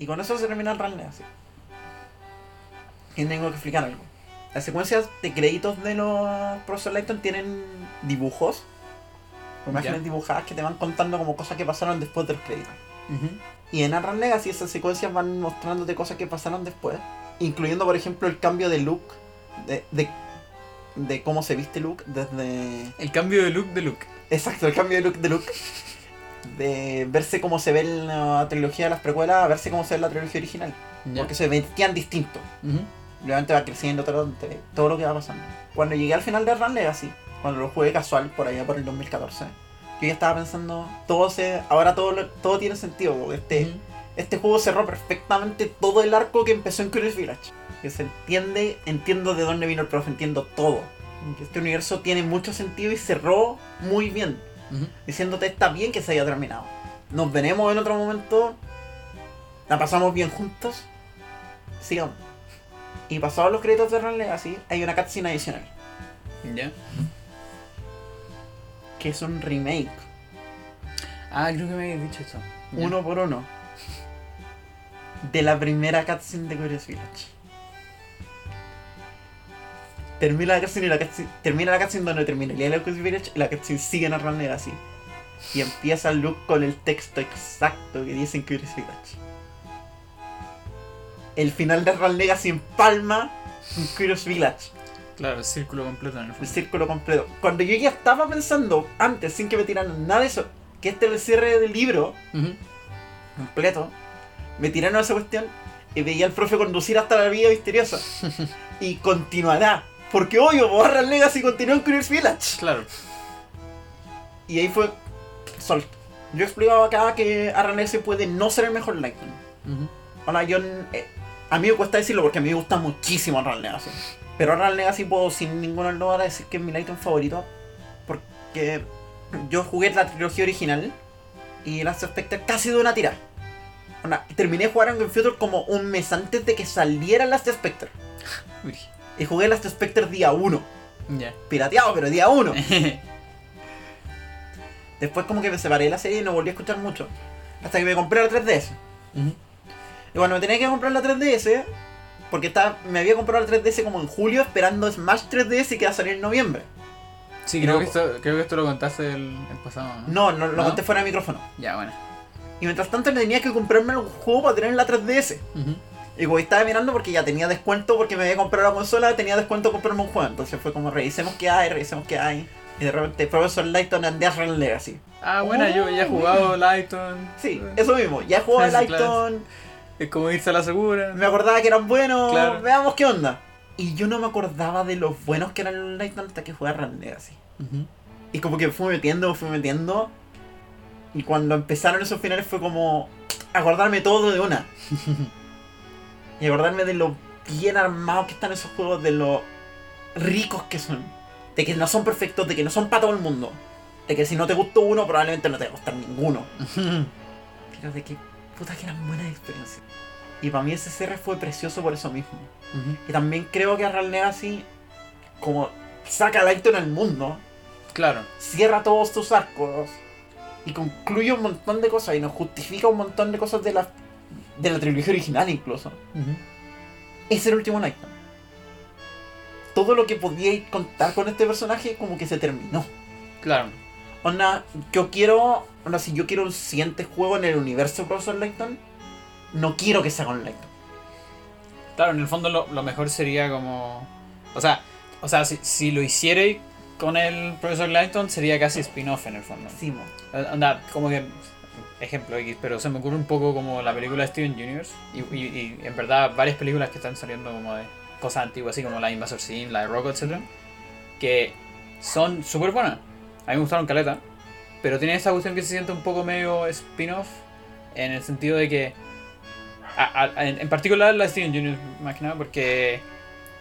Y con eso se termina el Run Legacy. Y tengo que explicar algo. Las secuencias de créditos de los Professor Layton tienen dibujos, imágenes dibujadas que te van contando como cosas que pasaron después del crédito. Y en Run Legacy esas secuencias van mostrándote cosas que pasaron después, incluyendo por ejemplo el cambio de look, de, de, de cómo se viste Luke desde... El cambio de look de Luke. Exacto, el cambio de look de Luke. De verse cómo se ve en la trilogía de las precuelas a verse cómo se ve en la trilogía original. Porque se vestían distintos. Ujú. Obviamente va creciendo todo, lo que va pasando. Cuando llegué al final de Run Legacy, cuando lo jugué casual, por allá por el 2014, yo ya estaba pensando, todo se, ahora todo, todo tiene sentido. porque Este, este juego cerró perfectamente todo el arco que empezó en Curious Village. Que se entiende, entiendo de dónde vino el profe, entiendo todo. Este universo tiene mucho sentido y cerró muy bien. Diciéndote está bien que se haya terminado. Nos veremos en otro momento. La pasamos bien juntos. Sigamos. Y pasados los créditos de Run Legacy, hay una cutscene adicional. Ya. Que es un remake. Ah, creo que me habías dicho eso. Uno por uno. De la primera cutscene de Curious Village. Termina la cutscene y la cutscene, termina la cutscene donde terminaría la Curious Village y la cutscene sigue en Run Legacy. Y empieza Luke con el texto exacto que dice en Curious Village. El final de Run Legacy empalma en Curious Village. Claro, el círculo completo en el El fondo. círculo completo. Cuando yo ya estaba pensando, antes, sin que me tiraran nada de eso, que este era el cierre del libro, completo, me tiraron a esa cuestión y veía al profe conducir hasta la vida misteriosa. [LAUGHS] y continuará. Porque obvio, Borra Legacy continúa en Curious Village. Claro. Y ahí fue. Yo explicaba acá que Arran Legacy puede no ser el mejor Lightning. Ujú. Ahora, yo. eh, a mí me cuesta decirlo porque a mí me gusta muchísimo Arran Legacy. Pero Arran Legacy puedo sin ninguna duda decir que es mi Lightning favorito. Porque yo jugué la trilogía original y Last Spectre casi de una tira. Terminé de jugar en Future como un mes antes de que saliera Last Spectre. Uy. Y jugué Last Spectre día 1. Ya. Pirateado, pero día uno. [LAUGHS] Después como que me separé de la serie y no volví a escuchar mucho. Hasta que me compré la 3DS. Ujú. Y cuando me tenía que comprar la 3DS, porque estaba, me había comprado la 3DS como en julio esperando Smash 3DS que iba a salir en noviembre. Sí, creo, no- que esto, creo que esto lo contaste el, el pasado, ¿no? No, no lo ¿No? conté fuera de micrófono. Ya, bueno. Y mientras tanto me tenía que comprarme un juego para tener la 3DS. Ujú. Y como estaba mirando porque ya tenía descuento porque me había comprado la consola, tenía descuento comprarme un juego. Entonces fue como revisemos qué hay, revisemos qué hay. Y de repente Professor Layton and the Asran Legacy. Ah, bueno, yo ya he jugado Lighton. Sí, eso mismo. Ya he jugado. [LAUGHS] Lighton, Es como irse a la segura. me acordaba que eran buenos, Claro. veamos qué onda. Y yo no me acordaba de los buenos que eran los Lighton hasta que jugué a Asran Legacy. Ujú. Y como que fui metiendo, me fui metiendo. Y cuando empezaron esos finales fue como acordarme todo de una. [LAUGHS] y acordarme de lo bien armados que están esos juegos, de lo ricos que son. De que no son perfectos, de que no son para todo el mundo. De que si no te gustó uno, probablemente no te va a gustar ninguno. [LAUGHS] Pero de que puta que eran buenas experiencias. Y para mí ese cierre fue precioso por eso mismo. Y también creo que a Real Legacy, como saca a Lighton al mundo, Claro. cierra todos tus arcos y concluye un montón de cosas y nos justifica un montón de cosas de la, de la trilogía original incluso. Ujú. Es el último Nightmare. Todo lo que podíais contar con este personaje como que se terminó. Claro. Onda, yo quiero, onda, si yo quiero un siguiente juego en el universo Professor Layton, no quiero que sea con Layton. Claro, en el fondo lo, lo mejor sería como. O sea, o sea si, si lo hicierais con el profesor Lighton sería casi spin-off en el fondo. Sí, mo. Eh, Anda, como que. Ejemplo X, pero se me ocurre un poco como la película de Steven Universe. Y, y- y en verdad, varias películas que están saliendo como de cosas antiguas, así como la Invasor Sim, la de Rocco, etc. Que son súper buenas. A mí me gustaron caleta. Pero tiene esa cuestión que se siente un poco medio spin-off. En el sentido de que. a- a- en, en particular la Steven Universe, más que nada, porque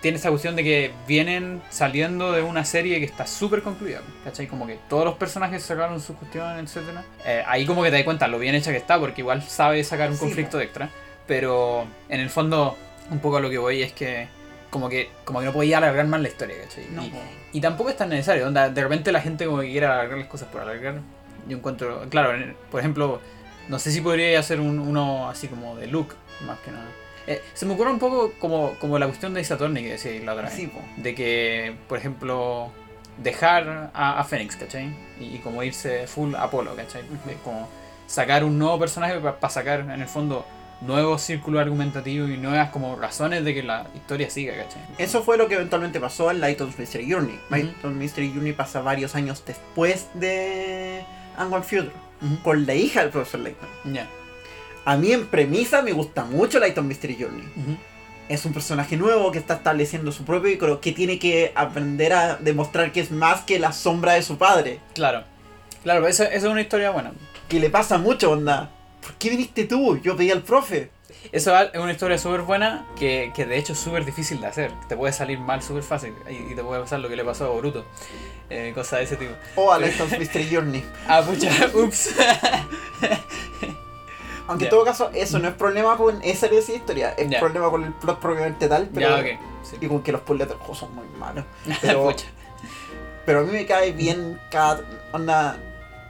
tiene esa cuestión de que vienen saliendo de una serie que está súper concluida, ¿cachai? Como que todos los personajes sacaron su cuestión, etc. Eh, ahí como que te das cuenta lo bien hecha que está, porque igual sabe sacar un Sí, conflicto po. extra. Pero en el fondo, un poco a lo que voy es que como que como que no podía alargar más la historia, ¿cachai? No, y, po. y tampoco es tan necesario, onda, de repente la gente como que quiere alargar las cosas por alargar. Yo encuentro, claro, por ejemplo, no sé si podría hacer un, uno así como de Luke, más que nada. Eh, se me ocurre un poco como, como la cuestión de Isatorni que decía la otra vez. Sí, po. De que, por ejemplo, dejar a, a Fénix, ¿cachai? Y, y como irse full Apolo, ¿cachai? De Como sacar un nuevo personaje para sacar, en el fondo, nuevos círculos argumentativos y nuevas como razones de que la historia siga, ¿cachai? Eso fue lo que eventualmente pasó en Lighton's Mystery Journey. Ujú. Lighton's Mystery Journey pasa varios años después de Angwan Future, Ujú. con la hija del profesor Layton. Ya. A mí en premisa me gusta mucho Lighton Mystery Journey. Es un personaje nuevo que está estableciendo su propio icono, que tiene que aprender a demostrar que es más que la sombra de su padre. Claro. Claro, esa, esa es una historia buena. Que le pasa mucho, onda. ¿Por qué viniste tú? Yo pedí al profe. Eso es una historia súper buena que, que de hecho es súper difícil de hacer. Te puede salir mal súper fácil y, y te puede pasar lo que le pasó a Boruto. Eh, cosas de ese tipo. O a Lighton's Mystery Journey. [LAUGHS] Ah, pucha, [LAUGHS] ups. Aunque en todo caso, eso no es problema con esa de esa historia, es Ya. problema con el plot propiamente tal, pero. Sí. Y con que los puzzles son muy malos. [LAUGHS] Pero, pero a mí me cae bien cada. Onda.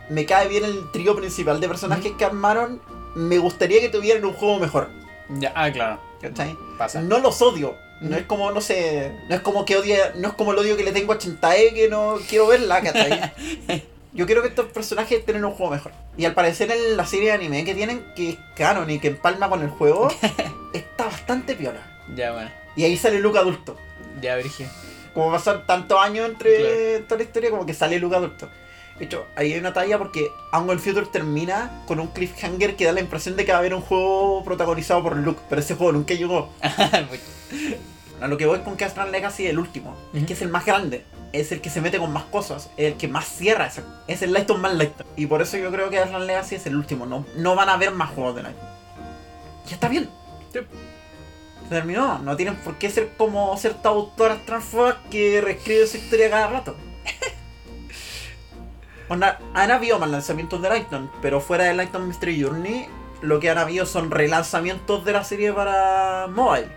Me cae bien el trío principal de personajes que armaron. Me gustaría que tuvieran un juego mejor. Ya, ah, claro. ¿Cachai? Pasa. No los odio. No es como, no sé. No es como que odia. No es como el odio que le tengo a Chentae que no quiero verla, ¿cachai? [LAUGHS] Yo quiero que estos personajes tengan un juego mejor. Y al parecer en la serie de anime que tienen, que es canon y que empalma con el juego, [LAUGHS] está bastante piola. Ya, bueno. Y ahí sale Luke adulto. Ya, Virgil. Como pasan tantos años entre Claro. toda la historia, como que sale Luke adulto. De hecho, ahí hay una talla porque Angle Future termina con un cliffhanger que da la impresión de que va a haber un juego protagonizado por Luke, pero ese juego nunca llegó. [LAUGHS] A lo que voy con Castran Legacy es el último, es que es el más grande, es el que se mete con más cosas, es el que más cierra, ese- es el Lighton más Lighton. Y por eso yo creo que Castran Legacy es el último, no, no van a haber más juegos de Lighton. Y está bien. Sí. Se terminó, no tienen por qué ser como ciertas autoras transfobas que reescriben su historia cada rato. [LAUGHS] Onda, han habido más lanzamientos de Lighton, pero fuera de Lighton Mystery Journey, lo que han habido son relanzamientos de la serie para mobile,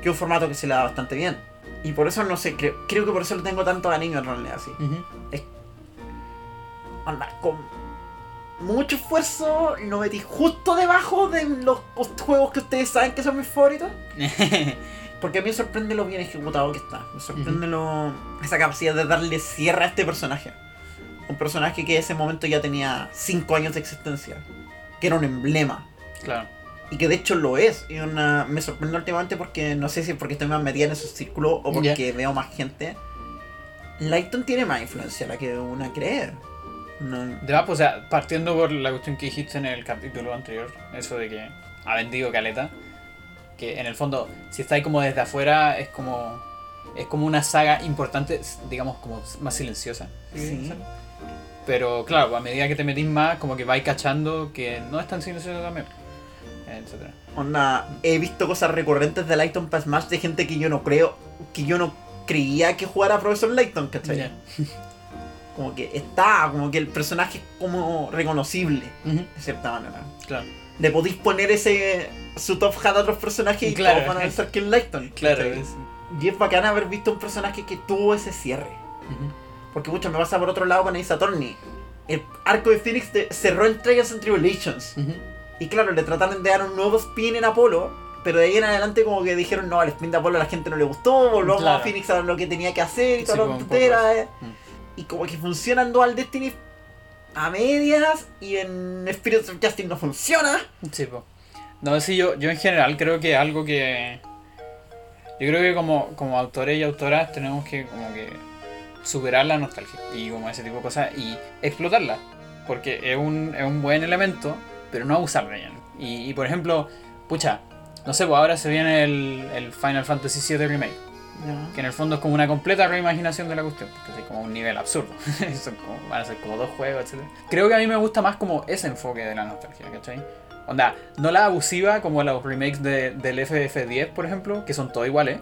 que es un formato que se le da bastante bien. Y por eso no sé, creo, creo que por eso le tengo tanto cariño en realidad, así. Ujú. Anda, con mucho esfuerzo lo metí justo debajo de los juegos que ustedes saben que son mis favoritos. [LAUGHS] Porque a mí me sorprende lo bien ejecutado que está. Me sorprende lo, esa capacidad de darle cierre a este personaje. Un personaje que en ese momento ya tenía 5 años de existencia. Que era un emblema. Claro. Y que de hecho lo es. Y una, me sorprende últimamente porque no sé si es porque estoy más metida en esos círculos o porque veo más gente. Lighton tiene más influencia la que una cree. No, De más, pues, o sea, partiendo por la cuestión que dijiste en el capítulo anterior, eso de que ha vendido caleta, que en el fondo, si estáis como desde afuera, es como es como una saga importante, digamos, como más silenciosa. Sí. Pero claro, a medida que te metís más, como que vais cachando que no es tan silencioso también, etcétera. Onda, he visto cosas recurrentes de Lighton para Smash de gente que yo no creo, que yo no creía que jugara a Profesor Lighton, ¿cachai? Ya. [LAUGHS] Como que está, como que el personaje es como reconocible, Ujú, de cierta manera. Claro. Le podéis poner ese su top hat a otros personajes y Claro. todos van a pensar que es Lighton. Claro, Y es bacán haber visto un personaje que tuvo ese cierre. ujú. Porque mucho me pasa por otro lado con Ace Attorney. El arco de Phoenix cerró en Trials and Tribulations. Y claro, le trataron de dar un nuevo spin en Apolo. Pero de ahí en adelante como que dijeron, no, al spin de Apolo a la gente no le gustó, volvamos Claro. a Phoenix a lo que tenía que hacer y Sí, toda la tontera. Y como que funciona en Dual Destiny a medias y en Spirits of Justice no funciona. Sí, po. No, sí, yo, yo en general creo que algo que. Yo creo que como, como autores y autoras tenemos que como que superar la nostalgia y como ese tipo de cosas y explotarla. Porque es un, es un buen elemento, pero no abusarla ya. Y, y, por ejemplo, pucha, no sé, pues ahora se viene el, el Final Fantasy VII Remake, que en el fondo es como una completa reimaginación de la cuestión, porque es como un nivel absurdo. [LAUGHS] Son como- van a ser como dos juegos, etc. Creo que a mí me gusta más como ese enfoque de la nostalgia, ¿cachai? Onda, no la abusiva como los remakes de- del FF10, por ejemplo, que son todos iguales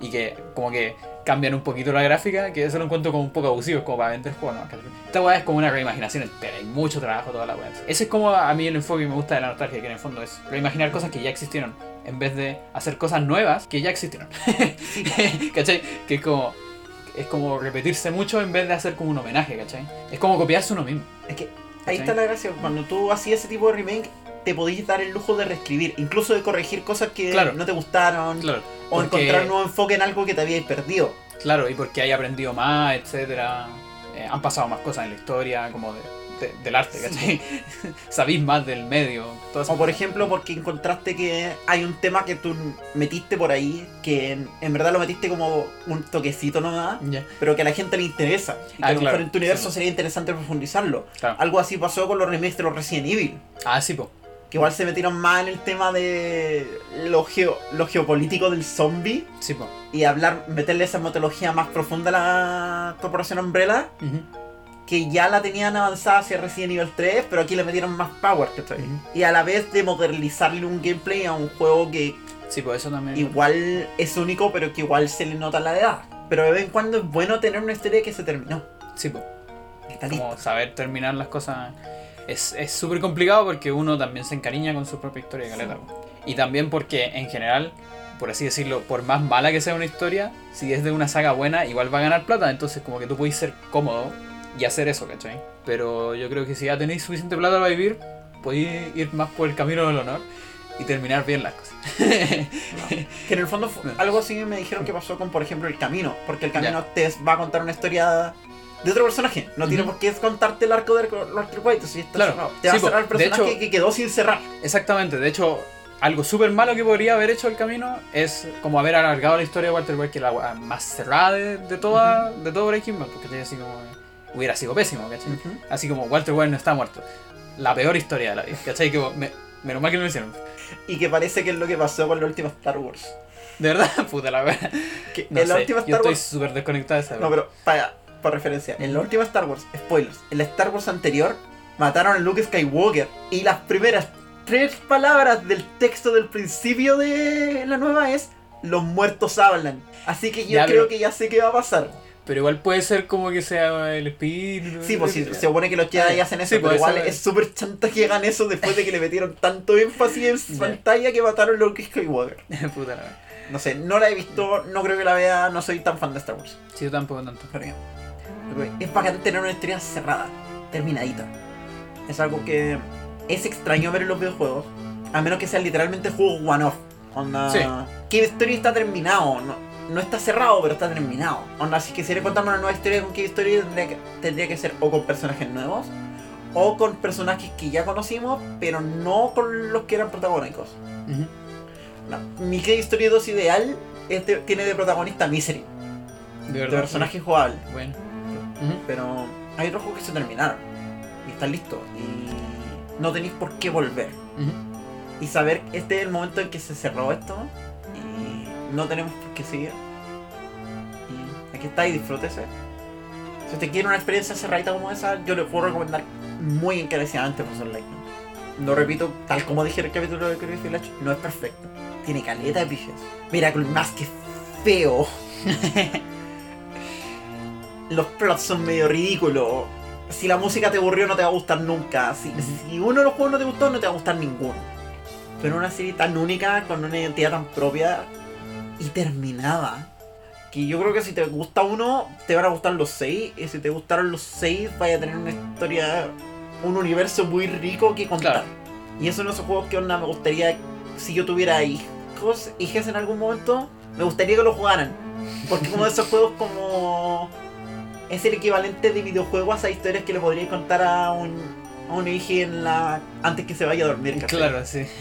y que como que cambian un poquito la gráfica, que eso lo encuentro como un poco abusivo, como para vender juegos, ¿no? ¿Cachai? Esta weá es como una reimaginación entera, hay mucho trabajo toda la weá. Ese es como a mí el enfoque que me gusta de la nostalgia, que en el fondo es reimaginar cosas que ya existieron, en vez de hacer cosas nuevas que ya existieron. [LAUGHS] ¿Cachai? Que es como, es como repetirse mucho en vez de hacer como un homenaje, ¿cachai? Es como copiarse uno mismo. Es que ahí ¿Cachai? está la gracia. Cuando tú hacías ese tipo de remake, te podías dar el lujo de reescribir, incluso de corregir cosas que Claro. no te gustaron, Claro. o porque- encontrar un nuevo enfoque en algo que te habíais perdido. Claro, y porque hay aprendido más, etcétera. Eh, han pasado más cosas en la historia, como de, de- del arte, ¿cachai? [LAUGHS] Sabéis más del medio. O por ejemplo, porque encontraste que hay un tema que tú metiste por ahí, que en, en verdad lo metiste como un toquecito nomás, Ya. pero que a la gente le interesa. Y que Ah, a lo mejor en tu universo sí. sería interesante profundizarlo. Claro. Algo así pasó con los remakes de los Resident Evil. Ah, sí, po. Que igual se metieron más en el tema de lo, geo- lo geopolítico del zombie. Sí, po. y hablar, meterle esa mitología más profunda a la Corporación Umbrella, que ya la tenían avanzada hacia Resident Evil 3, pero aquí le metieron más power, ¿cachai? Ujú. Y a la vez de modernizarle un gameplay a un juego que Sí, pues eso también. igual es único, pero que igual se le nota la edad. Pero de vez en cuando es bueno tener una historia que se terminó. Sí, po. Está Como saber terminar las cosas es es súper complicado porque uno también se encariña con su propia historia de caleta. Y también porque en general, por así decirlo, por más mala que sea una historia, si es de una saga buena, igual va a ganar plata. Entonces como que tú puedes ser cómodo y hacer eso, ¿cachai? Pero yo creo que si ya tenéis suficiente plata para vivir, podéis ir más por el camino del honor y terminar bien las cosas. [LAUGHS] Que en el fondo algo así me dijeron que pasó con, por ejemplo, El Camino. Porque El Camino te va a contar una historia de otro personaje. No tiene Ujú. por qué contarte el arco de Lord White. Si está Claro. cerrado. Te va Sí, a cerrar el personaje hecho- que quedó sin cerrar. Exactamente, de hecho, algo súper malo que podría haber hecho el camino es como haber alargado la historia de Walter White, que es la más cerrada de, de toda, de todo Breaking Bad, porque así como hubiera sido pésimo, ¿cachai? Así como Walter White no está muerto. La peor historia de la vida, ¿cachai? Que me, menos mal que no lo hicieron. Y que parece que es lo que pasó con la última Star Wars. De verdad, [LAUGHS] puta la. Que No en la sé, última yo Star estoy Wars. súper desconectada de esa No, pero para, por referencia, en la última Star Wars, spoilers, en la Star Wars anterior mataron a Luke Skywalker. Y las primeras tres palabras del texto del principio de la nueva es: Los muertos hablan. Así que yo Ya, creo pero- que ya sé qué va a pasar. Pero igual puede ser como que sea el espíritu. Sí, pues sí, se supone que los Jedi Ah, hacen eso, sí, pero igual eso- es súper chanta que hagan eso después de que le metieron tanto énfasis en Ya. pantalla que mataron a Luke Skywalker. [LAUGHS] Puta la. No sé, no la he visto, no creo que la vea, no soy tan fan de Star Wars. Sí, yo tampoco tanto. Pero ya. Porque Es bacán tener una historia cerrada, terminadita. Es algo que es extraño ver en los videojuegos, a menos que sean literalmente juegos one-off. Onda. Sí. Cave Story está terminado, no, no está cerrado, pero está terminado. Onda, si quisiera contarme una nueva historia con Cave Story, tendría que, tendría que ser o con personajes nuevos, o con personajes que ya conocimos, pero no con los que eran protagónicos. No, mi Cave Story 2 ideal es de- tiene de protagonista Misery, De personaje jugable. Bueno. Pero hay otros juegos que se terminaron y están listos y no tenéis por qué volver. Y saber que este es el momento en que se cerró esto y no tenemos por qué seguir. Y aquí está y disfrútese. Si usted quiere una experiencia cerradita como esa, yo le puedo recomendar muy encarecidamente Professor Layton. Lo repito, tal como dije en el capítulo de Curious Village, no es perfecto. Tiene caleta de pifias. Miracle Mask que feo. [LAUGHS] Los plots son medio ridículos. Si la música te aburrió, no te va a gustar nunca. Si, si uno de los juegos no te gustó, no te va a gustar ninguno. Pero una serie tan única, con una identidad tan propia y terminada. Que yo creo que si te gusta uno, te van a gustar los seis. Y si te gustaron los seis, vaya a tener una historia, un universo muy rico que contar. Claro. Y eso no esos juegos que onda me gustaría, si yo tuviera hijos, hijas en algún momento, me gustaría que lo jugaran. Porque como de esos juegos como... Es el equivalente de videojuegos a historias que le podría contar a un, a un en la antes que se vaya a dormir. ¿cachai? Claro, sí. [LAUGHS]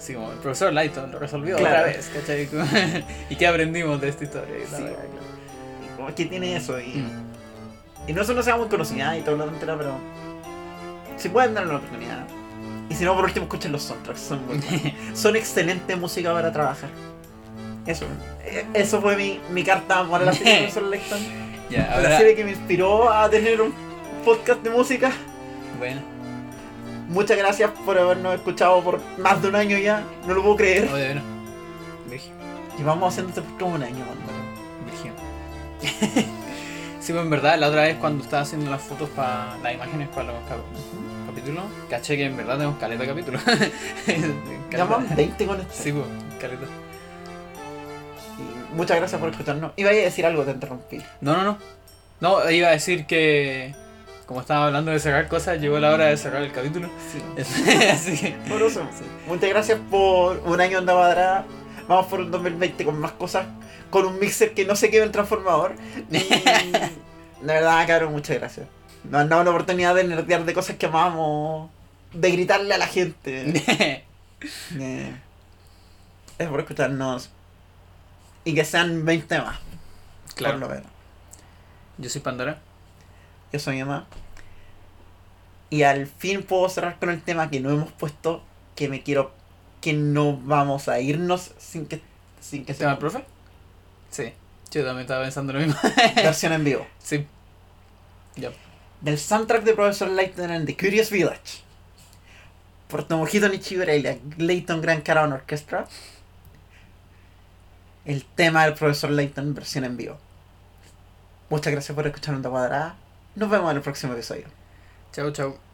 Sí, como el profesor Lighton lo resolvió Claro. otra vez, ¿cachai? [LAUGHS] ¿Y qué aprendimos de esta historia? Sí, Y como que tiene eso y, Mm. y no solo sea muy conocida y todo lo tontera, pero si pueden darle una oportunidad. Y si no, por último escuchen los soundtracks, son muy. [LAUGHS] Son excelente música para trabajar. Eso, eh, eso fue mi, mi carta amor a Profesor Layton. Ya, La ahora. serie que me inspiró a tener un podcast de música. Bueno, Muchas gracias por habernos escuchado por más de un año ya. No lo puedo creer. oye, bueno. Llevamos haciendo este podcast como un año, man. Virgin. [LAUGHS] sí, pues en verdad, la otra vez cuando estaba haciendo las fotos para las imágenes para los cap- capítulos, caché que en verdad tenemos caleta de capítulos. [LAUGHS] Van 20 con esto. Sí, pues, caleta. Muchas gracias por escucharnos. Iba a decir algo, te interrumpí. No, no, no. No, iba a decir que. Como estaba hablando de cerrar cosas, llegó la hora de cerrar el capítulo. Sí. [LAUGHS] Así que. Por eso. Muchas gracias por un año en atrás. Vamos por un 2020 con más cosas. Con un mixer que no se quede el transformador. Y [LAUGHS] de verdad, cabrón, muchas gracias. Nos han dado la oportunidad de nerdear de cosas que amamos. De gritarle a la gente. [LAUGHS] Eh, Es por escucharnos. Y que sean 20 más. Por lo claro. menos. Yo soy Pandora. Yo soy Emma. Y al fin puedo cerrar con el tema que no hemos puesto. Que me quiero. Que no vamos a irnos sin que. Sin que ¿Se llama sea el profe? Sí. Yo también estaba pensando lo mismo. [LAUGHS] versión en vivo. sí. Ya. Del soundtrack de Professor Layton en The Curious Village. Por Tomohito Nichibura y la Layton Grand Caravan Orchestra. El tema del Profesor Layton versión en vivo. Muchas gracias por escuchar Onda Cuadrada. Nos vemos en el próximo episodio. Chau, chau.